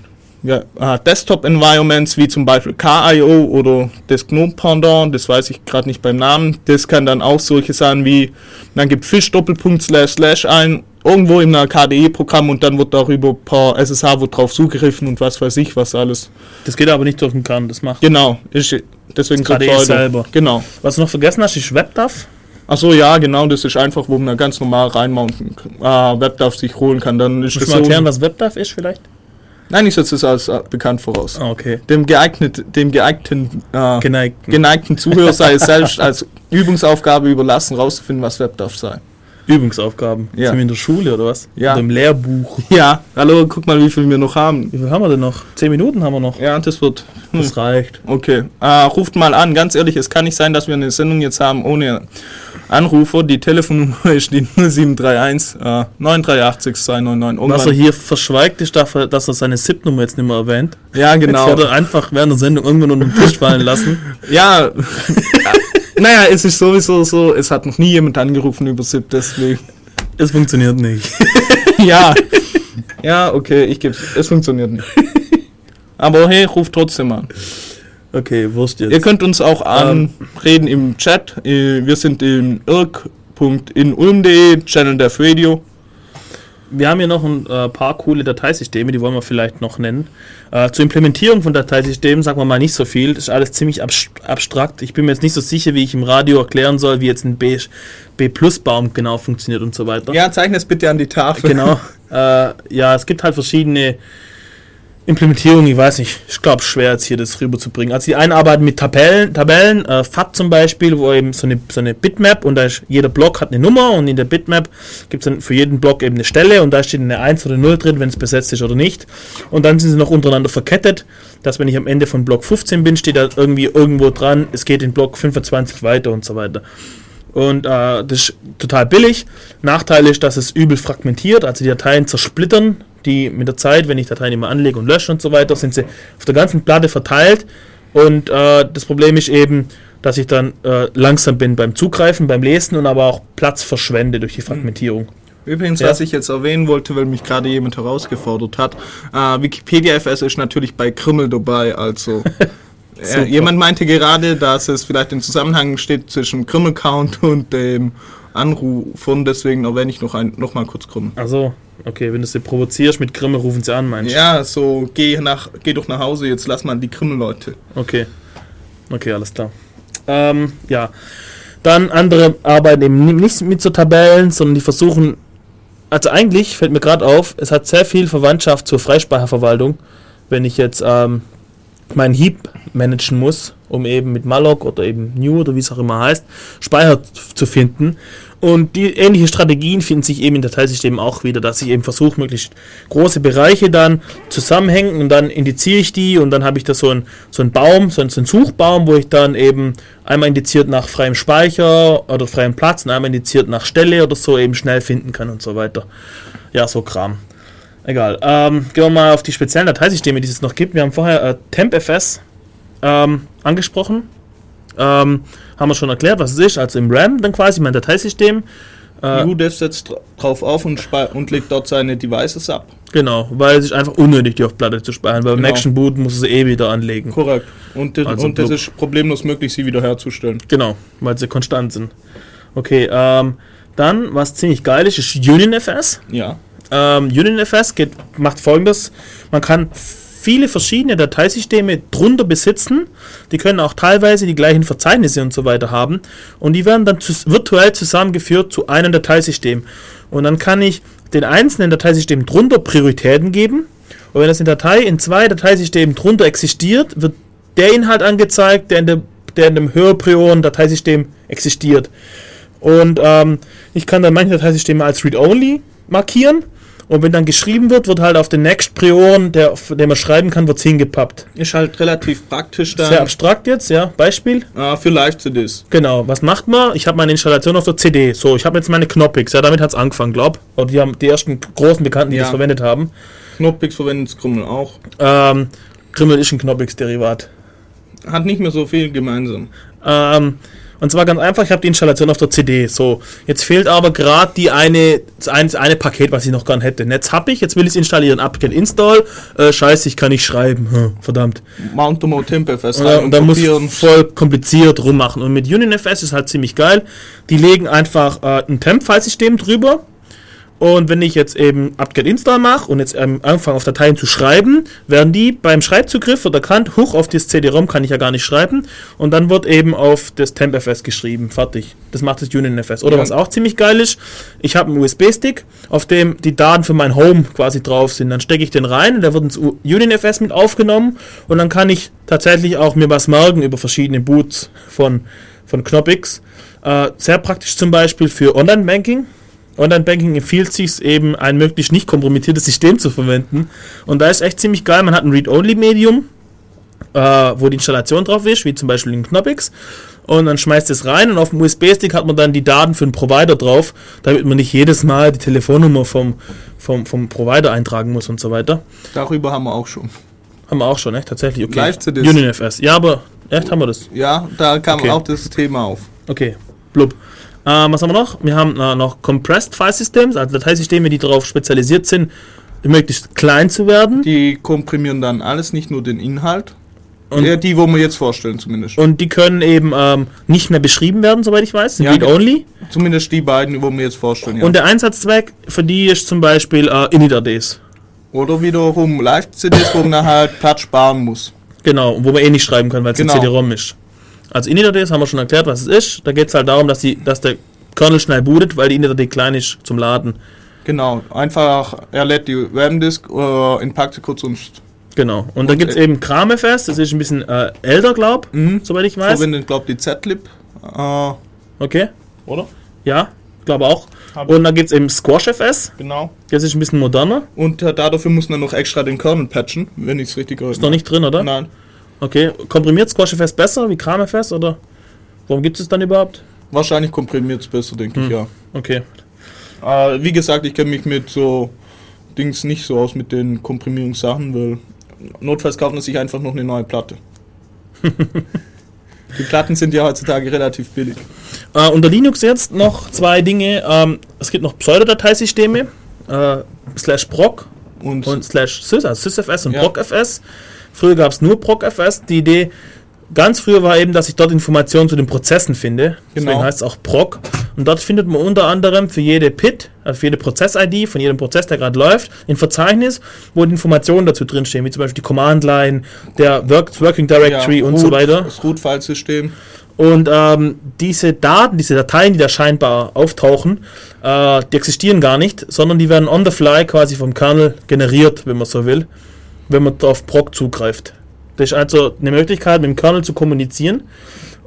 ja, äh, Desktop-Environments wie zum Beispiel KIO oder das GNOME-Pendant, das weiß ich gerade nicht beim Namen. Das kann dann auch solche Sachen wie, dann gibt Fish Doppelpunkt slash slash ein, irgendwo in einer KDE-Programm und dann wird darüber per SSH wird drauf zugegriffen und was weiß ich was alles. Das geht aber nicht durch den Kern. Das macht. Genau, ist deswegen Das KDE Pseudo. selber. Genau. Was du noch vergessen hast, ist WebDAV. Achso, ja, genau, das ist einfach, wo man ganz normal reinmounten, äh, WebDAV sich holen kann. Dann ist Musst das du mal so. erklären, was WebDAV ist vielleicht? Nein, ich setze es als äh, bekannt voraus. Ah, okay. Dem geeigneten, dem geeigneten, äh, Geneigt. geneigten Zuhörer sei es selbst als Übungsaufgabe überlassen, rauszufinden, was WebDAV sei. Übungsaufgaben. Ja. Sind wir in der Schule oder was? Ja. Oder im Lehrbuch. Ja, hallo, guck mal, wie viel wir noch haben. Wie viel haben wir denn noch? Zehn Minuten haben wir noch. Ja, das wird. Hm. Das reicht. Okay, äh, ruft mal an. Ganz ehrlich, es kann nicht sein, dass wir eine Sendung jetzt haben ohne Anrufer. Die Telefonnummer ist die 0731 äh, 938 299. Was er hier verschweigt, ist, dafür, dass er seine SIP-Nummer jetzt nicht mehr erwähnt. Ja, genau. Jetzt wird er einfach während der Sendung irgendwann unter den Tisch fallen lassen. Ja, naja, es ist sowieso so, es hat noch nie jemand angerufen über SIP, deswegen. Es funktioniert nicht. Ja, ja, okay, ich geb's. Es funktioniert nicht. Aber hey, ruft trotzdem an. Okay, Wurst jetzt. Ihr könnt uns auch anreden im Chat. Äh, Wir sind im irk.inulm.de, Channel Dev Radio. Wir haben hier noch ein äh, paar coole Dateisysteme, die wollen wir vielleicht noch nennen. Äh, zur Implementierung von Dateisystemen sagen wir mal nicht so viel. Das ist alles ziemlich abstrakt. Ich bin mir jetzt nicht so sicher, wie ich im Radio erklären soll, wie jetzt ein B, B-Plus-Baum genau funktioniert und so weiter. Ja, zeichne es bitte an die Tafel. Genau. Äh, ja, es gibt halt verschiedene Implementierung, ich weiß nicht, ich glaube schwer jetzt hier das rüberzubringen. Also die einen arbeiten mit Tabellen, Tabellen, äh, FAT zum Beispiel, wo eben so eine, so eine Bitmap und da ist, jeder Block hat eine Nummer und in der Bitmap gibt es dann für jeden Block eben eine Stelle und da steht eine 1 oder 0 drin, wenn es besetzt ist oder nicht. Und dann sind sie noch untereinander verkettet, dass wenn ich am Ende von Block 15 bin, steht da irgendwie irgendwo dran, es geht in Block 25 weiter und so weiter. Und äh, das ist total billig. Nachteil ist, dass es übel fragmentiert, also die Dateien zersplittern die mit der Zeit, wenn ich Dateien immer anlege und lösche und so weiter, sind sie auf der ganzen Platte verteilt. Und äh, das Problem ist eben, dass ich dann äh, langsam bin beim Zugreifen, beim Lesen und aber auch Platz verschwende durch die hm. Fragmentierung. Übrigens, ja. was ich jetzt erwähnen wollte, weil mich gerade jemand herausgefordert hat, äh, Wikipedia FS ist natürlich bei Krümmel dabei, also äh, jemand meinte gerade, dass es vielleicht im Zusammenhang steht zwischen Krümmel-Count und dem Anrufen, deswegen erwähne ich noch, ein, noch mal kurz Krümmel. Also Okay, wenn du sie provozierst mit Grimme, rufen sie an, meinst du? Ja, so, geh, nach, geh doch nach Hause, jetzt lass mal die Grimme-Leute. Okay. Okay, alles klar. Ähm, ja. Dann andere arbeiten eben nicht mit so Tabellen, sondern die versuchen. Also eigentlich fällt mir gerade auf, es hat sehr viel Verwandtschaft zur Freispeicherverwaltung, wenn ich jetzt ähm, meinen Heap managen muss, um eben mit malloc oder eben new oder wie es auch immer heißt, Speicher zu finden. Und die ähnliche Strategien finden sich eben in Dateisystemen auch wieder, dass ich eben versuche, möglichst große Bereiche dann zusammenhängen und dann indiziere ich die und dann habe ich da so einen so einen Baum, so einen, so einen Suchbaum, wo ich dann eben einmal indiziert nach freiem Speicher oder freiem Platz und einmal indiziert nach Stelle oder so eben schnell finden kann und so weiter. Ja, so Kram. Egal. Ähm, gehen wir mal auf die speziellen Dateisysteme, die es noch gibt. Wir haben vorher äh, TempFS ähm, angesprochen. Ähm, haben wir schon erklärt, was es ist. Also im RAM dann quasi mein Dateisystem. Äh, UDEV setzt drauf auf und, und legt dort seine Devices ab. Genau, weil es ist einfach unnötig, die auf Platte zu speichern, weil genau. beim nächsten Boot muss es eh wieder anlegen. Korrekt. Und, also und das ist problemlos möglich, sie wiederherzustellen. Genau, weil sie konstant sind. Okay, ähm, dann, was ziemlich geil ist, ist UnionFS. Ja. Ähm, UnionFS geht, macht folgendes: Man kann viele verschiedene Dateisysteme drunter besitzen. Die können auch teilweise die gleichen Verzeichnisse und so weiter haben. Und die werden dann virtuell zusammengeführt zu einem Dateisystem. Und dann kann ich den einzelnen Dateisystemen drunter Prioritäten geben. Und wenn das in Datei in zwei Dateisystemen drunter existiert, wird der Inhalt angezeigt, der in, der, der in dem höherprioren Dateisystem existiert. Und ähm, ich kann dann manche Dateisysteme als Read-Only markieren und wenn dann geschrieben wird, wird halt auf den Next Prioren, der, auf dem man schreiben kann, wird hingepappt. Ist halt relativ praktisch dann. Sehr abstrakt jetzt, ja. Beispiel? Ah, für Live-CDs. Genau. Was macht man? Ich habe meine Installation auf der CD. So, ich habe jetzt meine Knoppix. Ja, damit hat es angefangen, glaub. Oder die haben die ersten großen Bekannten, die ja. das verwendet haben. Knoppix verwendet Krümmel auch. Ähm, Krümmel ist ein Knoppix-Derivat. Hat nicht mehr so viel gemeinsam. Ähm, und zwar ganz einfach, ich habe die Installation auf der CD. So, jetzt fehlt aber gerade die eine, das eine, Paket, was ich noch gern hätte. Netz habe ich, jetzt will ich es installieren. Apt-Get Install. Äh, scheiße, ich kann nicht schreiben. Hm, verdammt. Mount to FS und, und, und dann muss voll kompliziert rummachen. Und mit UnionFS ist halt ziemlich geil. Die legen einfach äh, ein Temp-Filesystem drüber und wenn ich jetzt eben apt-get install mache und jetzt ähm, anfange auf Dateien zu schreiben, werden die beim Schreibzugriff wird erkannt, hoch auf das CD-ROM kann ich ja gar nicht schreiben und dann wird eben auf das TempFS geschrieben. Fertig. Das macht das UnionFS. Oder ja. was auch ziemlich geil ist, ich habe einen USB-Stick, auf dem die Daten für mein Home quasi drauf sind. Dann stecke ich den rein und da wird ins UnionFS mit aufgenommen und dann kann ich tatsächlich auch mir was merken über verschiedene Boots von, von Knoppix. Äh, sehr praktisch zum Beispiel für Online-Banking Online-Banking empfiehlt sich eben, ein möglichst nicht kompromittiertes System zu verwenden. Und da ist echt ziemlich geil. Man hat ein Read-Only-Medium, äh, wo die Installation drauf ist, wie zum Beispiel in Knoppix. Und dann schmeißt es rein und auf dem USB-Stick hat man dann die Daten für den Provider drauf, damit man nicht jedes Mal die Telefonnummer vom, vom, vom Provider eintragen muss und so weiter. Darüber haben wir auch schon. Haben wir auch schon, echt? Tatsächlich, okay. Live-CDs. UnionFS. Ja, aber echt haben wir das? Ja, da kam okay. auch das Thema auf. Okay, blub. Ähm, was haben wir noch? Wir haben äh, noch Compressed File Systems, also Dateisysteme, die darauf spezialisiert sind, möglichst klein zu werden. Die komprimieren dann alles, nicht nur den Inhalt. Und, Ja, die, wo wir jetzt vorstellen, zumindest. und die können eben ähm, nicht mehr beschrieben werden, soweit ich weiß, Ja, read-only. Zumindest die beiden, wo wir jetzt vorstellen. Ja. Und der Einsatzzweck für die ist zum Beispiel äh, Inidads. Oder wiederum Live-CDs, wo man halt Platz sparen muss. Genau, wo man eh nicht schreiben kann, weil es Genau. ein CD-ROM ist. Also Inidads haben wir schon erklärt, was es ist. Da geht es halt darum, dass, die, dass der Kernel schnell bootet, weil die Inidad klein ist zum Laden. Genau, einfach, er lädt die RAM-Disk, äh, entpackt sie kurz und Genau. Und, da Und, gibt es äh, eben KrameFS, das ist ein bisschen äh, älter, glaub, Mhm. soweit ich weiß. verwendet, glaube die Z-Lib. Äh, Okay, oder? ja, glaube auch. Hab- Und dann gibt es eben SquashFS, Genau. das ist ein bisschen moderner. Und äh, dafür muss man noch extra den Kernel patchen, wenn ich es richtig Ist noch nicht drin, oder? Nein. Okay, komprimiert SquashFS besser wie KrameFS, oder? Warum gibt es dann überhaupt? Wahrscheinlich komprimiert es besser, denke Hm. ich, ja. Okay, Äh, wie gesagt, ich kenne mich mit so Dings nicht so aus mit den Komprimierungssachen, weil notfalls kauft man sich einfach noch eine neue Platte. Die Platten sind ja heutzutage relativ billig. Äh, unter Linux jetzt noch zwei Dinge. Ähm, es gibt noch Pseudodateisysteme, äh, slash proc Und, und slash sys, also sysfs und Ja. procfs. Früher gab es nur procfs. Die Idee ganz früher war eben, dass ich dort Informationen zu den Prozessen finde. Deswegen Genau. heißt es auch proc. Und dort findet man unter anderem für jede PIT, also für jede Prozess-ID von jedem Prozess, der gerade läuft, ein Verzeichnis, wo die Informationen dazu drinstehen, wie zum Beispiel die Command-Line, der Work Working Directory und so Root- weiter. Das Root-File-System. Und ähm, diese Daten, diese Dateien, die da scheinbar auftauchen, äh, die existieren gar nicht, sondern die werden on the fly quasi vom Kernel generiert, wenn man so will, wenn man auf Proc zugreift. Das ist also eine Möglichkeit, mit dem Kernel zu kommunizieren.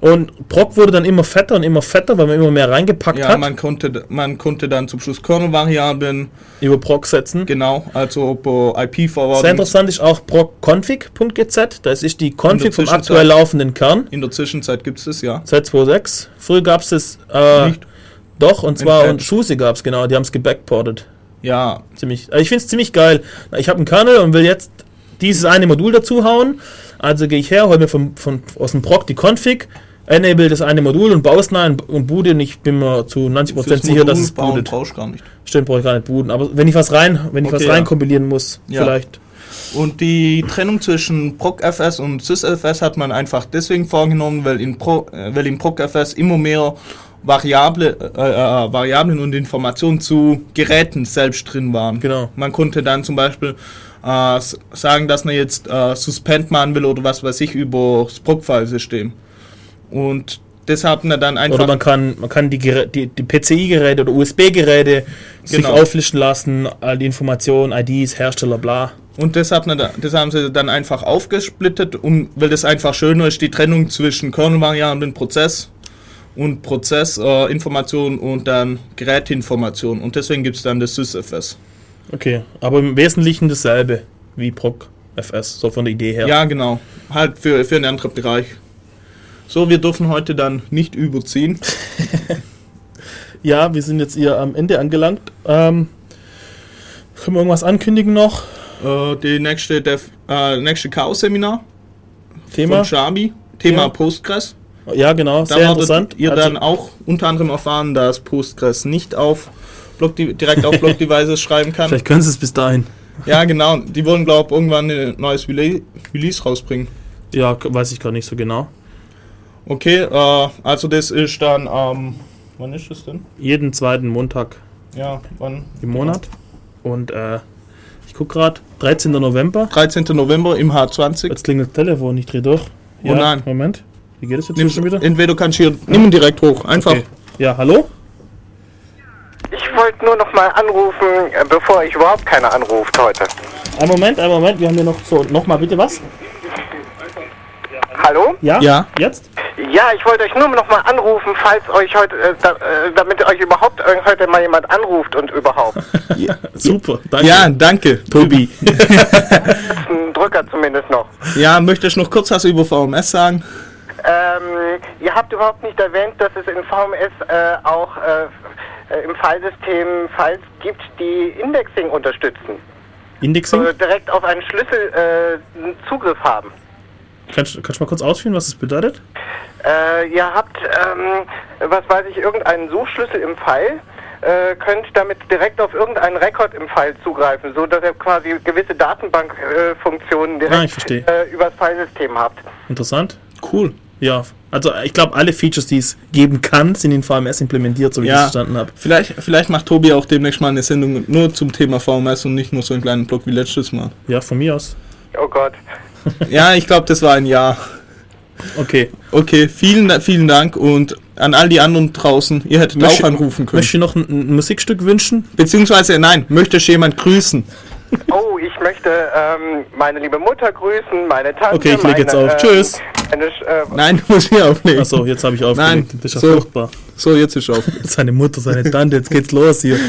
Und Proc wurde dann immer fetter und immer fetter, weil man immer mehr reingepackt Ja, hat, man konnte, man konnte dann zum Schluss Kernel-Variablen, über Proc setzen. genau, also po Sehr IP-Forwarding interessant ist auch procconfig.gz, das ist die Config vom aktuell laufenden Kern, in der Zwischenzeit gibt es das, ja. seit 2.6. Früher gab es es äh, doch, und zwar und SUSE gab es, genau, die haben es gebackportet. Ja, Ziemlich, also ich finde es ziemlich geil. Ich habe einen Kernel und will jetzt dieses eine Modul dazu hauen. Also gehe ich her, hole mir vom, von, aus dem Proc die Config, enable das eine Modul und baue es rein und boote und ich bin mir zu 90% fürs sicher, dass es bootet. brauchst gar nicht. Stimmt, brauche ich gar nicht booten. Aber wenn ich was rein, wenn ich Okay, was ja. rein kompilieren muss, Ja. vielleicht. Und die Trennung zwischen PROC-FS und SysFS hat man einfach deswegen vorgenommen, weil in, Pro, äh, weil in PROC-FS immer mehr Variable, äh, äh, Variablen und Informationen zu Geräten selbst drin waren. Genau. Man konnte dann zum Beispiel äh, sagen, dass man jetzt äh, Suspend machen will oder was weiß ich über das PROC-File-System. Und deshalb man dann einfach... Oder man kann, man kann die, die, die PCI-Geräte oder USB-Geräte sich Genau. auflisten lassen, all die Informationen, IDs, Hersteller, bla. Und das, hat man da, das haben sie dann einfach aufgesplittet, um, weil das einfach schöner ist, die Trennung zwischen Kernel-Variablen, Prozess und Prozessinformation und dann Geräteinformation. Und deswegen gibt es dann das SysFS. Okay, aber im Wesentlichen dasselbe wie PROC-FS, so von der Idee her. Ja, genau. Halt für, für einen anderen Bereich. So, wir dürfen heute dann nicht überziehen. Ja, wir sind jetzt hier am Ende angelangt. Ähm, können wir irgendwas ankündigen noch? Äh, die nächste, Dev, äh, nächste Chaos-Seminar Thema? von Shabi. Thema Ja. Postgres. Ja, genau, Da sehr interessant. ihr Also, dann auch unter anderem erfahren, dass Postgres nicht auf Block, direkt auf Block-Devices schreiben kann. vielleicht können sie es bis dahin. Ja, genau. Die wollen, glaube ich, irgendwann ein neues Rele- Release rausbringen. Ja, weiß ich gar nicht so genau. Okay, äh, also das ist dann am. wann ist es denn? Jeden zweiten Montag Ja, wann? im Monat. Und äh, ich gucke gerade, 13. November. 13. November im H20. Jetzt klingelt das Telefon, ich drehe durch. Oh nein. Moment. Wie geht es jetzt Nimm, schon wieder? entweder kannst du hier. Nimm ihn direkt hoch. Einfach. Okay. Ja, hallo? Ich wollte nur noch mal anrufen, äh, bevor ich überhaupt keiner anruft heute. Ein Moment, ein Moment, wir haben hier noch so, nochmal bitte was? Hallo? Ja? Ja. Jetzt? Ja, ich wollte euch nur noch mal anrufen, falls euch heute, äh, da, äh, damit euch überhaupt äh, heute mal jemand anruft und überhaupt. Super, danke. Ja, danke, Tobi. Ein Drücker zumindest noch. ja, möchtest du noch kurz was über VMS sagen? Ähm, ihr habt überhaupt nicht erwähnt, dass es in VMS äh, auch äh, äh, im Filesystem Files gibt, die Indexing unterstützen. Indexing? Äh, direkt auf einen Schlüssel äh, Zugriff haben. Kannst, kannst du mal kurz ausführen, was das bedeutet? Äh, ihr habt, ähm, was weiß ich, irgendeinen Suchschlüssel im File äh, könnt damit direkt auf irgendeinen Rekord im File zugreifen, so dass ihr quasi gewisse Datenbankfunktionen direkt Ah, ich verstehe. äh, übers Filesystem habt. Interessant. Cool. Ja, also ich glaube, alle Features, die es geben kann, sind in VMS implementiert, so wie ich Ja. es verstanden habe. Vielleicht, vielleicht macht Tobi auch demnächst mal eine Sendung nur zum Thema VMS und nicht nur so einen kleinen Blog wie letztes Mal. Ja, von mir aus. Oh Gott. Ja, ich glaube, das war ein Ja. Okay. Okay, vielen, vielen Dank und an all die anderen draußen, ihr hättet Möchte- auch anrufen können. Möchte ich noch ein, ein Musikstück wünschen? Beziehungsweise, nein, möchte ich jemand grüßen? Oh, ich möchte ähm, meine liebe Mutter grüßen, meine Tante. Okay, ich leg meine, jetzt auf. ähm, Tschüss. Meine, Sch- äh, Nein, du musst hier auflegen. Achso, jetzt habe ich aufgelegt. Nein, Das ist ja so. furchtbar. So, jetzt ist auf. Seine Mutter, seine Tante, jetzt geht's los hier.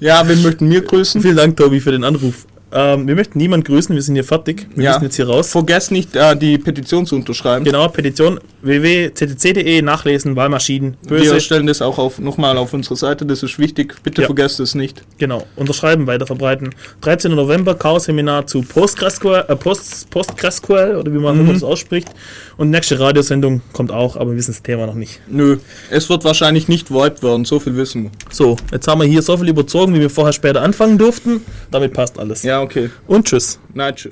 Ja, wen möchten wir grüßen? Vielen Dank, Tobi, für den Anruf. Ähm, wir möchten niemand grüßen, wir sind hier fertig. Wir Ja. müssen jetzt hier raus. Vergesst nicht, äh, die Petition zu unterschreiben. Genau, Petition www.ccc.de, nachlesen, Wahlmaschinen, Wir böse. stellen das auch auf, nochmal auf unsere Seite, das ist wichtig. Bitte Ja. vergesst es nicht. Genau, unterschreiben, weiter verbreiten. 13. November, Chaos-Seminar zu PostgreSQL, äh, Post, PostgreSQL, oder wie man Mhm. das ausspricht. Und nächste Radiosendung kommt auch, aber wir wissen das Thema noch nicht. Nö, es wird wahrscheinlich nicht VoIP werden, so viel wissen wir. So, jetzt haben wir hier so viel überzogen, wie wir vorher später anfangen durften. Damit passt alles. Ja, okay. Und tschüss. Nein, tschüss.